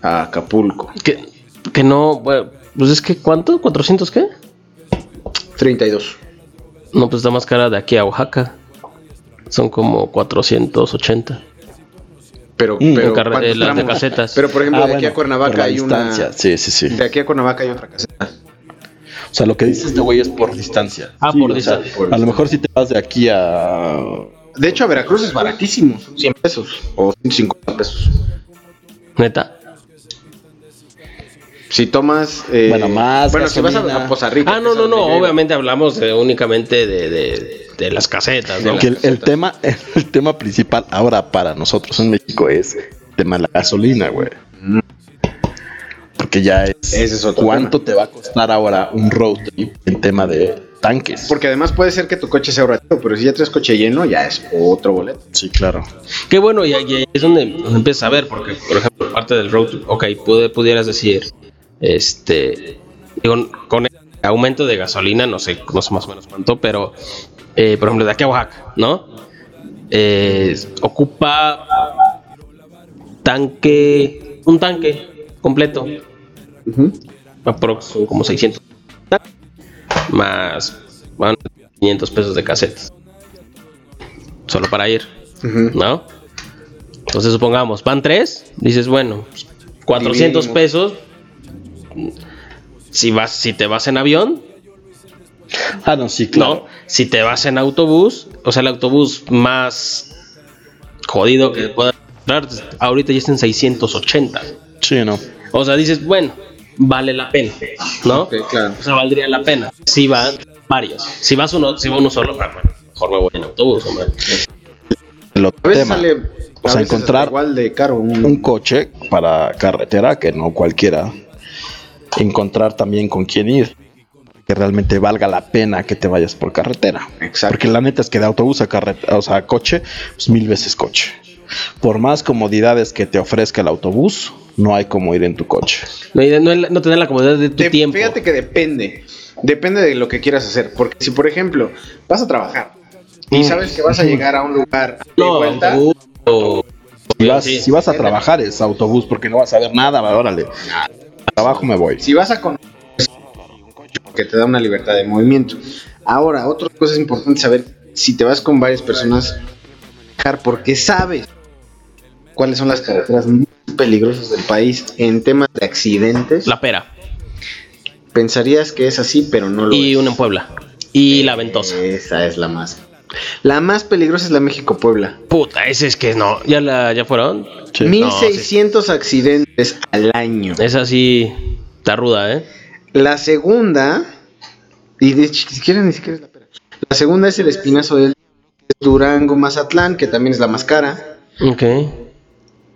a Acapulco. Que, que no, bueno, pues es que ¿cuánto? ¿400 qué? 32. No, pues está más cara de aquí a Oaxaca. Son como 480. Pero, Mm, pero con carre- ¿cuántos eh, las de casetas. Pero por ejemplo, Ah, de aquí a Cuernavaca hay una. Sí, sí, sí. De aquí a Cuernavaca hay otra caseta. O sea, lo que dice este güey es por distancia. Ah, Sí, por sea, distancia. a lo mejor si te vas de aquí a. De hecho, a Veracruz es baratísimo. son 100 pesos o 150 pesos. Neta. Si tomas. eh, Bueno, más Bueno, si vas a, a Poza Rica. Ah, no, no, no. Obviamente hablamos de- únicamente de, de, de las casetas, ¿no? Que el, el tema, el tema principal ahora para nosotros en México es el tema de la gasolina, güey. Porque ya es. Ese es otro ¿Cuánto te va a costar ahora un road trip en tema de tanques? Porque además puede ser que tu coche sea ahorrativo, pero si ya traes coche lleno, ya es otro boleto. Sí, claro. Qué bueno, y ahí es donde empiezas a ver, porque, por ejemplo, parte del road trip, ok, pude- pudieras decir, este, digo, con el aumento de gasolina, no sé, no sé más o menos cuánto, pero, eh, por ejemplo, de aquí a Oaxaca, ¿no? Eh, ocupa tanque, un tanque completo, aprox, son como 600, más, van 500 pesos de casetas, solo para ir. ¿no? Entonces supongamos, van tres, dices, bueno, 400 Dividimos. pesos. Si vas, si te vas en avión, Ah, no, sí, no. claro. Si te vas en autobús, o sea, el autobús más jodido que puedas comprar, ahorita ya está en 680. Sí, no. O sea, dices, bueno, vale la pena, ¿no? Claro. O sea, valdría la pena. Si van varios. Si vas uno, si va uno solo, ah, bueno, mejor me voy en autobús, hombre. Otro A veces tema. sale. O a veces encontrar igual de caro un, un coche para carretera, que no cualquiera. Encontrar también con quién ir. Que realmente valga la pena que te vayas por carretera. Exacto. Porque la neta es que de autobús a carretera, o sea, a coche, pues mil veces coche. Por más comodidades que te ofrezca el autobús, no hay como ir en tu coche. No, tener la comodidad de tu De- tiempo. Fíjate que depende. Depende de lo que quieras hacer. Porque si, por ejemplo, vas a trabajar y sabes que vas a llegar a un lugar de No, vuelta, autobús Si vas, Sí. si vas a trabajar es autobús porque no vas a ver nada, órale. A trabajo me voy. si vas a conocer porque te da una libertad de movimiento. Ahora, otra cosa es importante saber si te vas con varias personas, porque sabes cuáles son las carreteras más peligrosas del país en temas de accidentes. La pera. Pensarías que es así, pero no lo Y es. una en Puebla. Y la ventosa. Esa es la más. La más peligrosa es la México-Puebla. Puta, ese es que no. ¿Ya, la, ya fueron? Sí. 1600 accidentes al año. Esa sí está ruda, ¿eh? La segunda, y de hecho, ni siquiera ni siquiera es la pera. La segunda es el espinazo del Durango Mazatlán, que también es la más cara. Ok.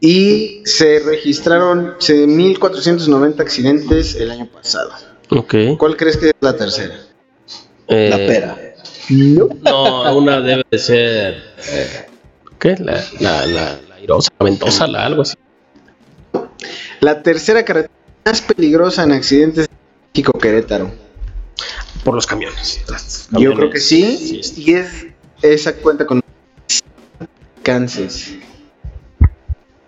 Y se registraron se- 1490 accidentes el año pasado. Ok. ¿Cuál crees que es la tercera? Eh, La pera. No, una debe de ser. eh, ¿Qué? La, la, la, la airosa, la ventosa, la algo así. La tercera carretera más peligrosa en accidentes es México Querétaro. Por los camiones. Yo creo que sí. sí. Y es esa cuenta con alcances.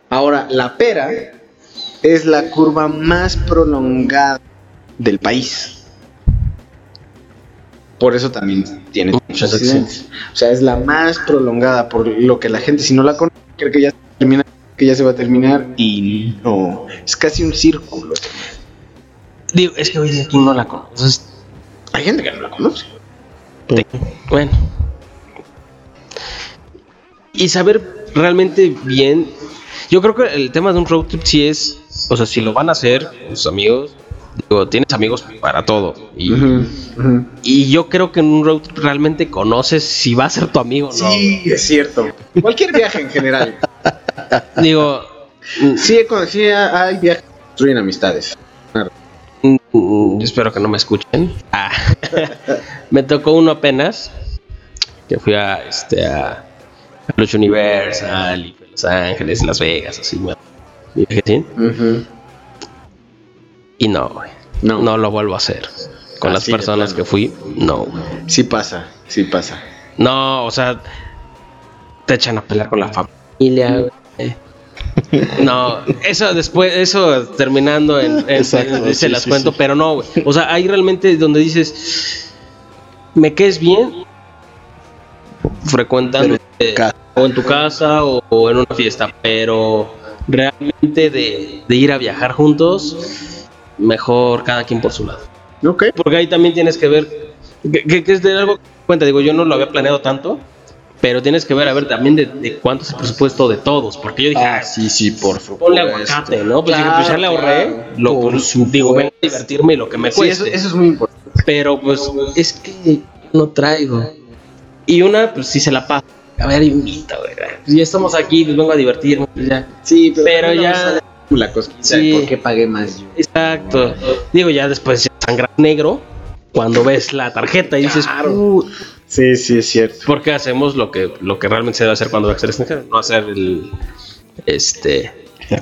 Ahora, la pera es la curva más prolongada del país. Por eso también tiene muchos accidentes. O sea, es la más prolongada, por lo que la gente, si no la conoce, cree que ya se termina, que ya se va a terminar. Y no, es casi un círculo. Digo, es que hoy día tú no la conoces. Hay gente que no la conoce. Bueno. Y saber realmente bien. Yo creo que el tema de un road trip sí es. O sea, si lo van a hacer, tus amigos. Digo, tienes amigos para todo. Y, y yo creo que en un road trip realmente conoces si va a ser tu amigo o no. Sí, es cierto. Cualquier viaje en general. Digo, Sí, he conocido, hay viajes que construyen amistades. Mm, Yo espero que no me escuchen. Ah. me tocó uno apenas. Que fui a este a, Lucha Universal y Los Ángeles, Las Vegas, así. me- mi viajetín. Y no, güey. No. lo vuelvo a hacer. Con las Así personas que fui, no. Sí pasa, sí pasa. No, o sea, te echan a pelear con la familia, güey. No, eso después, eso terminando en, en- Exacto, en- se sí, las sí, cuento, sí. pero no, güey. O sea, hay realmente donde dices, me quedes bien frecuentando o en tu casa o, o en una fiesta, pero realmente de, de ir a viajar juntos, mejor cada quien por su lado. Ok. Porque ahí también tienes que ver, que, que- que es de algo que cuenta, digo, yo no lo había planeado tanto, pero tienes que ver, a ver, también de, de cuánto es el presupuesto de todos, porque yo dije, ah, sí, sí, por supuesto. ponle aguacate, ¿no? Pues dije, pues ya le ahorré, lo, pues, digo, ven a divertirme y lo que me Sí, cueste. eso, eso es muy importante. Pero pues es que no traigo. Y una, pues sí se la pasa. A ver, invita, güey. Pues, ya estamos aquí, pues vengo a divertirme. pues, ya. Sí, pero, no ya. La cosquilla, Sí. ¿por qué pagué más yo? Exacto. Digo, ya después ya sangra negro cuando ves la tarjeta y dices, "Uh". Sí, sí, es cierto. porque hacemos lo que, lo que realmente se debe hacer cuando vas a ser extranjero, no hacer el. Este.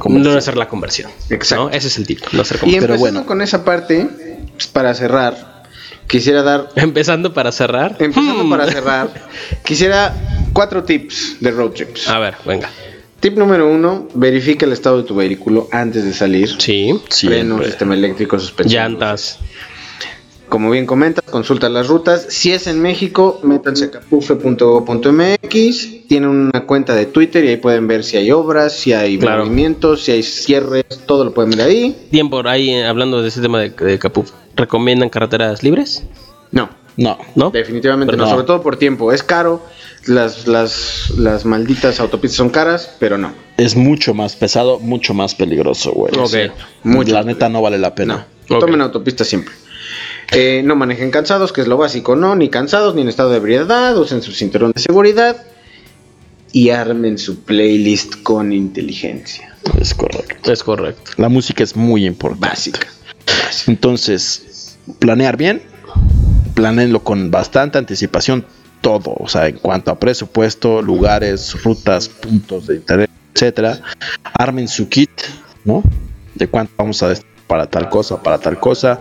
No hacer la conversión. Exacto. ¿no? Ese es el tip, no hacer Y conversión. empezando con esa parte, pues, para cerrar, quisiera dar. Empezando para cerrar. Empezando Hmm. para cerrar, quisiera cuatro tips de road trips. A ver, venga. Tip número uno, verifica el estado de tu vehículo antes de salir. Sí, Freno, siempre. sistema eléctrico, suspensión. Llantas. Como bien comentas, consulta las rutas. Si es en México, métanse a capufe.go.mx. Tienen una cuenta de Twitter y ahí pueden ver si hay obras, si hay Claro. movimientos, si hay cierres, todo lo pueden ver ahí. Tiempo ahí, eh, hablando de ese tema de, de Capuf, ¿recomiendan carreteras libres? No, No. ¿No? definitivamente Pero no, no. sobre todo por tiempo. Es caro, las, las, las malditas autopistas son caras, pero no. Es mucho más pesado, mucho más peligroso, güey. Ok. Sí. La neta no vale la pena. Ok. Tomen autopista siempre. Eh, no manejen cansados, que es lo básico, no, ni cansados, ni en estado de ebriedad, usen su cinturón de seguridad y armen su playlist con inteligencia. Es correcto. Es correcto. La música es muy importante. Básica. Entonces, planear bien, planeenlo con bastante anticipación todo, o sea, en cuanto a presupuesto, lugares, rutas, puntos de interés, etcétera. Armen su kit, ¿no? De cuánto vamos a destinar para tal cosa, para tal cosa,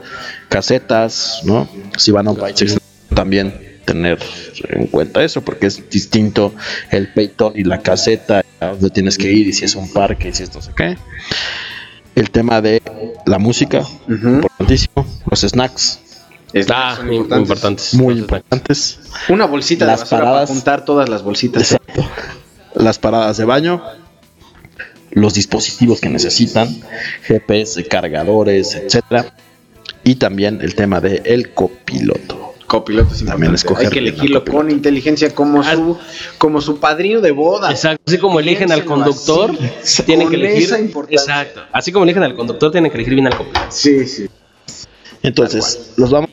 casetas, ¿no? Si van a un país también tener en cuenta eso, porque es distinto el peitón y la caseta, a dónde tienes que ir, y si es un parque, y si es no sé qué. El tema de la música, importantísimo. Los snacks, Ah, im- importantes. importantes. muy importantes. Una bolsita Las de basura paradas- para juntar todas las bolsitas. Exacto. Las paradas de baño, los dispositivos que necesitan, GPS, cargadores, etcétera. Y también el tema de el copiloto. Copiloto es También escoger Hay que elegirlo copiloto. con inteligencia como su, como su padrino de boda. Exacto. Así como eligen al conductor, así, tienen que elegir. Exacto. Así como eligen al conductor, tienen que elegir bien al conductor. Sí, sí. Entonces, los vamos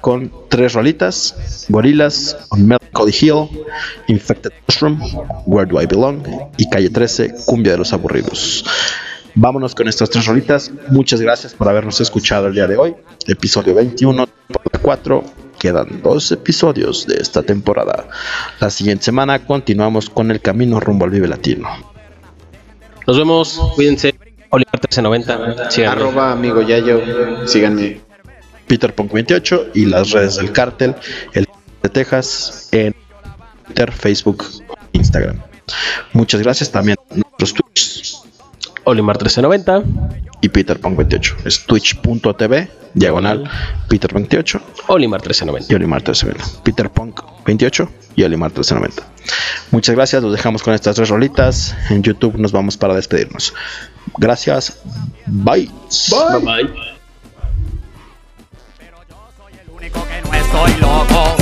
con tres rolitas: Gorilas, On Melancholy Hill, Infected Mushroom, Where Do I Belong y Calle 13, Cumbia de los Aburridos. Vámonos con estas tres rolitas. Muchas gracias por habernos escuchado el día de hoy. Episodio 21, temporada 4. Quedan dos episodios de esta temporada. La siguiente semana continuamos con el camino rumbo al Vive Latino. Nos vemos, cuídense. Oliver 1390. síganme. Arroba amigo Yayo. Síganme. Peter Punk 28 y las redes del cártel, el de Texas, en Twitter, Facebook, Instagram. Muchas gracias también a nuestros Twitch Olimar 1390 y Peter Punk 28. Es twitch.tv, diagonal Peter 28 Olimar 1390. y Olimar 1390. Peter Punk 28 y Olimar 1390. Muchas gracias, los dejamos con estas tres rolitas. En YouTube nos vamos para despedirnos. Gracias, bye. Bye bye. Estoy loco.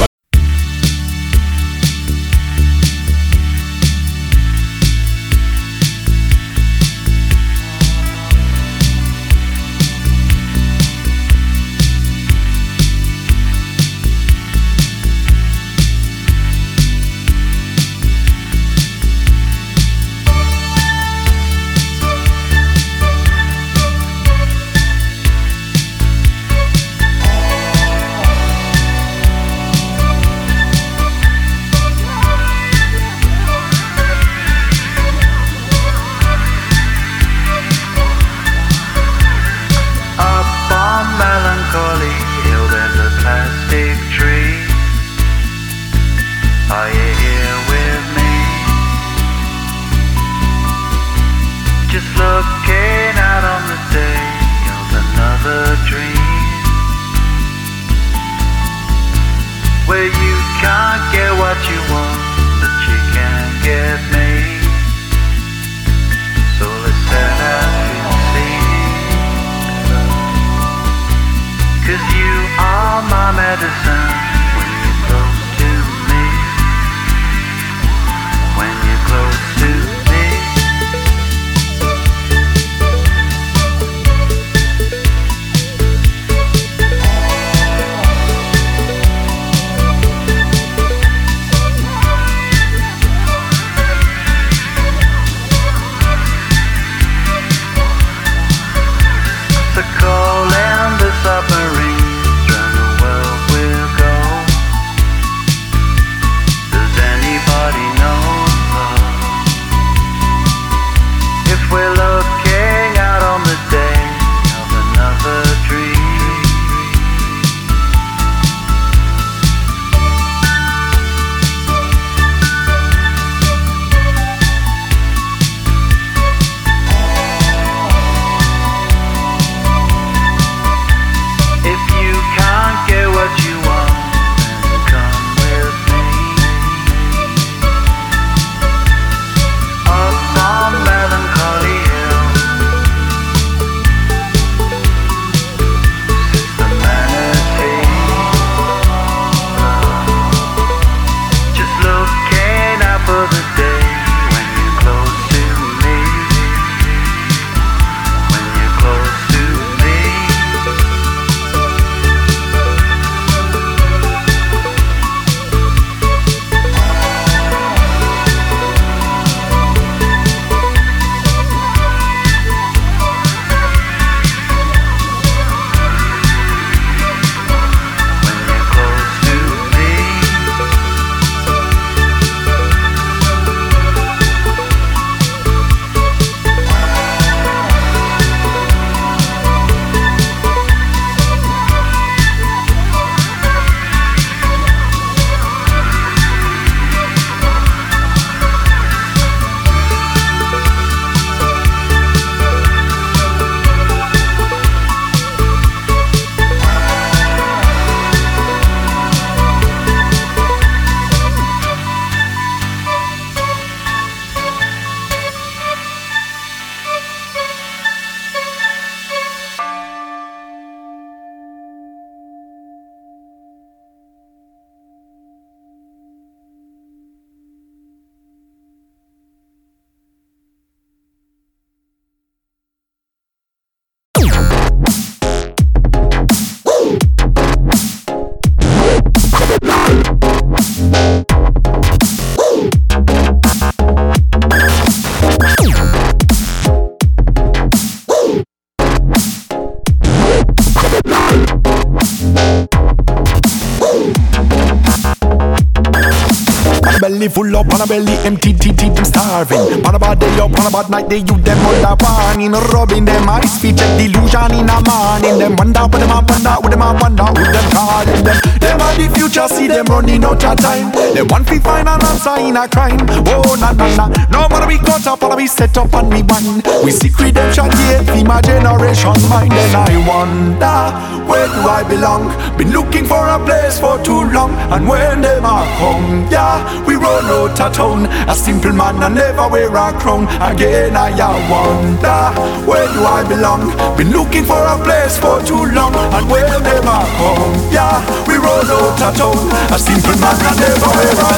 belly empty, teeth, I'm starving. But about yo, on a bad night, they you them under warning. Rubbing them eyes, feet check delusion in a morning. Them wonder what them a wonder, what them a wonder, who them calling them. Them are the future, see them running out of time. They want to find an answer in a crime. Oh, na na na. No matter we cut up, or we set up and we wine. We seek redemption, yet be my generation mind. And I wonder, where do I belong? Been looking for a place for too long. And when them are come, yeah, we run out of town. A simple man and never wear a crown. Again, I a wonder, where do I belong? Been looking for a place for too long. And when them are come, yeah, we run out of town. A simple man and never wear a.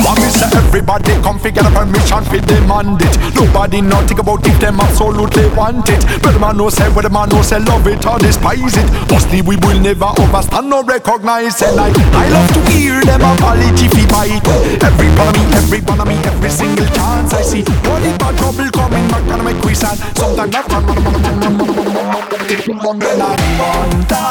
Want me say everybody come figure the permission fi demand it. Nobody not think about if them absolutely want it. But the man no say, whether man no say love it or despise it. Mostly we will never understand or recognize. And I, I love to hear them apology fi bite. Every one of me, every one of me, every single chance I see bad couple coming back and make we sad. Sometimes that man Then I wonder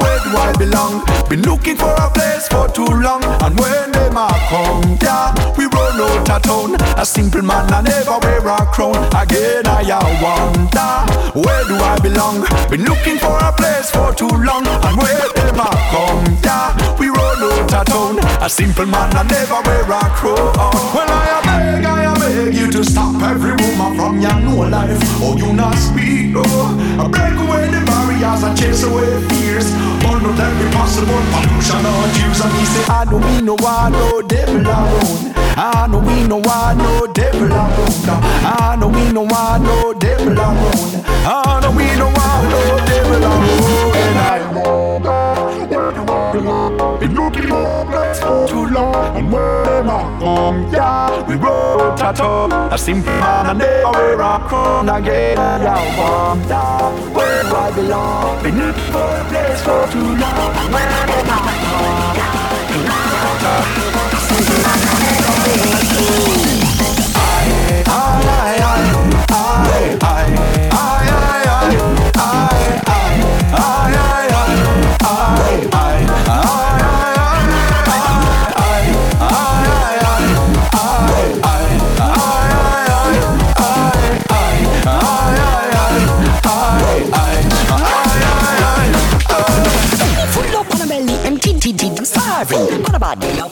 where do I belong? Been looking for a place for too long. And when they come, yeah, we roll run out of town. A simple man, I never wear a crown. Again, I wonder where do I belong? Been looking for a place for too long, and wherever come, yeah, we run out of town. A simple man, I never wear a crown. Well, I beg, I beg you to stop every woman from your no life. Oh, you not speak, oh. Break away the barriers and chase away fears. Burn out every possible pollution or. And say, I mean no one, no devil around. I know we no want no devil around. I know we no want no devil around. I know we no want no devil around. And I been looking for place for too long, and where I come, yeah, we wrote a talk. A simple man, I never wear a crown again. Yeah, wonder where do I belong? Been looking for a place for too long, and where am I Full Oh.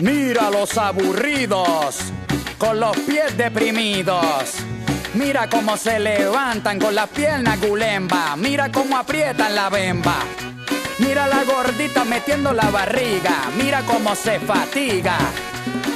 Mira los aburridos, con los pies deprimidos. Mira cómo se levantan con las piernas gulemba. Mira cómo aprietan la bemba. Mira la gordita metiendo la barriga. Mira cómo se fatiga.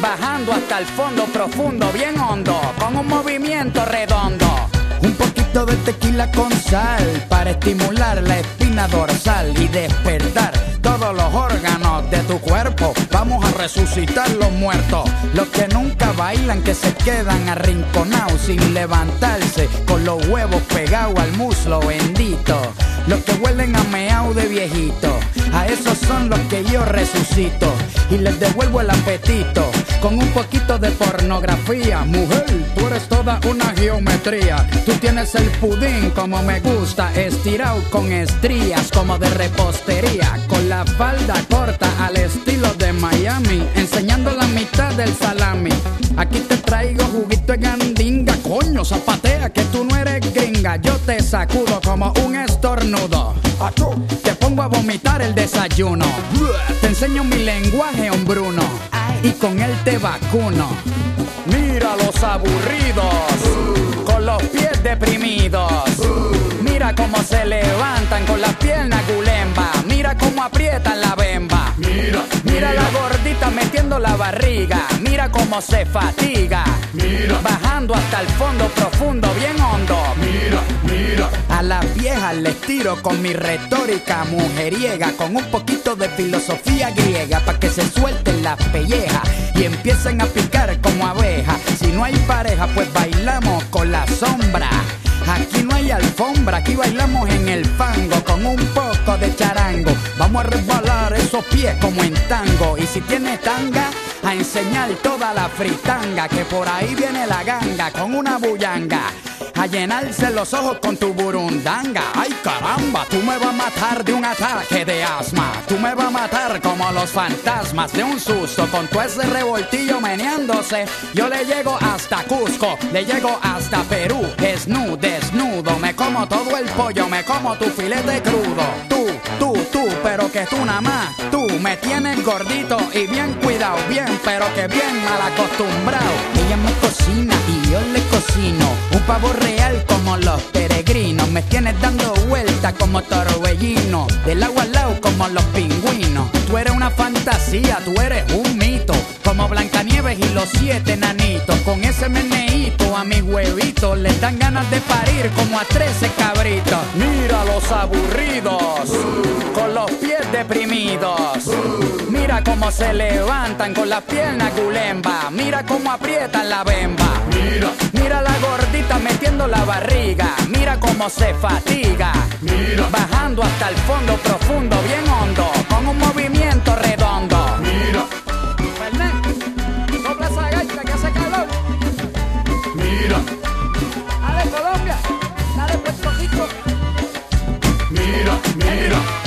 Bajando hasta el fondo profundo, bien hondo, con un movimiento redondo. Un poquito de tequila con sal para estimular la espina dorsal y despertar todos los órganos de tu cuerpo. Vamos a resucitar los muertos, los que nunca bailan, que se quedan arrinconados sin levantarse, con los huevos pegados al muslo bendito. Los que huelen a meao de viejito, a esos son los que yo resucito y les devuelvo el apetito con un poquito de pornografía. Mujer, tú eres toda una geometría. Tú tienes el pudín como me gusta, estirado con estrías como de repostería, con la falda corta al estilo de Miami, enseñando la mitad del salami. Aquí te traigo juguito de gandinga, coño, zapatea que tú no eres gringa. Yo te sacudo como un estornudo. Te pongo a vomitar el desayuno. Te enseño mi lenguaje, hombruno. Y con él te vacuno. Mira los aburridos, con los pies deprimidos. Mira cómo se levantan con las piernas gulemba. Mira, la gordita metiendo la barriga. Mira cómo se fatiga. Mira, bajando hasta el fondo profundo, bien hondo. Mira, mira. A las viejas les tiro con mi retórica mujeriega, con un poquito de filosofía griega, para que se suelten las pellejas y empiecen a picar como abejas. Si no hay pareja, pues bailamos con la sombra. Aquí no hay alfombra, aquí bailamos en el fango con un poco de charango. Vamos a resbalar esos pies como en tango. Y si tienes tanga, a enseñar toda la fritanga. Que por ahí viene la ganga con una bullanga. A llenarse los ojos con tu burundanga. Ay caramba, tú me vas a matar de un ataque de asma. Tú me vas a matar como los fantasmas de un susto. Con todo ese revoltillo meneándose. Yo le llego hasta Cusco, le llego hasta Perú. Desnudo, desnudo. Me como todo el pollo, me como tu filete crudo. Tú, tú, tú, pero que tú nada más. Tú me tienes gordito y bien cuidado, bien, pero que bien mal acostumbrado. Ella me cocina y yo le cocino. Un pavo real como los peregrinos. Me tienes dando vueltas como torbellino. Del agua al lado como los pingüinos. Tú eres una fantasía, tú eres un mito. Como Blancanieves y los siete nanitos. Con ese meneíto a mis huevitos les dan ganas de parir como a trece cabritos. Mira los aburridos, con los pies deprimidos. Mira cómo se levantan con las piernas gulemba. Mira cómo aprietan la bemba. Mira, mira la gordita metiendo la barriga. Mira cómo se fatiga. Mira, bajando hasta el fondo profundo, bien hondo, con un movimiento redondo. Mira, Fernan, sopla esa gaita que hace calor. Mira, dale Colombia, dale Puerto Rico. Mira, mira.